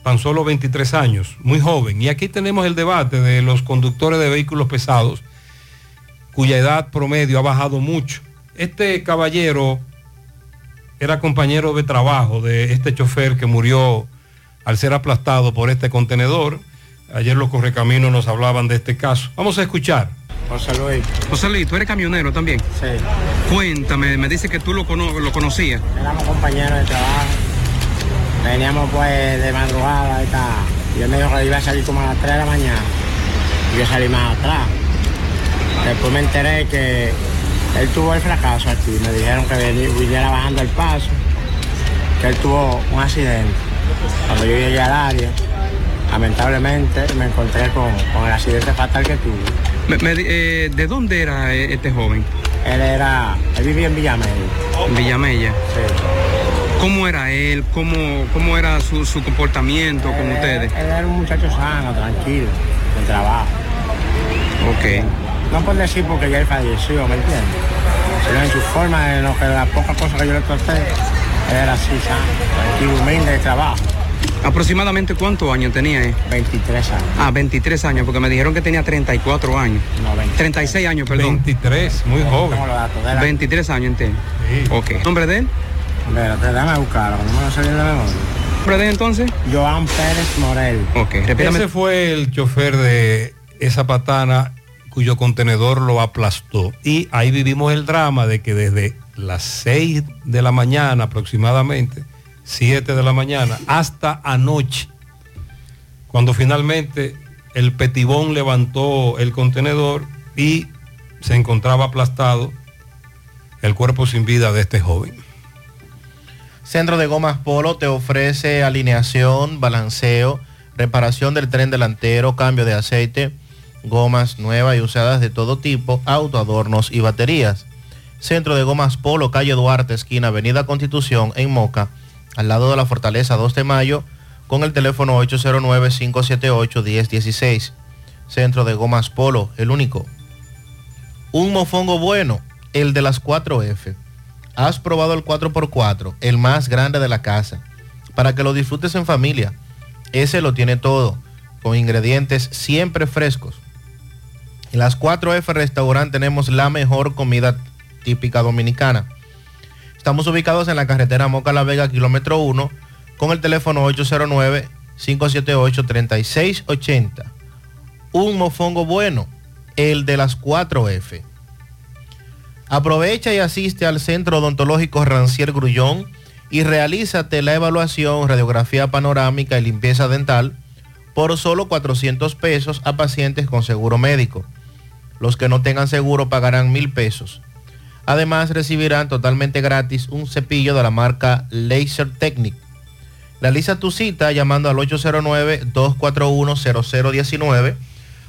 tan solo 23 años, muy joven. Y aquí tenemos el debate de los conductores de vehículos pesados, cuya edad promedio ha bajado mucho. Este caballero era compañero de trabajo de este chofer que murió al ser aplastado por este contenedor. Ayer los correcaminos nos hablaban de este caso. Vamos a escuchar. José Luis. José Luis, tú eres camionero también. Sí. Cuéntame, me dice que tú lo, cono lo conocías. Éramos compañeros de trabajo. Veníamos pues de madrugada y tal. Y él me dijo que iba a salir como a las 3 de la mañana. Y yo salí más atrás. Después me enteré que él tuvo el fracaso aquí. Me dijeron que viniera bajando el paso. Que él tuvo un accidente. Cuando yo llegué al área, lamentablemente me encontré con, con el accidente fatal que tuvo. Me- me di- eh, ¿De dónde era eh, este joven? Él era, él vivía en Villamella. En Villamella. ¿Cómo era él? ¿Cómo, cómo era su, su comportamiento con ustedes? Él era un muchacho sano, tranquilo, de trabajo. Ok. No por decir porque ya él falleció, ¿me entiendes? Sino en su forma, en lo que las pocas cosas que yo le traté, él era así, sano, tranquilo, humilde de trabajo. ¿Aproximadamente cuántos años tenía él? 23 años. Ah, 23 años, porque me dijeron que tenía 34 años. No, 23. 36 años, perdón. 23, muy joven. Tengo los datos de él. 23 años, entiendo. Ok. ¿Nombre de él? Espérate, déjame buscarlo, no me lo bien de memoria. nombre de él entonces? Joan Pérez Morel. Ok, repítame. Ese fue el chofer de esa patana cuyo contenedor lo aplastó. Y ahí vivimos el drama de que desde las 6 de la mañana aproximadamente, 7 de la mañana, hasta anoche, cuando finalmente el petibón levantó el contenedor y se encontraba aplastado el cuerpo sin vida de este joven. Centro de Gomas Polo te ofrece alineación, balanceo, reparación del tren delantero, cambio de aceite, gomas nuevas y usadas de todo tipo, autoadornos y baterías. Centro de Gomas Polo, calle Duarte, esquina Avenida Constitución, en Moca, al lado de la Fortaleza 2 de Mayo, con el teléfono 809-578-1016. Centro de Gomas Polo, el único. Un mofongo bueno, el de las 4F. Has probado el 4x4, el más grande de la casa, para que lo disfrutes en familia. Ese lo tiene todo, con ingredientes siempre frescos. En las 4F Restaurant tenemos la mejor comida típica dominicana. Estamos ubicados en la carretera Moca La Vega, kilómetro 1, con el teléfono 809-578-3680. Un mofongo bueno, el de las 4F. Aprovecha y asiste al Centro Odontológico Rancier Grullón y realízate la evaluación, radiografía panorámica y limpieza dental por solo 400 pesos a pacientes con seguro médico. Los que no tengan seguro pagarán mil pesos. Además recibirán totalmente gratis un cepillo de la marca Laser Technic. Realiza tu cita llamando al 809-241-0019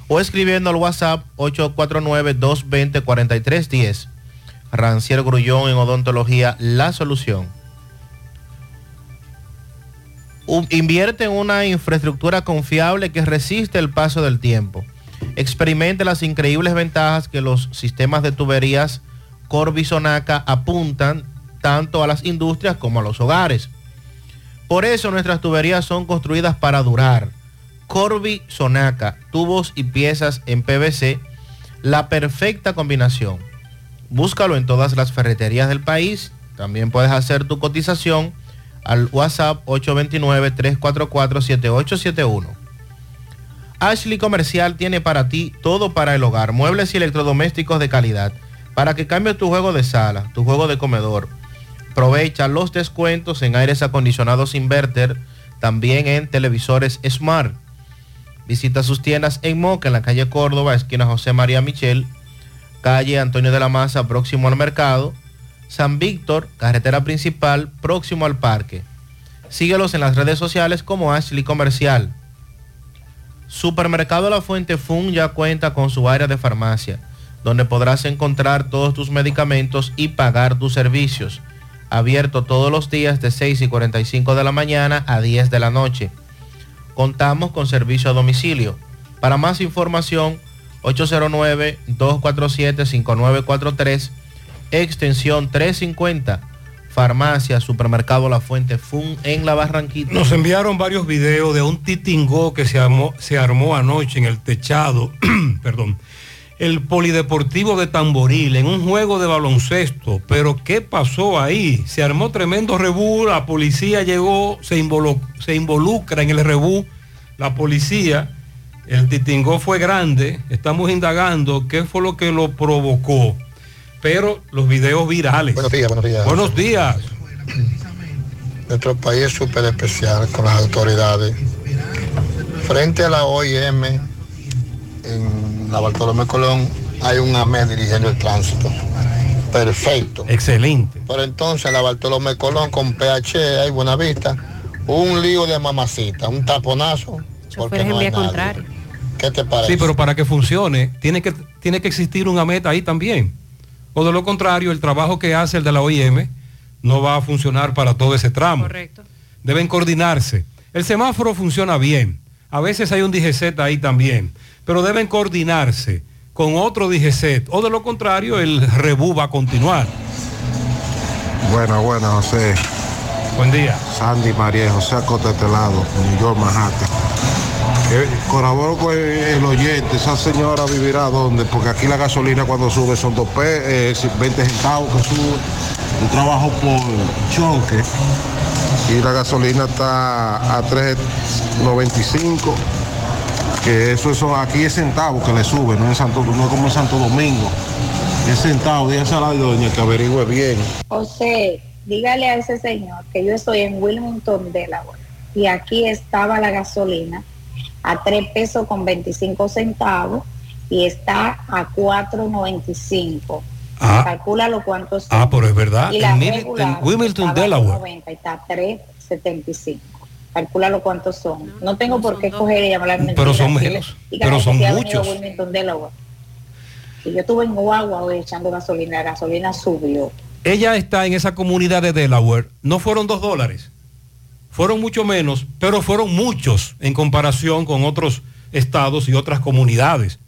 o escribiendo al WhatsApp 849-220-4310. Rancier Grullón en Odontología, la solución. Invierte en una infraestructura confiable que resiste el paso del tiempo. Experimente las increíbles ventajas que los sistemas de tuberías Corby Sonaca apuntan tanto a las industrias como a los hogares. Por eso nuestras tuberías son construidas para durar. Corby Sonaca, tubos y piezas en PVC, la perfecta combinación. Búscalo en todas las ferreterías del país. También puedes hacer tu cotización al WhatsApp 829-344-7871. Ashley Comercial tiene para ti todo para el hogar, muebles y electrodomésticos de calidad, para que cambies tu juego de sala, tu juego de comedor. Aprovecha los descuentos en aires acondicionados inverter, también en televisores Smart. Visita sus tiendas en Moca, en la calle Córdoba, esquina José María Michel, calle Antonio de la Maza, próximo al mercado, San Víctor, carretera principal, próximo al parque. Síguelos en las redes sociales como Ashley Comercial. Supermercado La Fuente Fun ya cuenta con su área de farmacia, donde podrás encontrar todos tus medicamentos y pagar tus servicios. Abierto todos los días de 6 y 45 de la mañana a 10 de la noche. Contamos con servicio a domicilio. Para más información, 809-247-5943, extensión 350, farmacia, supermercado La Fuente Fun en La Barranquita. Nos enviaron varios videos de un titingó que se armó, se armó anoche en el techado, perdón, el polideportivo de Tamboril, en un juego de baloncesto. Pero ¿qué pasó ahí? Se armó tremendo rebú, la policía llegó, se, involu- se involucra en el rebú, la policía, el titingó fue grande, estamos indagando qué fue lo que lo provocó. Pero los videos virales. Buenos días, buenos días. Buenos días. Nuestro país es súper especial con las autoridades. Frente a la OIM, en la Bartolomé Colón, hay un AME dirigiendo el tránsito. Perfecto. Excelente. Pero entonces en la Bartolomé Colón con PH, hay Buenavista, un lío de mamacita, un taponazo. Porque no hay nadie. ¿Qué te parece? Sí, pero para que funcione, tiene que, tiene que existir una meta ahí también. O de lo contrario, el trabajo que hace el de la OIM no va a funcionar para todo ese tramo. Correcto. Deben coordinarse. El semáforo funciona bien. A veces hay un DGZ ahí también. Pero deben coordinarse con otro DGZ. O de lo contrario, el rebú va a continuar. Bueno, bueno, José. Buen día. Sandy María, José de este lado, New York, Manhattan. Eh, colaboro con el oyente, esa señora vivirá dónde, porque aquí la gasolina cuando sube son dos eh, 20 centavos que sube. Yo trabajo por choque y la gasolina está a 3.95. Que eso, eso aquí es centavo que le sube, no, en Santo, no es como en Santo Domingo. Es centavo, dígase a la doña que averigüe bien. José, dígale a ese señor que yo estoy en Wilmington, Delaware, y aquí estaba la gasolina a 3 pesos con 25 centavos y está a 4.95. Ah. Calcúlalo cuánto son. Ah, pero es verdad. Y la En, regular en Wilmington, Delaware. 2.90 y está a 3.75. Calcúlalo cuántos son. No tengo por qué coger y llamar a la Pero son menos, pero son muchos. Que yo estuve en Guagua hoy echando gasolina, la gasolina subió. Ella está en esa comunidad de Delaware. No fueron dos dólares. Fueron mucho menos, pero fueron muchos en comparación con otros estados y otras comunidades.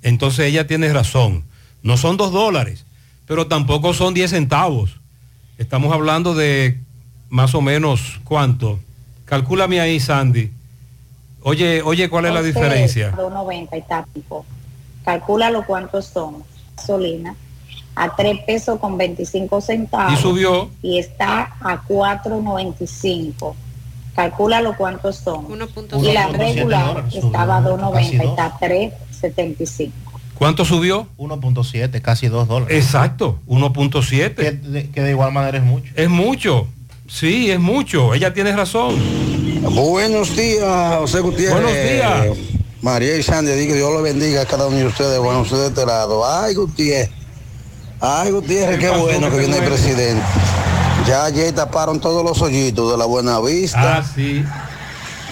Entonces ella tiene razón. No son dos dólares, pero tampoco son 10 centavos. Estamos hablando de más o menos cuánto. Calcúlame ahí, Sandy. Oye, oye, ¿cuál es la diferencia? 2.90 y tápico. Calcúlalo cuántos son. Gasolina a 3 pesos con 25 centavos. Y subió. Y está a 4.95. Calcúlalo cuántos son. Y la 1.7 regular estaba a subió 2.90 casi y está a 3.75. ¿Cuánto subió? 1.7, casi 2 dólares. Exacto, 1.7. Que, que de igual manera es mucho. Es mucho. Sí, es mucho. Ella tiene razón. Buenos días, José Gutiérrez. Buenos días. María y Sandy, digo, Dios lo bendiga a cada uno de ustedes. Bueno, ustedes de este lado. Ay, Gutiérrez. Ay, Gutiérrez, ¿Qué bueno ¿Qué que viene el presidente. Ya ayer taparon todos los hoyitos de la Buena Vista Ah, sí.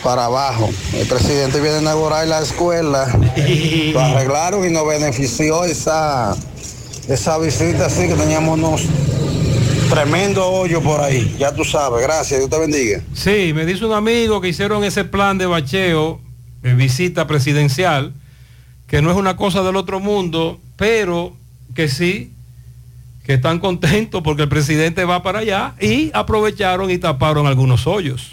para abajo. El presidente viene a inaugurar la escuela. Lo arreglaron y nos benefició esa, esa visita así que teníamos unos tremendos hoyos por ahí. Ya tú sabes, gracias, Dios te bendiga. Sí, me dice un amigo que hicieron ese plan de bacheo, de visita presidencial, que no es una cosa del otro mundo, pero que sí, que están contentos porque el presidente va para allá y aprovecharon y taparon algunos hoyos.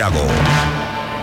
Santiago.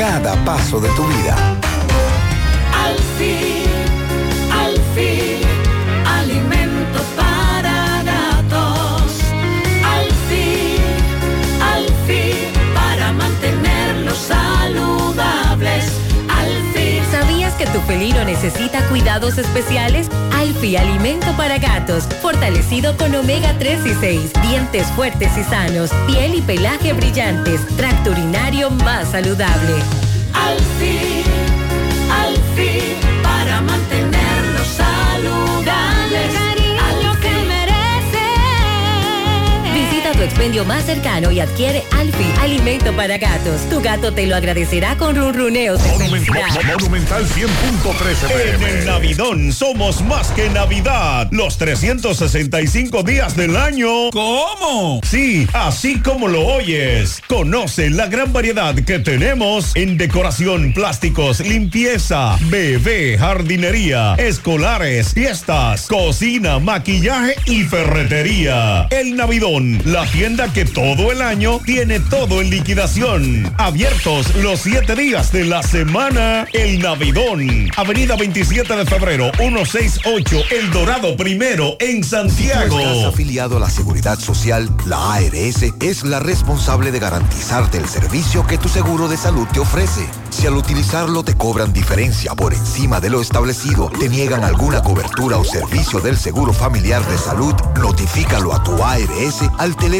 cada paso de tu vida. Al fin, que tu felino necesita cuidados especiales? Alfi Alimento para Gatos, fortalecido con omega 3 y 6, dientes fuertes y sanos, piel y pelaje brillantes, tracto urinario más saludable. Al fin, al fin, para mantenerlos tu expendio más cercano y adquiere Alfi Alimento para Gatos. Tu gato te lo agradecerá con ronroneos de felicidad. Monumental 100.13 En el Navidón somos más que Navidad. Los 365 días del año. ¿Cómo? Sí, así como lo oyes. Conoce la gran variedad que tenemos en decoración, plásticos, limpieza, bebé, jardinería, escolares, fiestas, cocina, maquillaje y ferretería. El Navidón, la tienda que todo el año tiene todo en liquidación. Abiertos los siete días de la semana. El Navidón. Avenida 27 de febrero, 168, El Dorado Primero, en Santiago. Si estás afiliado a la Seguridad Social, la ARS es la responsable de garantizarte el servicio que tu seguro de salud te ofrece. Si al utilizarlo te cobran diferencia por encima de lo establecido, te niegan alguna cobertura o servicio del Seguro Familiar de Salud, notifícalo a tu ARS al teléfono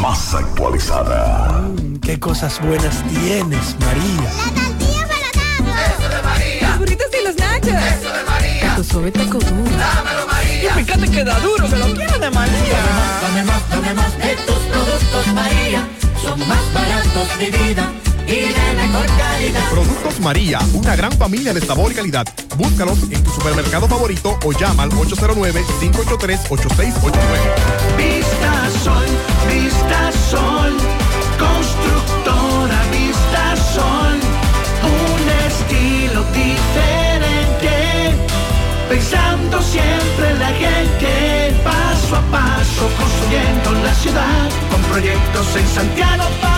Más actualizada. Qué cosas buenas tienes, María. Eso de María. Los burritos y los nachos. Eso de María. Tu suave taco duro. Dámelo, María. Y fíjate que da duro, que lo quiero de María. Dame más, dame más de tus productos, María. Son más baratos de vida. Productos María, una gran familia de sabor y calidad. Búscalos en tu supermercado favorito o llama al 809-583-8689. Vista Sol, Vista Sol, constructora Vista Sol, un estilo diferente, pensando siempre en la gente, paso a paso construyendo la ciudad, con proyectos en Santiago feliz,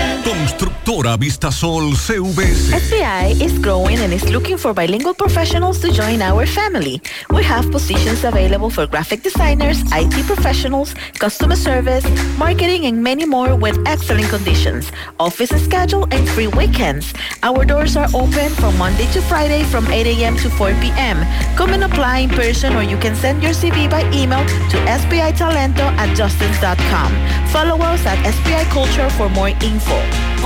Constructora CVS. SBI is growing and is looking for bilingual professionals to join our family. We have positions available for graphic designers, IT professionals, customer service, marketing, and many more with excellent conditions. Office schedule and free weekends. Our doors are open from Monday to Friday from 8 a.m. to 4 p.m. Come and apply in person or you can send your CV by email to sbitalento at justins.com. Follow us at SBI Culture for more info.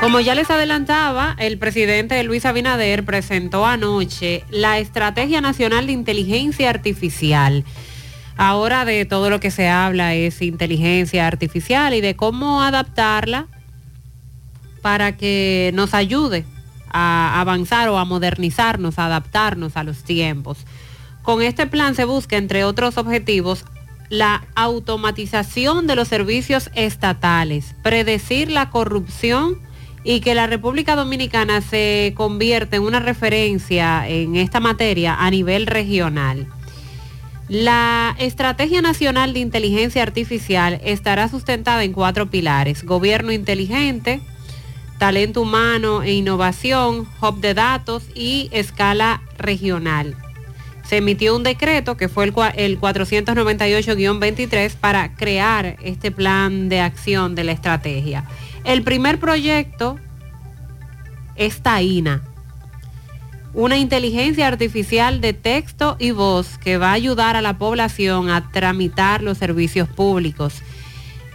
Como ya les adelantaba, el presidente Luis Abinader presentó anoche la Estrategia Nacional de Inteligencia Artificial. Ahora de todo lo que se habla es inteligencia artificial y de cómo adaptarla para que nos ayude a avanzar o a modernizarnos, a adaptarnos a los tiempos. Con este plan se busca, entre otros objetivos, la automatización de los servicios estatales, predecir la corrupción y que la República Dominicana se convierta en una referencia en esta materia a nivel regional. La Estrategia Nacional de Inteligencia Artificial estará sustentada en cuatro pilares. Gobierno inteligente, talento humano e innovación, hub de datos y escala regional. Se emitió un decreto que fue el 498-23 para crear este plan de acción de la estrategia. El primer proyecto es Taina, una inteligencia artificial de texto y voz que va a ayudar a la población a tramitar los servicios públicos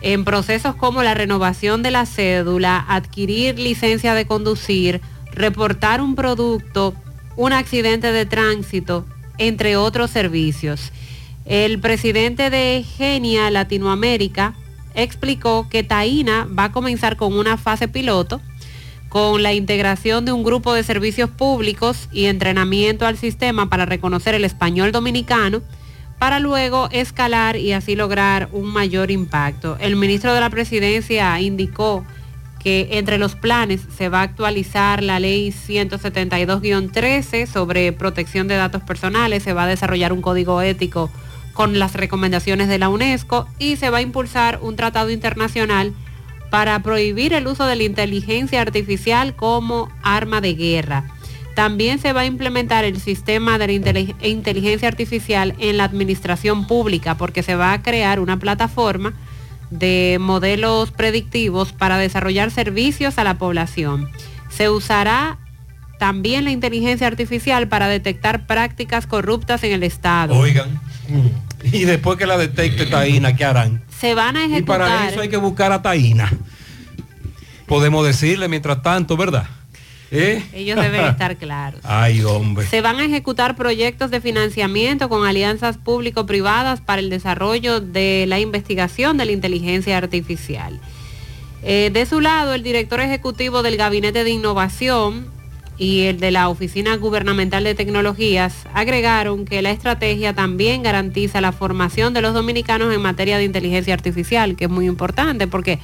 en procesos como la renovación de la cédula, adquirir licencia de conducir, reportar un producto, un accidente de tránsito, entre otros servicios. El presidente de Genia Latinoamérica explicó que Taina va a comenzar con una fase piloto con la integración de un grupo de servicios públicos y entrenamiento al sistema para reconocer el español dominicano, para luego escalar y así lograr un mayor impacto. El ministro de la Presidencia indicó que entre los planes se va a actualizar la ley 172-13 sobre protección de datos personales, se va a desarrollar un código ético con las recomendaciones de la UNESCO y se va a impulsar un tratado internacional para prohibir el uso de la inteligencia artificial como arma de guerra. También se va a implementar el sistema de la intelig- inteligencia artificial en la administración pública porque se va a crear una plataforma de modelos predictivos para desarrollar servicios a la población. Se usará también la inteligencia artificial para detectar prácticas corruptas en el Estado. Oigan. Y después que la detecte Taína, ¿qué harán? Se van a Y ejecutar... para eso hay que buscar a Taína. Podemos decirle mientras tanto, ¿verdad? ¿Eh? Ellos deben estar claros. Ay, hombre. Se van a ejecutar proyectos de financiamiento con alianzas público-privadas para el desarrollo de la investigación de la inteligencia artificial. Eh, de su lado, el director ejecutivo del Gabinete de Innovación y el de la Oficina Gubernamental de Tecnologías agregaron que la estrategia también garantiza la formación de los dominicanos en materia de inteligencia artificial, que es muy importante porque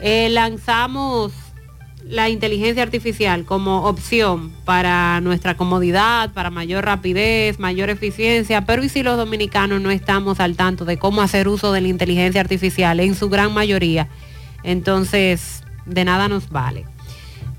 eh, lanzamos la inteligencia artificial como opción para nuestra comodidad, para mayor rapidez, mayor eficiencia, pero ¿y si los dominicanos no estamos al tanto de cómo hacer uso de la inteligencia artificial en su gran mayoría? Entonces, de nada nos vale.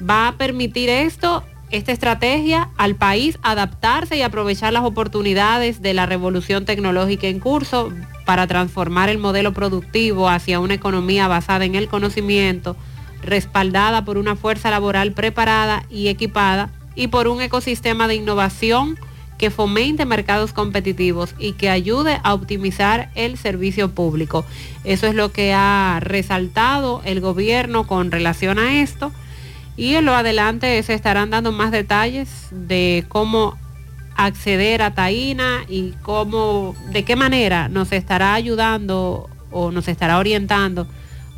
Va a permitir esto, esta estrategia, al país adaptarse y aprovechar las oportunidades de la revolución tecnológica en curso para transformar el modelo productivo hacia una economía basada en el conocimiento, respaldada por una fuerza laboral preparada y equipada y por un ecosistema de innovación que fomente mercados competitivos y que ayude a optimizar el servicio público. Eso es lo que ha resaltado el gobierno con relación a esto y en lo adelante se estarán dando más detalles de cómo acceder a Taína y cómo, de qué manera nos estará ayudando o nos estará orientando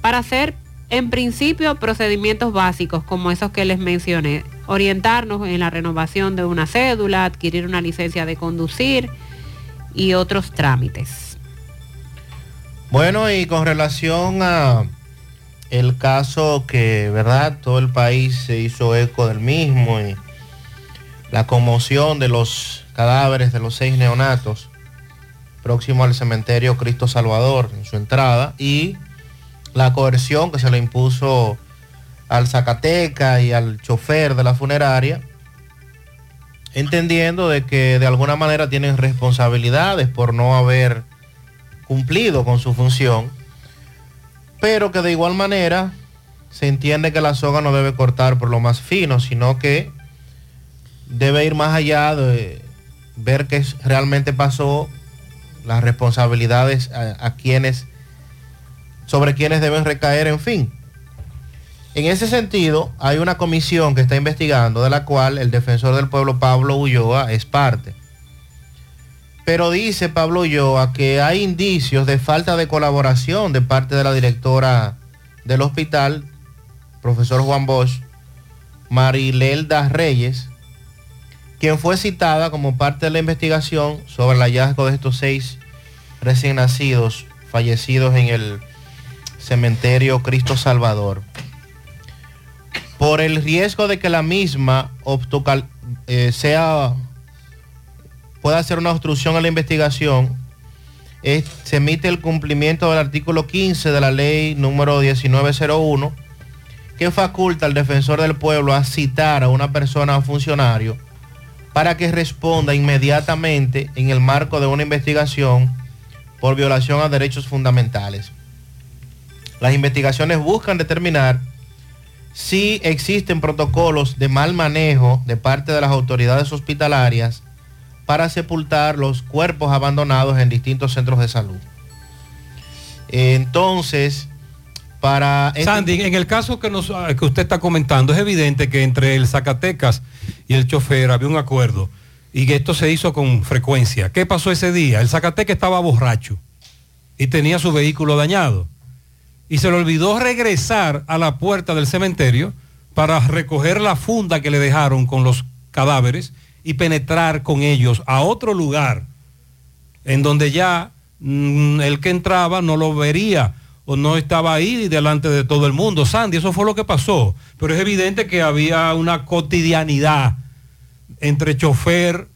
para hacer en principio procedimientos básicos como esos que les mencioné, orientarnos en la renovación de una cédula, adquirir una licencia de conducir y otros trámites. Bueno, y con relación a el caso que, ¿verdad? Todo el país se hizo eco del mismo y la conmoción de los cadáveres de los seis neonatos próximo al cementerio Cristo Salvador en su entrada y la coerción que se le impuso al Zacateca y al chofer de la funeraria. entendiendo de que de alguna manera tienen responsabilidades por no haber cumplido con su función, pero que de igual manera se entiende que la soga no debe cortar por lo más fino, sino que debe ir más allá de ver qué realmente pasó, las responsabilidades a, a quienes, sobre quienes deben recaer, en fin. En ese sentido, hay una comisión que está investigando, de la cual el defensor del pueblo Pablo Ulloa es parte. Pero dice Pablo Ulloa que hay indicios de falta de colaboración de parte de la directora del hospital, profesor Juan Bosch, Marilelda Reyes, quien fue citada como parte de la investigación sobre el hallazgo de estos seis recién nacidos fallecidos en el cementerio Cristo Salvador. Por el riesgo de que la misma eh, sea pueda hacer una obstrucción a la investigación, es- se emite el cumplimiento del artículo 15 de la ley número 1901 que faculta al defensor del pueblo a citar a una persona o funcionario para que responda inmediatamente en el marco de una investigación por violación a derechos fundamentales. Las investigaciones buscan determinar si existen protocolos de mal manejo de parte de las autoridades hospitalarias para sepultar los cuerpos abandonados en distintos centros de salud. Entonces, para... este- Sandy, en el caso que, nos, ah, que usted está comentando, es evidente que entre el Zacatecas y el chofer había un acuerdo y que esto se hizo con frecuencia. ¿Qué pasó ese día? El Zacatecas estaba borracho y tenía su vehículo dañado. Y se le olvidó regresar a la puerta del cementerio para recoger la funda que le dejaron con los cadáveres y penetrar con ellos a otro lugar en donde ya mm, el que entraba no lo vería o no estaba ahí delante de todo el mundo. Sandy, eso fue lo que pasó. Pero es evidente que había una cotidianidad entre chofer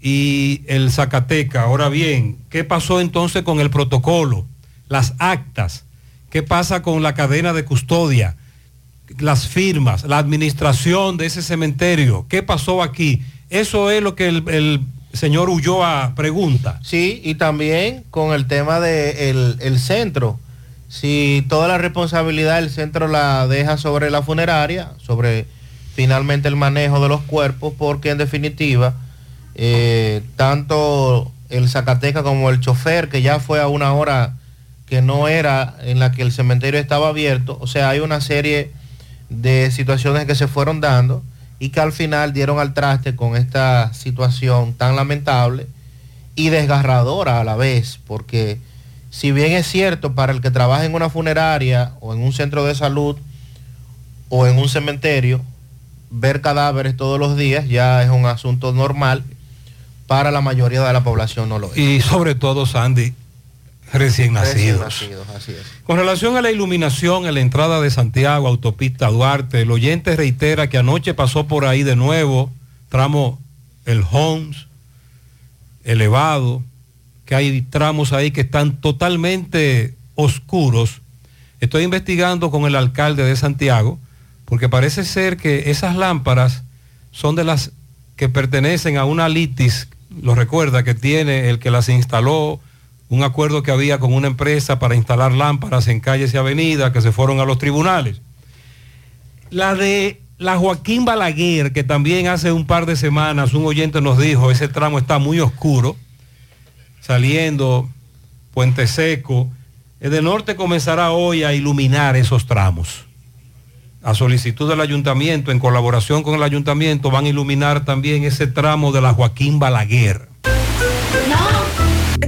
y el Zacateca. Ahora bien, ¿qué pasó entonces con el protocolo? Las actas. ¿Qué pasa con la cadena de custodia? Las firmas, la administración de ese cementerio. ¿Qué pasó aquí? Eso es lo que el, señor Ulloa pregunta. Sí, y también con el tema del el centro. Si toda la responsabilidad el centro la deja sobre la funeraria, sobre finalmente el manejo de los cuerpos, porque en definitiva, eh, tanto el Zacateca como el chofer, que ya fue a una hora que no era en la que el cementerio estaba abierto, o sea, hay una serie de situaciones que se fueron dando y que al final dieron al traste con esta situación tan lamentable y desgarradora a la vez, porque si bien es cierto para el que trabaja en una funeraria o en un centro de salud o en un cementerio, ver cadáveres todos los días ya es un asunto normal, para la mayoría de la población no lo es. Y sobre todo, Sandy, recién Recién nacidos. nacidos, así es. Con relación a la iluminación en la entrada de Santiago, autopista Duarte, el oyente reitera que anoche pasó por ahí de nuevo, tramo el Homs, elevado, que hay tramos ahí que están totalmente oscuros. Estoy investigando con el alcalde de Santiago, porque parece ser que esas lámparas son de las que pertenecen a una litis, lo recuerda, que tiene el que las instaló, un acuerdo que había con una empresa para instalar lámparas en calles y avenidas que se fueron a los tribunales. La de la Joaquín Balaguer, que también hace un par de semanas un oyente nos dijo, ese tramo está muy oscuro, saliendo Puente Seco. El de Norte comenzará hoy a iluminar esos tramos. A solicitud del ayuntamiento, en colaboración con el ayuntamiento, van a iluminar también ese tramo de la Joaquín Balaguer.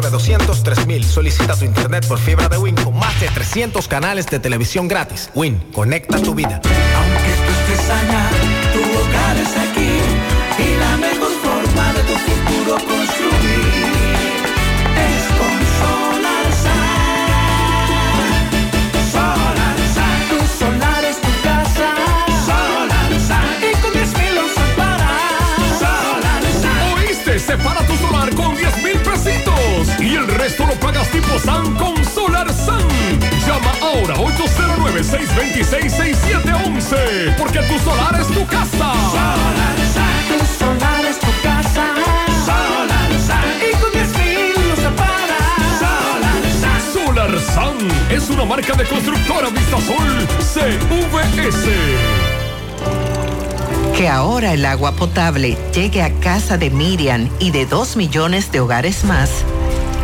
809-200-3000. Solicita tu internet por fibra de Win con más de 300 canales de televisión gratis. Win, conecta tu vida. Aunque tú estés allá, tu hogar es aquí SAN con Solar San. Llama ahora 809-626-6711 porque tu solar es tu casa. Solar tu solar es tu casa. Solar y con 10 mil usas para Solar Solar San es una marca de constructora Vistasol CVS. Que ahora el agua potable llegue a casa de Miriam y de dos millones de hogares más,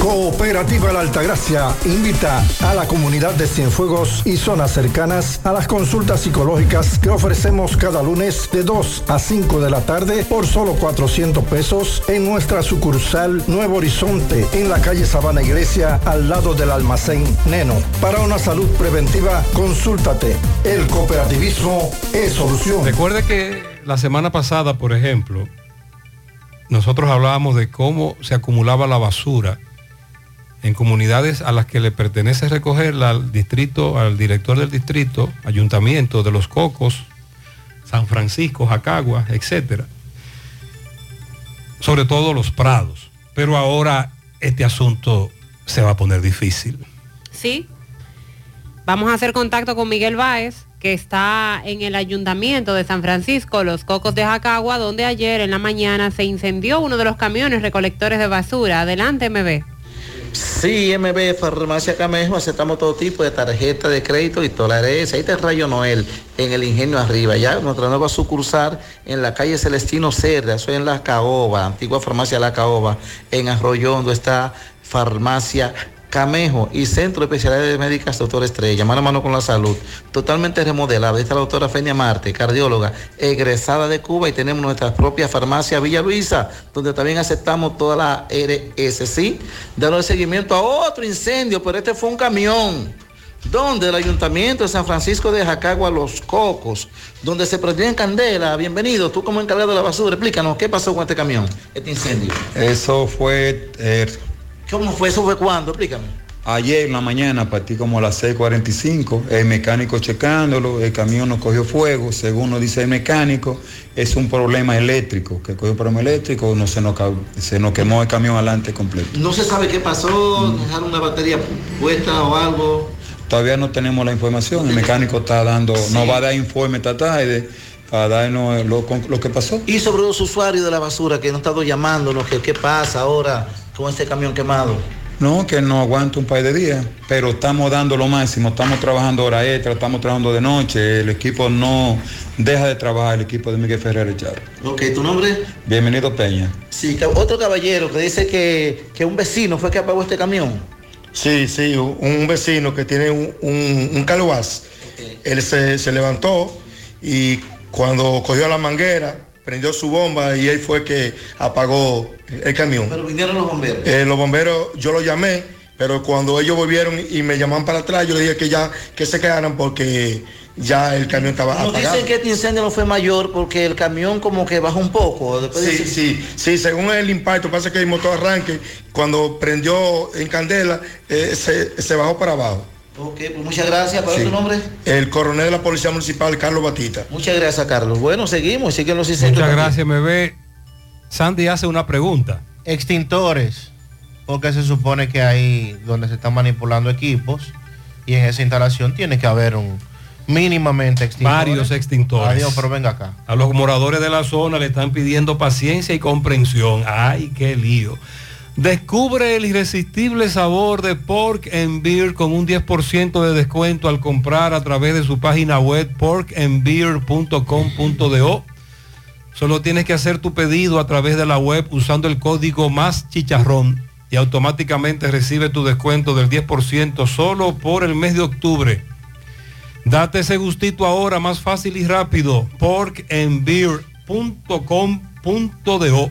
Cooperativa La Altagracia invita a la comunidad de Cienfuegos y zonas cercanas a las consultas psicológicas que ofrecemos cada lunes de 2 a 5 de la tarde por solo 400 pesos en nuestra sucursal Nuevo Horizonte en la calle Sabana Iglesia al lado del almacén Neno. Para una salud preventiva, consúltate. El cooperativismo es solución. Recuerde que la semana pasada, por ejemplo, nosotros hablábamos de cómo se acumulaba la basura en comunidades a las que le pertenece recogerla al distrito, al director del distrito, ayuntamiento de Los Cocos, San Francisco, Jacagua, etcétera. Sobre todo los prados. Pero ahora este asunto se va a poner difícil. Sí. Vamos a hacer contacto con Miguel Báez, que está en el ayuntamiento de San Francisco, Los Cocos de Jacagua, donde ayer en la mañana se incendió uno de los camiones recolectores de basura. Adelante, MB. Sí, MB Farmacia Camejo, aceptamos todo tipo de tarjeta de crédito y dólares. Ahí está el Rayo Noel, en el Ingenio Arriba. Ya nuestra nueva sucursal en la calle Celestino Cerda, eso en La Caoba, antigua farmacia La Caoba, en Arroyondo está Farmacia Camejo y Centro de Especialidades Médicas Doctor Estrella, mano a mano con la salud, totalmente remodelado. Ahí está la doctora Fenia Marte, cardióloga, egresada de Cuba y tenemos nuestra propia farmacia Villa Luisa, donde también aceptamos toda la RSC, dando seguimiento a otro incendio, pero este fue un camión donde el ayuntamiento de San Francisco de Jacagua, Los Cocos, donde se prendió en candela. Bienvenido, tú como encargado de la basura, explícanos qué pasó con este camión, este incendio. Eso fue, eh, ¿Cómo fue? ¿Eso fue cuándo? Explícame. ayer en la mañana, partí como a las 6.45, el mecánico checándolo, el camión nos cogió fuego, según nos dice el mecánico, es un problema eléctrico, que cogió un problema eléctrico, no se nos, se nos quemó el camión adelante completo. No se sabe qué pasó, dejaron una batería puesta o algo. Todavía no tenemos la información, el mecánico está dando, nos va a dar informe esta tarde para darnos lo, lo que pasó. Y sobre los usuarios de la basura que no han estado llamándonos, que qué pasa ahora con este camión quemado. No, que no aguanta un par de días, pero estamos dando lo máximo, estamos trabajando hora extra, estamos trabajando de noche, el equipo no deja de trabajar, el equipo de Miguel Ferrer Char. Ok, ¿tu nombre? Bienvenido Peña. Sí, otro caballero que dice que, que un vecino fue que apagó este camión. Sí, sí, un vecino que tiene un, un, un caluaz. Él se, se levantó y cuando cogió la manguera, prendió su bomba y él fue que apagó el camión. Pero vinieron los bomberos. Eh, los bomberos, yo los llamé, pero cuando ellos volvieron y me llamaban para atrás, yo les dije que ya que se quedaran porque ya el camión estaba Nos apagado. dicen que este incendio no fue mayor porque el camión como que bajó un poco. Después Sí, de- sí, sí, según el impacto, pasa que el motor arranque, cuando prendió en candela, eh, se, se bajó para abajo. Ok, pues muchas gracias. ¿Cuál es tu nombre? El coronel de la Policía Municipal, Carlos Batista. Muchas gracias, Carlos. Bueno, seguimos, siguen los incendios. Muchas también. gracias, me ve. Sandy hace una pregunta. Extintores, porque se supone que ahí donde se están manipulando equipos y en esa instalación tiene que haber un mínimamente extintores. Varios extintores. Adiós, pero venga acá. A los moradores de la zona le están pidiendo paciencia y comprensión. ¡Ay, qué lío! Descubre el irresistible sabor de Pork and Beer con un 10% de descuento al comprar a través de su página web porkandbeer.com.do. Solo tienes que hacer tu pedido a través de la web usando el código más chicharrón y automáticamente recibe tu descuento del 10% solo por el mes de octubre. Date ese gustito ahora más fácil y rápido. porkandbeer.com.do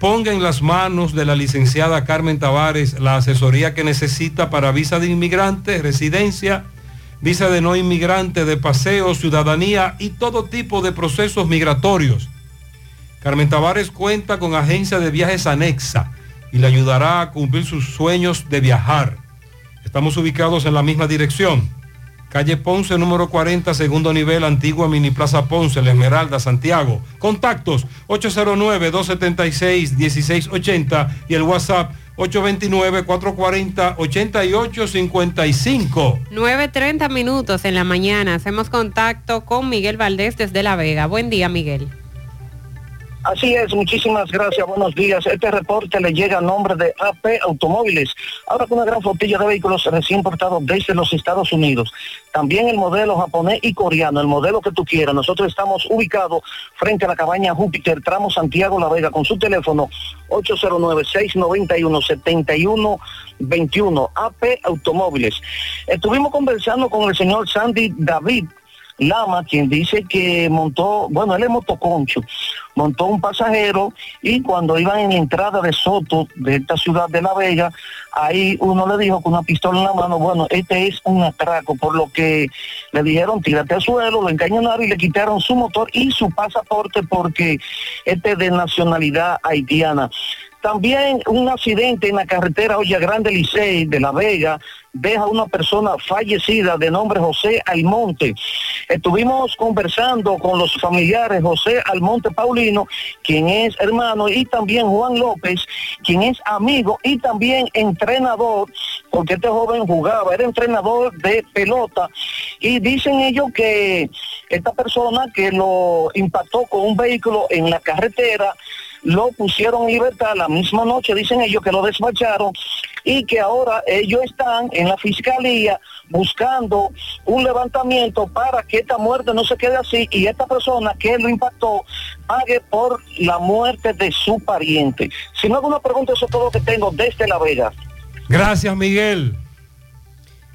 Ponga en las manos de la licenciada Carmen Tavares la asesoría que necesita para visa de inmigrante, residencia, visa de no inmigrante, de paseo, ciudadanía y todo tipo de procesos migratorios. Carmen Tavares cuenta con agencia de viajes anexa y le ayudará a cumplir sus sueños de viajar. Estamos ubicados en la misma dirección. Calle Ponce, número 40, segundo nivel, antigua Mini Plaza Ponce, La Esmeralda, Santiago. Contactos 809-276-1680 y el WhatsApp 829-440-8855. 9.30 minutos en la mañana. Hacemos contacto con Miguel Valdés desde La Vega. Buen día, Miguel. Así es, muchísimas gracias, buenos días. Este reporte le llega a nombre de AP Automóviles, ahora con una gran flotilla de vehículos recién importados desde los Estados Unidos. También el modelo japonés y coreano, el modelo que tú quieras. Nosotros estamos ubicados frente a la cabaña Júpiter, tramo Santiago La Vega, con su teléfono 809-691-7121, AP Automóviles. Estuvimos conversando con el señor Sandy David, Lama, quien dice que montó, bueno, él es motoconcho, montó un pasajero y cuando iban en la entrada de Soto, de esta ciudad de La Vega, ahí uno le dijo con una pistola en la mano, bueno, este es un atraco, por lo que le dijeron, tírate al suelo, lo encañonaron y le quitaron su motor y su pasaporte porque este es de nacionalidad haitiana. También un accidente en la carretera Olla Grande Licey de La Vega deja una persona fallecida de nombre José Almonte. Estuvimos conversando con los familiares José Almonte Paulino, quien es hermano, y también Juan López, quien es amigo y también entrenador, porque este joven jugaba, era entrenador de pelota. Y dicen ellos que esta persona que lo impactó con un vehículo en la carretera, lo pusieron en libertad la misma noche, dicen ellos que lo despacharon y que ahora ellos están en la fiscalía buscando un levantamiento para que esta muerte no se quede así y esta persona que lo impactó pague por la muerte de su pariente. Si no hago una pregunta, eso es todo lo que tengo desde La Vega. Gracias, Miguel.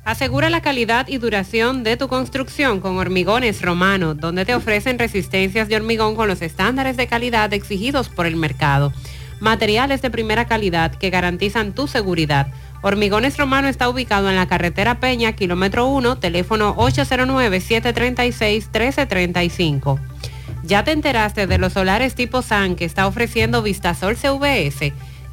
Asegura la calidad y duración de tu construcción con Hormigones Romano, donde te ofrecen resistencias de hormigón con los estándares de calidad exigidos por el mercado. Materiales de primera calidad que garantizan tu seguridad. Hormigones Romano está ubicado en la carretera Peña, kilómetro 1, teléfono 809-736-1335. ¿Ya te enteraste de los solares tipo SAN que está ofreciendo Vistasol CVS?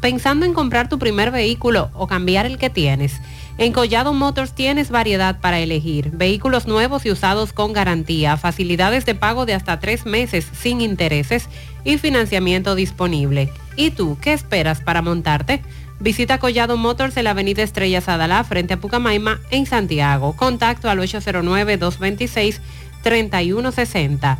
pensando en comprar tu primer vehículo o cambiar el que tienes. En Collado Motors tienes variedad para elegir. Vehículos nuevos y usados con garantía, facilidades de pago de hasta tres meses sin intereses y financiamiento disponible. ¿Y tú qué esperas para montarte? Visita Collado Motors en la avenida Estrellas Adalá frente a Pucamaima en Santiago. Contacto al 809-226-3160.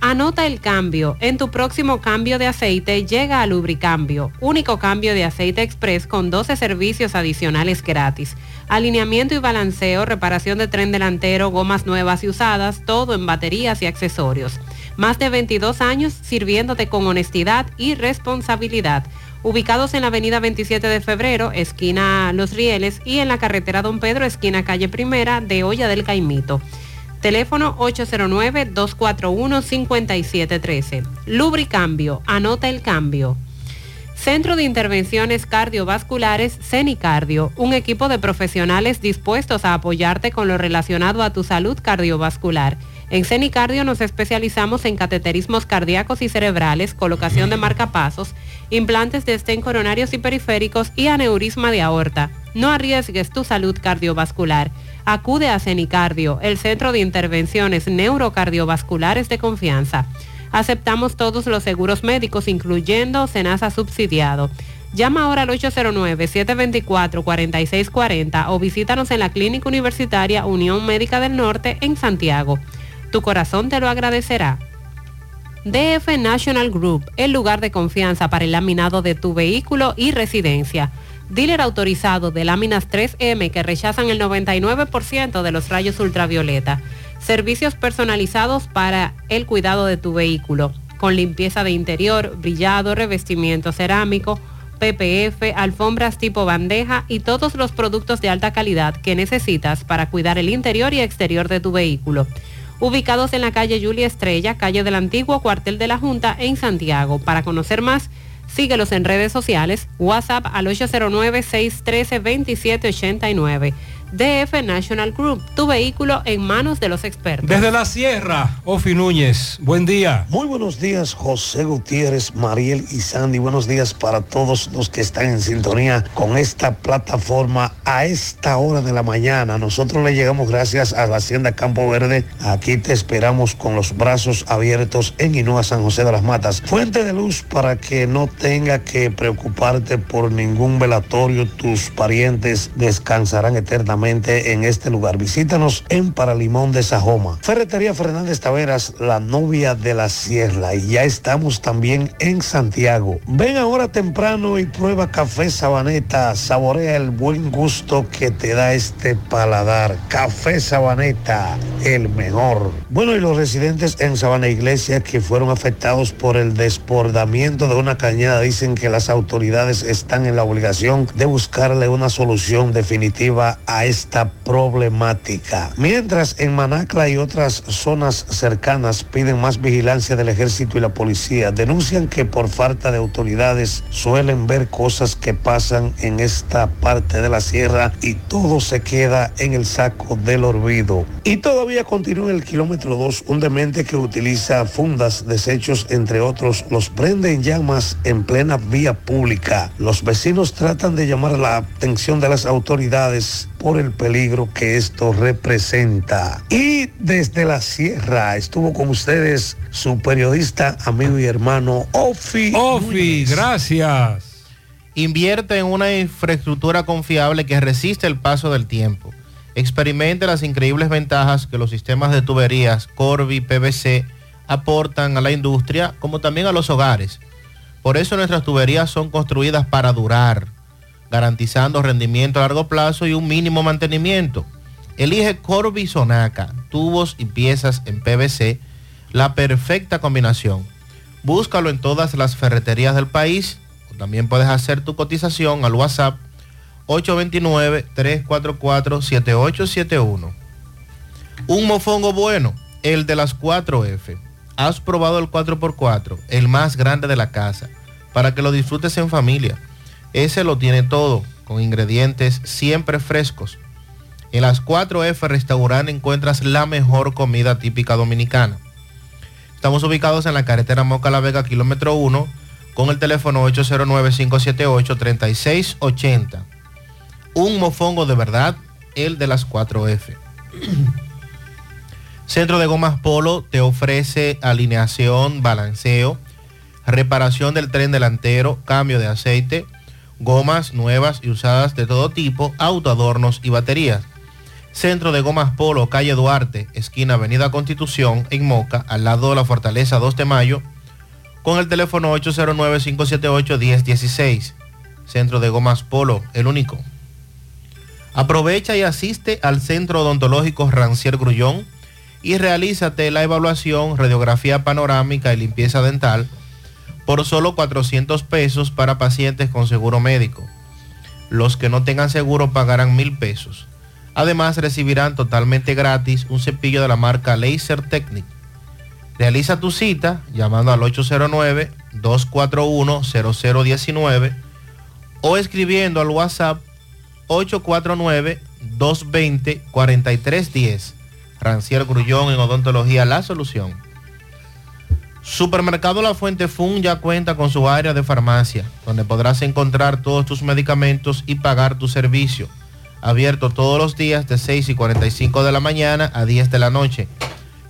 Anota el cambio. En tu próximo cambio de aceite llega a Lubricambio, único cambio de aceite express con 12 servicios adicionales gratis. Alineamiento y balanceo, reparación de tren delantero, gomas nuevas y usadas, todo en baterías y accesorios. Más de 22 años sirviéndote con honestidad y responsabilidad. Ubicados en la avenida 27 de febrero, esquina Los Rieles, y en la carretera Don Pedro, esquina calle Primera de Olla del Caimito. Teléfono 809-241-5713. Lubricambio, anota el cambio. Centro de Intervenciones Cardiovasculares CENICardio, un equipo de profesionales dispuestos a apoyarte con lo relacionado a tu salud cardiovascular. En CENICardio nos especializamos en cateterismos cardíacos y cerebrales, colocación de marcapasos, implantes de estén coronarios y periféricos y aneurisma de aorta. No arriesgues tu salud cardiovascular. Acude a CENICardio, el centro de intervenciones neurocardiovasculares de confianza. Aceptamos todos los seguros médicos, incluyendo Senasa subsidiado. Llama ahora al 809-724-4640 o visítanos en la Clínica Universitaria Unión Médica del Norte en Santiago. Tu corazón te lo agradecerá. DF National Group, el lugar de confianza para el laminado de tu vehículo y residencia. Dealer autorizado de láminas 3M que rechazan el 99% de los rayos ultravioleta. Servicios personalizados para el cuidado de tu vehículo, con limpieza de interior, brillado, revestimiento cerámico, PPF, alfombras tipo bandeja y todos los productos de alta calidad que necesitas para cuidar el interior y exterior de tu vehículo. Ubicados en la calle Julia Estrella, calle del antiguo cuartel de la Junta en Santiago. Para conocer más, síguelos en redes sociales, WhatsApp al 809-613-2789. DF National Group, tu vehículo en manos de los expertos. Desde la sierra, Ofi Núñez, buen día. Muy buenos días, José Gutiérrez, Mariel y Sandy. Buenos días para todos los que están en sintonía con esta plataforma a esta hora de la mañana. Nosotros le llegamos gracias a la Hacienda Campo Verde. Aquí te esperamos con los brazos abiertos en Inúa, San José de las Matas. Fuente de luz para que no tenga que preocuparte por ningún velatorio. Tus parientes descansarán eternamente en este lugar. Visítanos en Paralimón de Sajoma. Ferretería Fernández Taveras, la novia de la sierra. Y ya estamos también en Santiago. Ven ahora temprano y prueba café Sabaneta. Saborea el buen gusto que te da este paladar. Café Sabaneta, el mejor. Bueno, y los residentes en Sabana Iglesia que fueron afectados por el desbordamiento de una cañada dicen que las autoridades están en la obligación de buscarle una solución definitiva a esta problemática. Mientras en Manacla y otras zonas cercanas piden más vigilancia del ejército y la policía, denuncian que por falta de autoridades suelen ver cosas que pasan en esta parte de la sierra y todo se queda en el saco del olvido. Y todavía continúa en el kilómetro 2 un demente que utiliza fundas, desechos, entre otros, los prende en llamas en plena vía pública. Los vecinos tratan de llamar la atención de las autoridades por el peligro que esto representa. Y desde la sierra estuvo con ustedes su periodista, amigo y hermano, Ofi. Ofi, gracias. Invierte en una infraestructura confiable que resiste el paso del tiempo. Experimente las increíbles ventajas que los sistemas de tuberías Corby PVC aportan a la industria como también a los hogares. Por eso nuestras tuberías son construidas para durar garantizando rendimiento a largo plazo y un mínimo mantenimiento. Elige Corby Sonaca, tubos y piezas en PVC, la perfecta combinación. Búscalo en todas las ferreterías del país. También puedes hacer tu cotización al WhatsApp 829-344-7871. Un mofongo bueno, el de las 4F. Has probado el 4x4, el más grande de la casa, para que lo disfrutes en familia. Ese lo tiene todo, con ingredientes siempre frescos. En las 4F Restaurante encuentras la mejor comida típica dominicana. Estamos ubicados en la carretera Moca La Vega, kilómetro 1, con el teléfono 809-578-3680. Un mofongo de verdad, el de las 4F. Centro de Gomas Polo te ofrece alineación, balanceo, reparación del tren delantero, cambio de aceite, gomas nuevas y usadas de todo tipo, autoadornos y baterías. Centro de Gomas Polo, calle Duarte, esquina Avenida Constitución, en Moca, al lado de la Fortaleza 2 de Mayo, con el teléfono 809-578-1016. Centro de Gomas Polo, el único. Aprovecha y asiste al Centro Odontológico Rancier Grullón y realízate la evaluación, radiografía panorámica y limpieza dental por solo 400 pesos para pacientes con seguro médico. Los que no tengan seguro pagarán mil pesos. Además recibirán totalmente gratis un cepillo de la marca Laser Technic. Realiza tu cita llamando al 241-0019 o escribiendo al WhatsApp 849-220-4310. Rancier Grullón en Odontología La Solución. Supermercado La Fuente Fun ya cuenta con su área de farmacia, donde podrás encontrar todos tus medicamentos y pagar tu servicio. Abierto todos los días de 6 y 45 de la mañana a 10 de la noche.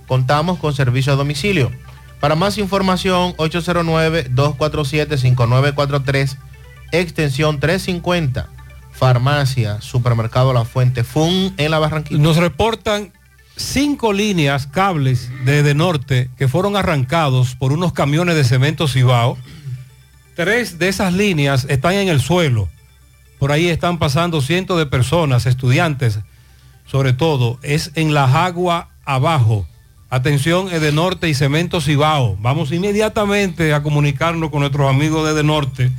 Contamos con servicio a domicilio. Para más información, 809-247-5943, extensión 350, farmacia, supermercado La Fuente Fun en la Barranquilla. Nos reportan cinco líneas, cables de, de norte que fueron arrancados por unos camiones de cemento Cibao. Tres de esas líneas están en el suelo. Por ahí están pasando cientos de personas, estudiantes, sobre todo. Es en la Jagua abajo. Atención, de Norte y Cemento Cibao. Vamos inmediatamente a comunicarnos con nuestros amigos de Norte.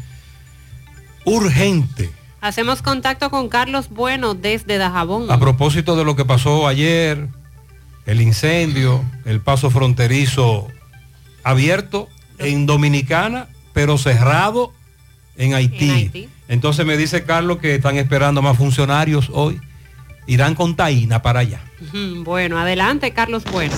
Urgente. Hacemos contacto con Carlos Bueno desde Dajabón. A propósito de lo que pasó ayer, el incendio, el paso fronterizo abierto en Dominicana, pero cerrado en Haití. En Haití. Entonces me dice Carlos que están esperando más funcionarios hoy. Irán con Taína para allá. Bueno, adelante, Carlos Bueno.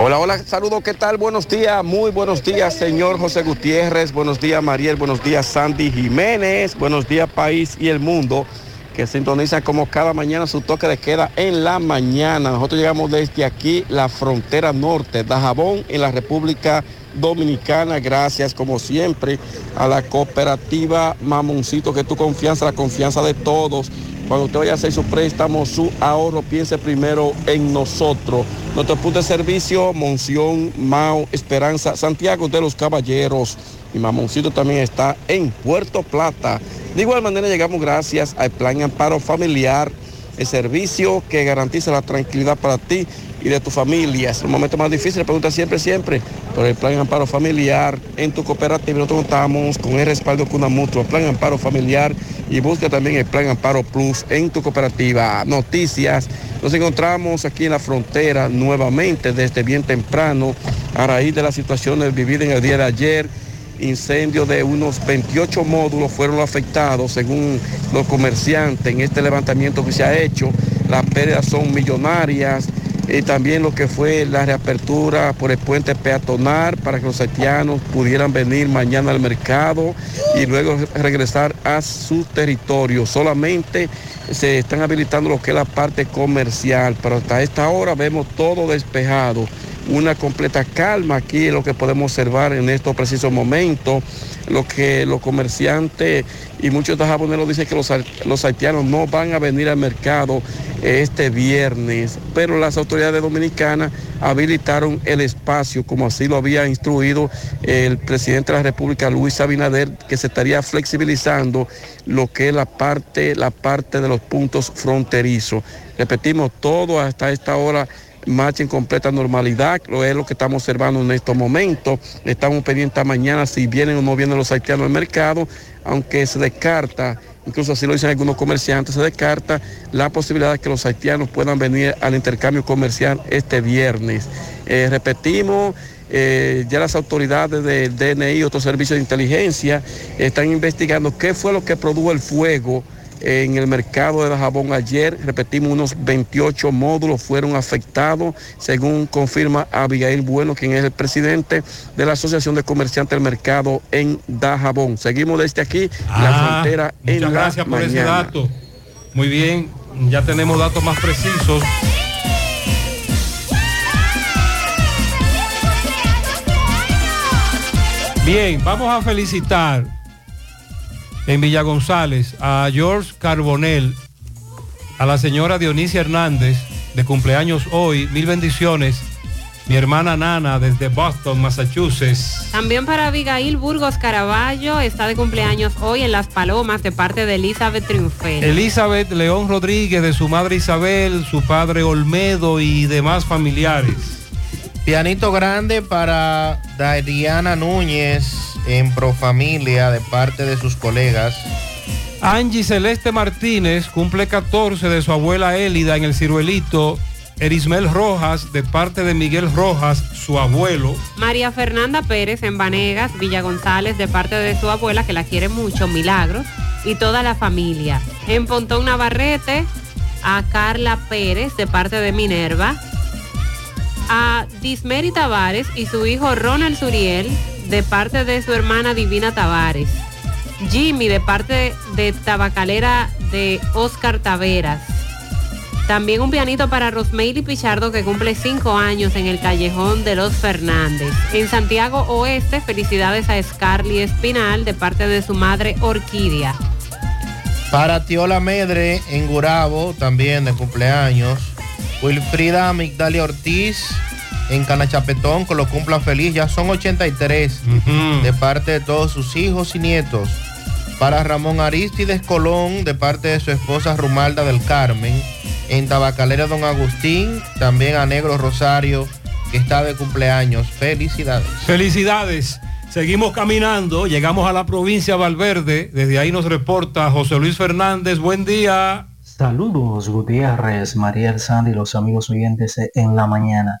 Hola, hola, saludos, ¿qué tal? Buenos días, muy buenos días, señor José Gutiérrez, buenos días, Mariel, buenos días, Sandy Jiménez, buenos días, país y el mundo, que sintoniza como cada mañana su toque de queda en la mañana. Nosotros llegamos desde aquí, la frontera norte, Dajabón, en la República Dominicana, gracias como siempre a la cooperativa Mamoncito, que tu confianza, la confianza de todos. Cuando usted vaya a hacer su préstamo, su ahorro, piense primero en nosotros. Nuestro punto de servicio, Monción, Mao, Esperanza, Santiago de los Caballeros. Y Mamoncito también está en Puerto Plata. De igual manera llegamos gracias al Plan Amparo Familiar, el servicio que garantiza la tranquilidad para ti y de tu familia. Es un momento más difícil, pregunta siempre, siempre, por el Plan Amparo Familiar en tu cooperativa. Nosotros contamos con el respaldo con una mutua, Plan Amparo Familiar y busca también el Plan Amparo Plus en tu cooperativa. Noticias, nos encontramos aquí en la frontera nuevamente desde bien temprano a raíz de las situaciones vividas en el día de ayer incendio de unos 28 módulos fueron afectados según los comerciantes en este levantamiento que se ha hecho. Las pérdidas son millonarias y también lo que fue la reapertura por el puente peatonal para que los haitianos pudieran venir mañana al mercado y luego regresar a su territorio. Solamente se están habilitando lo que es la parte comercial, pero hasta esta hora vemos todo despejado una completa calma aquí lo que podemos observar en estos precisos momentos. Lo que los comerciantes y muchos japoneros dicen que los, los haitianos no van a venir al mercado este viernes, pero las autoridades dominicanas habilitaron el espacio, como así lo había instruido el presidente de la República, Luis Abinader, que se estaría flexibilizando lo que es la parte, la parte de los puntos fronterizos. Repetimos, todo hasta esta hora marcha en completa normalidad, lo es lo que estamos observando en estos momentos. Estamos pendientes mañana si vienen o no vienen los haitianos al mercado, aunque se descarta, incluso así lo dicen algunos comerciantes, se descarta la posibilidad de que los haitianos puedan venir al intercambio comercial este viernes. Eh, repetimos, eh, ya las autoridades del DNI y otros servicios de inteligencia están investigando qué fue lo que produjo el fuego en el mercado de Dajabón ayer, repetimos, unos 28 módulos fueron afectados, según confirma Abigail Bueno, quien es el presidente de la Asociación de Comerciantes del Mercado en Dajabón. Seguimos desde aquí, la Ah, frontera en la gracias por ese mañana. dato. Muy bien, ya tenemos datos más precisos. Bien, vamos a felicitar en Villa González a George Carbonell, a la señora Dionisia Hernández, de cumpleaños hoy, mil bendiciones. Mi hermana Nana desde Boston, Massachusetts. También para Abigail Burgos Caraballo, está de cumpleaños hoy en Las Palomas de parte de Elizabeth Triunfel. Elizabeth León Rodríguez, de su madre Isabel, su padre Olmedo y demás familiares. Pianito grande para Dariana Núñez en Profamilia de parte de sus colegas. Angie Celeste Martínez cumple 14 de su abuela Élida en el ciruelito Erismel Rojas, de parte de Miguel Rojas, su abuelo. María Fernanda Pérez en Vanegas, Villa González, de parte de su abuela, que la quiere mucho, Milagros, y toda la familia. En Pontón Navarrete, a Carla Pérez, de parte de Minerva. A Dismeri Tavares y su hijo Ronald Suriel, de parte de su hermana Divina Tavares. Jimmy, de parte de Tabacalera de Oscar Taveras. También un pianito para Rosmeili Pichardo que cumple cinco años en el Callejón de los Fernández. En Santiago Oeste, felicidades a Scarly Espinal de parte de su madre Orquídea. Para Tiola Medre en Gurabo, también de cumpleaños. Wilfrida Migdalia Ortiz en Canachapetón, que lo cumplan feliz. Ya son 83 de parte de todos sus hijos y nietos. Para Ramón Aristides Colón, de parte de su esposa Rumalda del Carmen. En Tabacalera Don Agustín, también a Negro Rosario, que está de cumpleaños. Felicidades. Felicidades. Seguimos caminando, llegamos a la provincia de Valverde. Desde ahí nos reporta José Luis Fernández. Buen día. Saludos Gutiérrez, Mariel Sandy y los amigos oyentes en la mañana.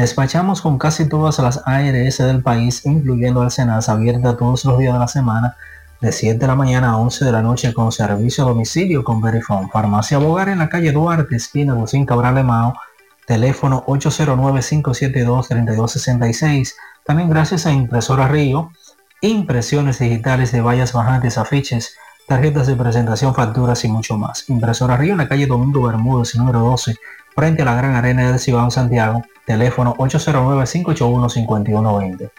Despachamos con casi todas las ARS del país, incluyendo el Senasa, abierta todos los días de la semana, de 7 de la mañana a 11 de la noche con servicio a domicilio con Verifone. Farmacia Bogar en la calle Duarte, esquina Lucín Cabral de Mao, teléfono 809-572-3266. También gracias a Impresora Río, impresiones digitales de vallas bajantes, afiches, tarjetas de presentación, facturas y mucho más. Impresora Río en la calle Domingo Bermúdez, número 12, frente a la Gran Arena del Cibao Santiago, teléfono 809-581-5120.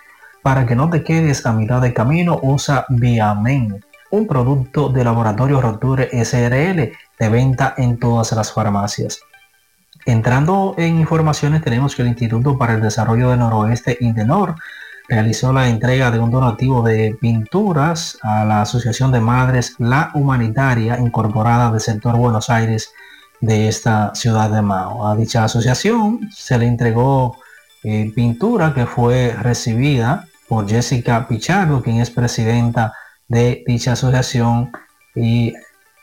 Para que no te quedes a mitad de camino, usa Viamen, un producto de Laboratorio Roture SRL de venta en todas las farmacias. Entrando en informaciones, tenemos que el Instituto para el Desarrollo del Noroeste, Indenor, realizó la entrega de un donativo de pinturas a la Asociación de Madres La Humanitaria incorporada del sector Buenos Aires de esta ciudad de Mao. A dicha asociación se le entregó eh, pintura que fue recibida por Jessica Pichardo, quien es presidenta de dicha asociación y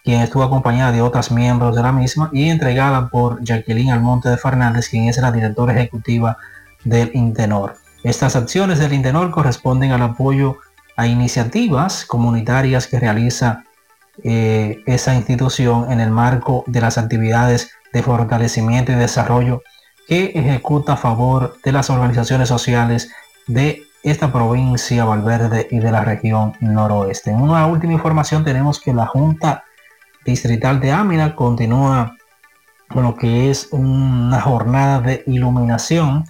quien estuvo acompañada de otros miembros de la misma y entregada por Jacqueline Almonte de Fernández, quien es la directora ejecutiva del Intenor. Estas acciones del Intenor corresponden al apoyo a iniciativas comunitarias que realiza eh, esa institución en el marco de las actividades de fortalecimiento y desarrollo que ejecuta a favor de las organizaciones sociales de esta provincia Valverde y de la región noroeste. En una última información tenemos que la Junta Distrital de Ámina continúa con lo que es una jornada de iluminación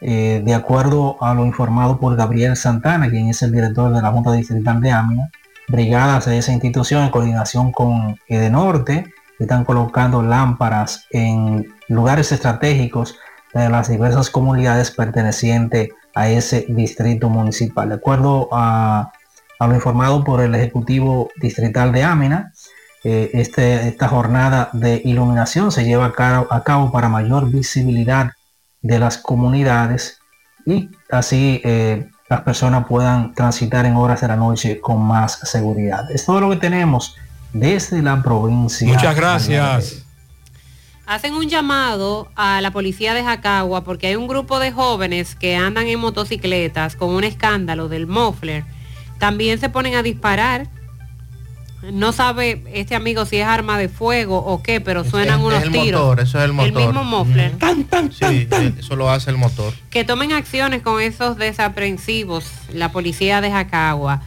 eh, de acuerdo a lo informado por Gabriel Santana, quien es el director de la Junta Distrital de Ámina, brigadas de esa institución en coordinación con Edenorte están colocando lámparas en lugares estratégicos de las diversas comunidades pertenecientes a ese distrito municipal. De acuerdo a, lo informado por el Ejecutivo Distrital de Ámina, eh, este, esta jornada de iluminación se lleva a cabo, a cabo para mayor visibilidad de las comunidades y así eh, las personas puedan transitar en horas de la noche con más seguridad. Es todo lo que tenemos desde la provincia. Muchas gracias. Hacen un llamado a la policía de Jacagua porque hay un grupo de jóvenes que andan en motocicletas con un escándalo del muffler. También se ponen a disparar no sabe este amigo si es arma de fuego o qué, pero suenan Es- unos es el tiros. motor, eso es el motor. mismo muffler. Sí, eso lo hace el motor. Que tomen acciones con esos desaprensivos, la policía de Jacagua.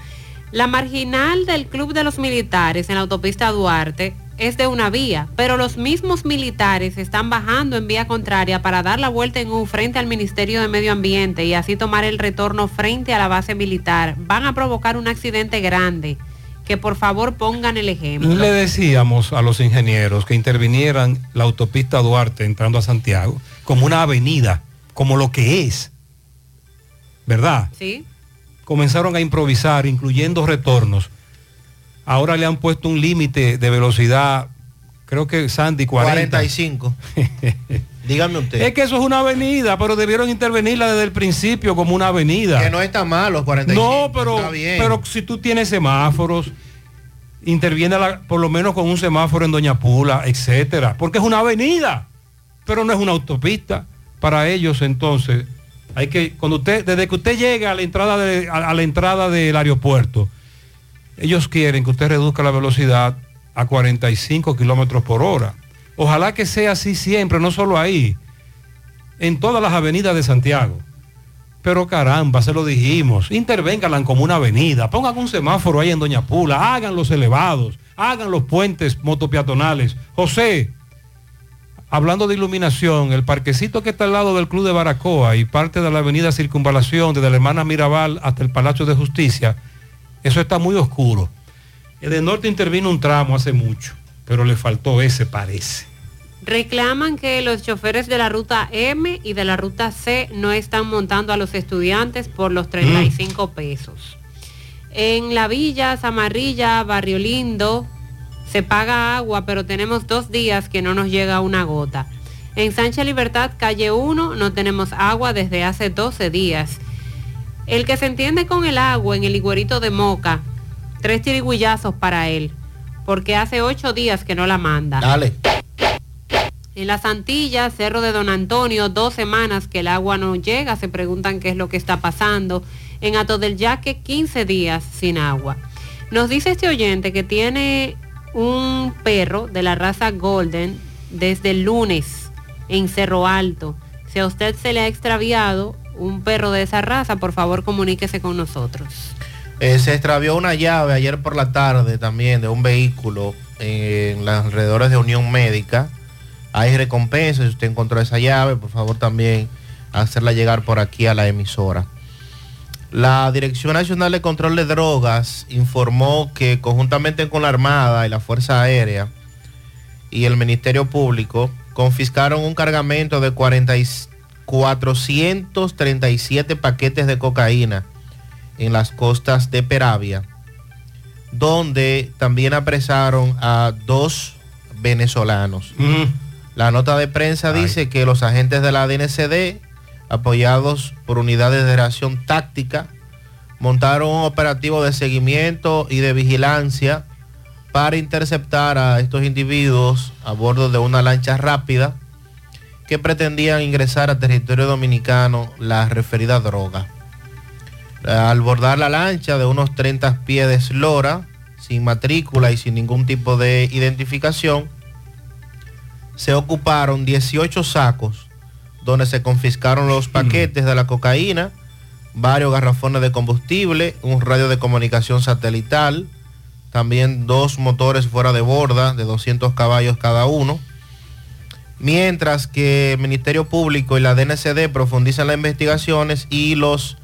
La marginal del Club de los Militares en la autopista Duarte es de una vía, pero los mismos militares están bajando en vía contraria para dar la vuelta en U frente al Ministerio de Medio Ambiente y así tomar el retorno frente a la base militar. Van a provocar un accidente grande. Que por favor pongan el ejemplo. Le decíamos a los ingenieros que intervinieran la autopista Duarte entrando a Santiago como una avenida como lo que es, ¿verdad? Sí. Comenzaron a improvisar, incluyendo retornos. Ahora le han puesto un límite de velocidad, creo que Sandy, 40. 45. Dígame usted. Es que eso es una avenida, pero debieron intervenirla desde el principio como una avenida. Que no está mal los 45. No, pero, está bien. pero si tú tienes semáforos, interviene la- por lo menos con un semáforo en Doña Pula, etcétera, porque es una avenida, pero no es una autopista. Para ellos, entonces, hay que, cuando usted, desde que usted llega a la entrada de, a, a la entrada del aeropuerto, ellos quieren que usted reduzca la velocidad a 45 kilómetros por hora. Ojalá que sea así siempre, no solo ahí, en todas las avenidas de Santiago. Pero caramba, se lo dijimos, intervénganla como una avenida, pongan un semáforo ahí en Doña Pula, hagan los elevados, hagan los puentes motopeatonales. José, hablando de iluminación, el parquecito que está al lado del Club de Baracoa y parte de la avenida Circunvalación, desde la hermana Mirabal hasta el Palacio de Justicia, eso está muy oscuro. El de norte intervino un tramo hace mucho, pero le faltó ese, parece. Reclaman que los choferes de la ruta M y de la ruta C no están montando a los estudiantes por los 35 pesos. En la villa, Zamarrilla, Barrio Lindo, se paga agua, pero tenemos dos días que no nos llega una gota. En Sánchez Libertad, calle 1, no tenemos agua desde hace 12 días. El que se entiende con el agua en el iguerito de Moca, tres tirigullazos para él, porque hace ocho días que no la manda. Dale. En las Antillas, Cerro de Don Antonio, dos semanas que el agua no llega, se preguntan qué es lo que está pasando. En Ato del Yaque, 15 días sin agua. Nos dice este oyente que tiene un perro de la raza Golden desde el lunes en Cerro Alto. Si a usted se le ha extraviado un perro de esa raza, por favor comuníquese con nosotros. Eh, se extravió una llave ayer por la tarde también de un vehículo en los alrededores de Unión Médica. Hay recompensa, si usted encontró esa llave, por favor también hacerla llegar por aquí a la emisora. La Dirección Nacional de Control de Drogas informó que conjuntamente con la Armada y la Fuerza Aérea y el Ministerio Público confiscaron un cargamento de 40 y 437 paquetes de cocaína en las costas de Peravia, donde también apresaron a dos venezolanos. La nota de prensa dice que los agentes de la DNCD, apoyados por unidades de reacción táctica, montaron un operativo de seguimiento y de vigilancia para interceptar a estos individuos a bordo de una lancha rápida que pretendían ingresar a territorio dominicano la referida droga. Al bordar la lancha de unos 30 pies de eslora, sin matrícula y sin ningún tipo de identificación, se ocuparon 18 sacos donde se confiscaron los paquetes de la cocaína, varios garrafones de combustible, un radio de comunicación satelital, también dos motores fuera de borda de 200 caballos cada uno, mientras que el Ministerio Público y la DNCD profundizan las investigaciones y los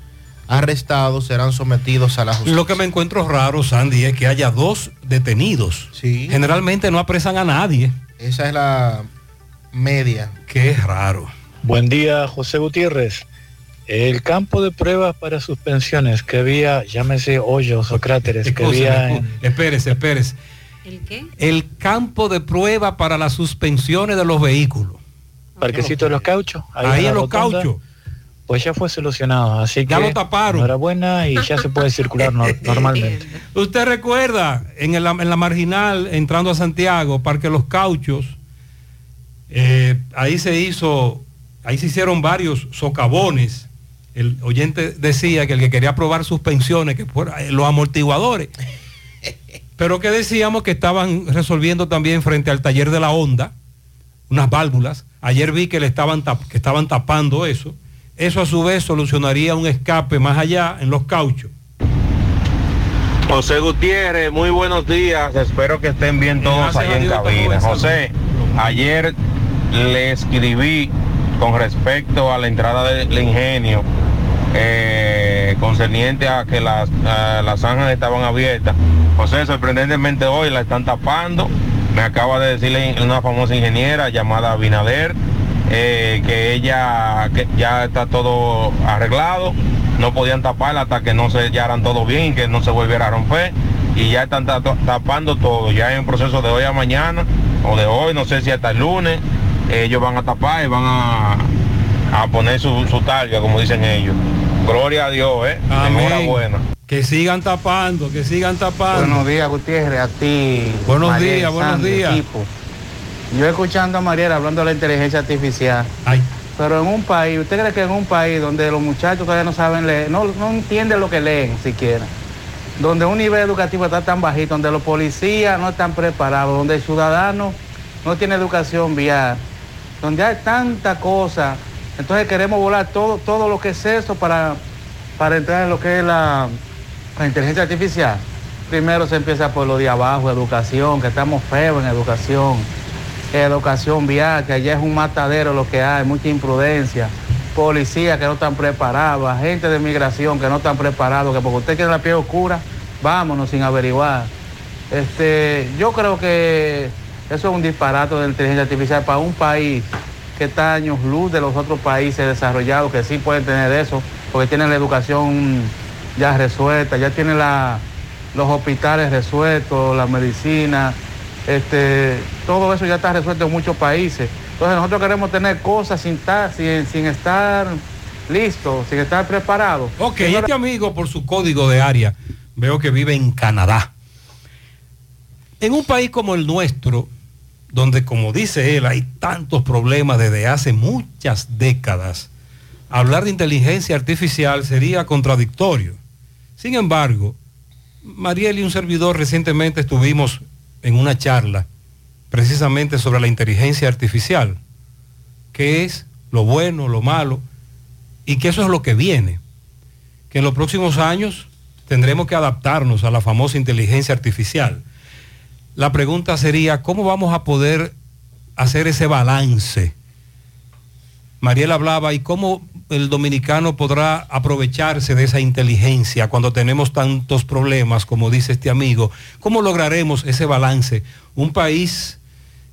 arrestados serán sometidos a la justicia. Lo que me encuentro raro, Sandy, es que haya dos detenidos. Generalmente no apresan a nadie. Esa es la media. Qué raro. Buen día, José Gutiérrez. El campo de pruebas para suspensiones que había, llámese hoyos o cráteres, que había en... Espérese, espérese. ¿El qué? El campo de prueba para las suspensiones de los vehículos. Parquecito de los cauchos. Ahí la en los rotonda, cauchos. Pues ya fue solucionado, así Ya que lo taparon. enhorabuena y ya se puede circular no- normalmente. Usted recuerda, en, el- en la marginal, entrando a Santiago, Parque Los Cauchos, eh, ahí se hizo, ahí se hicieron varios socavones. El oyente decía que el que quería probar suspensiones, que fuera eh, los amortiguadores. Pero que decíamos que estaban resolviendo también frente al taller de la Honda, unas válvulas. Ayer vi que le estaban, tap- que estaban tapando eso. Eso a su vez solucionaría un escape más allá en los cauchos. José Gutiérrez, muy buenos días. Espero que estén bien todos Gracias ahí a en cabina. José, ayer le escribí con respecto a la entrada del ingenio eh, concerniente a que las, a las zanjas estaban abiertas. José, sorprendentemente hoy la están tapando. Me acaba de decirle una famosa ingeniera llamada Binader eh, que ella que ya está todo arreglado, no podían taparla hasta que no se sellaran todo bien que no se volviera a romper y ya están ta- tapando todo, ya en un proceso de hoy a mañana o de hoy, no sé si hasta el lunes, ellos van a tapar y van a, a poner su, su targa, como dicen ellos. Gloria a Dios, ¿eh? Enhorabuena. Que sigan tapando, que sigan tapando. Buenos días, Gutiérrez, a ti. Buenos días, buenos días. equipo. Yo escuchando a Mariela hablando de la inteligencia artificial. Pero en un país, ¿usted cree que en un país donde los muchachos todavía no saben leer, no, no entienden lo que leen siquiera? Donde un nivel educativo está tan bajito, donde los policías no están preparados, donde el ciudadano no tiene educación vial, donde hay tanta cosa. Entonces queremos volar todo, todo lo que es eso para, para entrar en lo que es la, la inteligencia artificial. Primero se empieza por lo de abajo, educación, que estamos feos en educación. Educación vial, que allá es un matadero lo que hay, mucha imprudencia. Policías que no están preparados, agentes de migración que no están preparados, que porque usted quiere la piel oscura, vámonos sin averiguar. Este, yo creo que eso es un disparate de inteligencia artificial para un país que está años luz de los otros países desarrollados que sí pueden tener eso, porque tienen la educación ya resuelta, ya tienen la- los hospitales resueltos, la medicina, este, todo eso ya está resuelto en muchos países. Entonces nosotros queremos tener cosas sin estar, sin, sin estar listos, sin estar preparados. Ok, este amigo por su código de área veo que vive en Canadá. En un país como el nuestro, donde como dice él hay tantos problemas desde hace muchas décadas, hablar de inteligencia artificial sería contradictorio. Sin embargo, Mariel y un servidor recientemente estuvimos en una charla precisamente sobre la inteligencia artificial, qué es lo bueno, lo malo, y que eso es lo que viene, que en los próximos años tendremos que adaptarnos a la famosa inteligencia artificial. La pregunta sería, ¿cómo vamos a poder hacer ese balance? Mariel hablaba, ¿y cómo el dominicano podrá aprovecharse de esa inteligencia cuando tenemos tantos problemas, como dice este amigo? ¿Cómo lograremos ese balance? Un país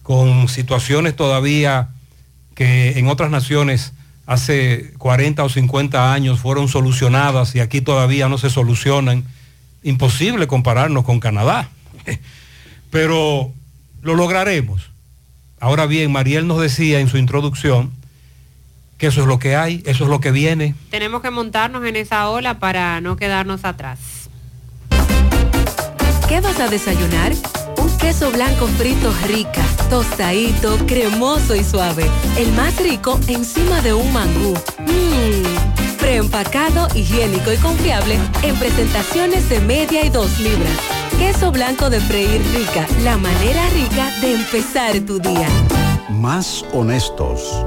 con situaciones todavía que en otras naciones hace 40 o 50 años fueron solucionadas y aquí todavía no se solucionan. Imposible compararnos con Canadá, pero lo lograremos. Ahora bien, Mariel nos decía en su introducción que eso es lo que hay, eso es lo que viene. Tenemos que montarnos en esa ola para no quedarnos atrás. ¿Qué vas a desayunar? Un queso blanco frito rica, tostadito, cremoso y suave. El más rico encima de un mangú. Mmm, preempacado, higiénico y confiable en presentaciones de media y dos libras. Queso blanco de freír rica, la manera rica de empezar tu día. Más honestos.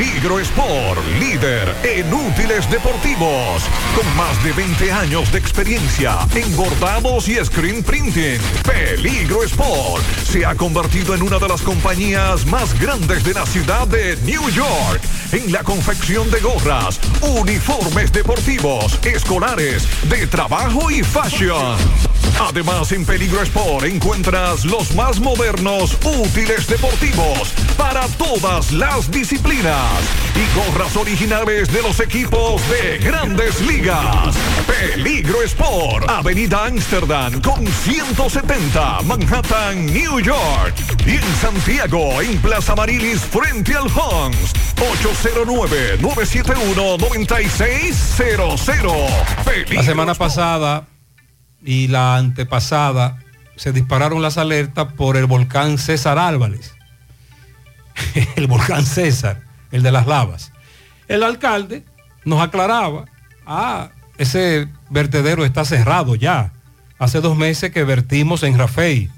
Peligro Sport, líder en útiles deportivos, con más de 20 años de experiencia en bordados y screen printing. Peligro Sport se ha convertido en una de las compañías más grandes de la ciudad de New York en la confección de gorras, uniformes deportivos, escolares, de trabajo y fashion. Además, en Peligro Sport encuentras los más modernos útiles deportivos para todas las disciplinas y gorras originales de los equipos de grandes ligas. Peligro Sport, Avenida Amsterdam con 170, Manhattan, New York. Y en Santiago, en Plaza Marilis, frente al Hans, 809-971-9600. La semana pasada y la antepasada se dispararon las alertas por el volcán César Álvarez. el volcán César, el de las lavas. El alcalde nos aclaraba, ah, ese vertedero está cerrado ya. Hace dos meses que vertimos en Rafey.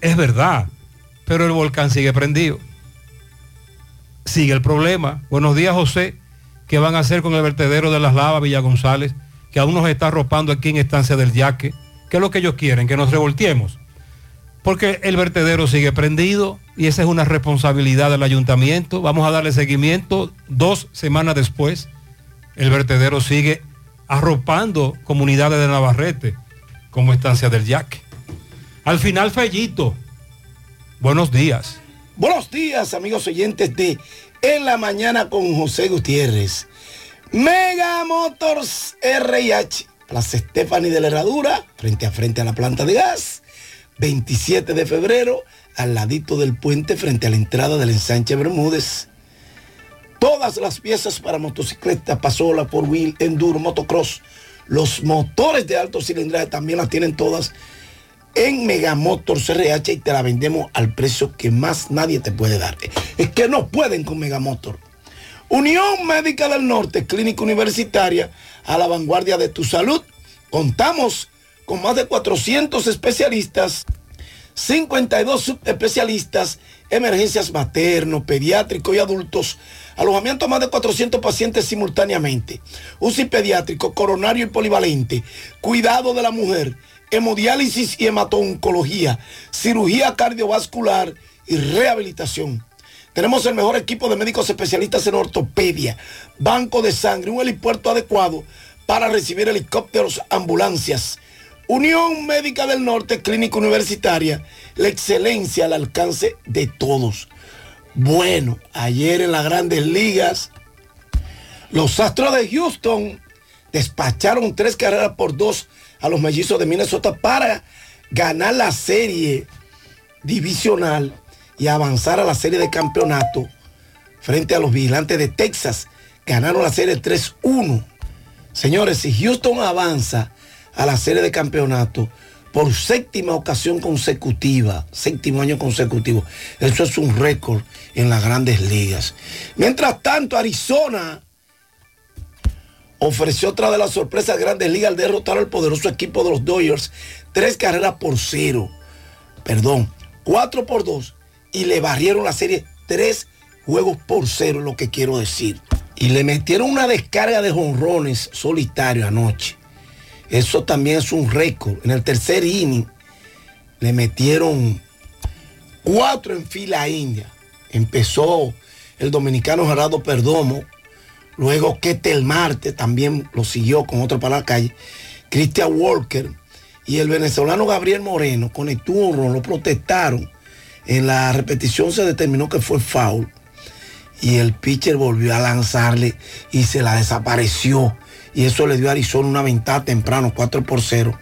Es verdad, pero el volcán sigue prendido. Sigue el problema. Buenos días, José. ¿Qué van a hacer con el vertedero de las lavas Villa González? Que aún nos está arropando aquí en Estancia del Yaque. ¿Qué es lo que ellos quieren? Que nos revolteemos. Porque el vertedero sigue prendido y esa es una responsabilidad del ayuntamiento. Vamos a darle seguimiento dos semanas después. El vertedero sigue arropando comunidades de Navarrete como Estancia del Yaque. Al final, Fellito. Buenos días. Buenos días, amigos oyentes de En la Mañana con José Gutiérrez. Mega Motors RH, Plaza Stephanie de la Herradura, frente a frente a la planta de gas. 27 de febrero, al ladito del puente, frente a la entrada del ensanche Bermúdez. Todas las piezas para motocicleta, pasola, por wheel, enduro, motocross. Los motores de alto cilindraje también las tienen todas en Megamotors RH y te la vendemos al precio que más nadie te puede dar. Es que no pueden con Megamotor. Unión Médica del Norte, clínica universitaria, a la vanguardia de tu salud. Contamos con más de 400 especialistas, 52 subespecialistas, emergencias materno, pediátrico y adultos, alojamiento a más de 400 pacientes simultáneamente, UCI pediátrico, coronario y polivalente, cuidado de la mujer, hemodiálisis y hematoncología, cirugía cardiovascular y rehabilitación. Tenemos el mejor equipo de médicos especialistas en ortopedia, banco de sangre, un helipuerto adecuado para recibir helicópteros, ambulancias. Unión Médica del Norte, Clínica Universitaria, la excelencia al alcance de todos. Bueno, ayer en las grandes ligas, los Astros de Houston despacharon tres carreras por dos a los mellizos de Minnesota para ganar la serie divisional y avanzar a la serie de campeonato frente a los vigilantes de Texas. Ganaron la serie 3-1. Señores, si Houston avanza a la serie de campeonato por séptima ocasión consecutiva, séptimo año consecutivo, eso es un récord en las grandes ligas. Mientras tanto, Arizona ofreció otra de las sorpresas de grandes ligas al derrotar al poderoso equipo de los Dodgers, tres carreras por cero, perdón, cuatro por dos, y le barrieron la serie tres juegos por cero, lo que quiero decir. Y le metieron una descarga de jonrones solitario anoche. Eso también es un récord. En el tercer inning le metieron cuatro en fila India. Empezó el dominicano Gerardo Perdomo Luego Ketel Marte también lo siguió con otro para la calle. Christian Walker y el venezolano Gabriel Moreno conectó un lo protestaron. En la repetición se determinó que fue foul. Y el pitcher volvió a lanzarle y se la desapareció. Y eso le dio a Arizona una ventaja temprano, 4 por 0,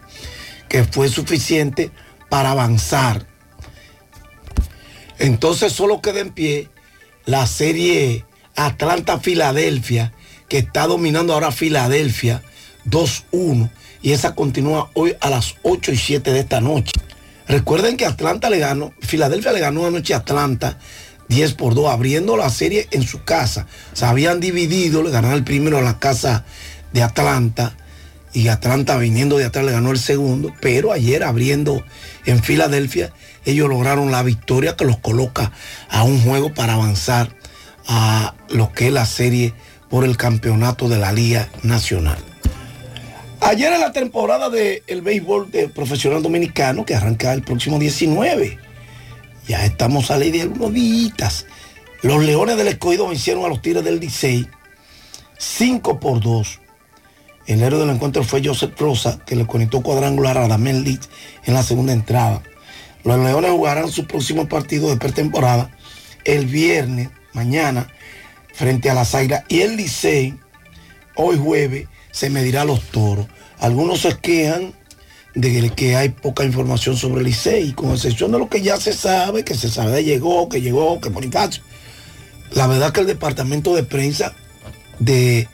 que fue suficiente para avanzar. Entonces solo queda en pie la serie Atlanta-Filadelfia, que está dominando ahora Filadelfia 2-1 y esa continúa hoy a las 8 y 7 de esta noche. Recuerden que Atlanta le ganó, Filadelfia le ganó anoche a Atlanta 10 por 2, abriendo la serie en su casa. Se habían dividido, le ganaron el primero a la casa de Atlanta y Atlanta viniendo de atrás le ganó el segundo, pero ayer abriendo en Filadelfia, ellos lograron la victoria que los coloca a un juego para avanzar a lo que es la serie por el campeonato de la Liga Nacional. Ayer en la temporada del béisbol de profesional dominicano, que arranca el próximo 19, ya estamos a ley de algunos días. Los Leones del Escogido vencieron a los Tigres del Licey 5 por 2. El héroe del encuentro fue Joseph Rosa, que le conectó cuadrangular a Damel Leach en la segunda entrada. Los Leones jugarán su próximo partido de pretemporada el viernes, mañana, frente a las Airas. Y el Licey, hoy jueves, se medirá los toros. Algunos se quejan de que hay poca información sobre el Licey, con excepción de lo que ya se sabe, que se sabe llegó, que llegó, que Bonifacio. La verdad que el departamento de prensa de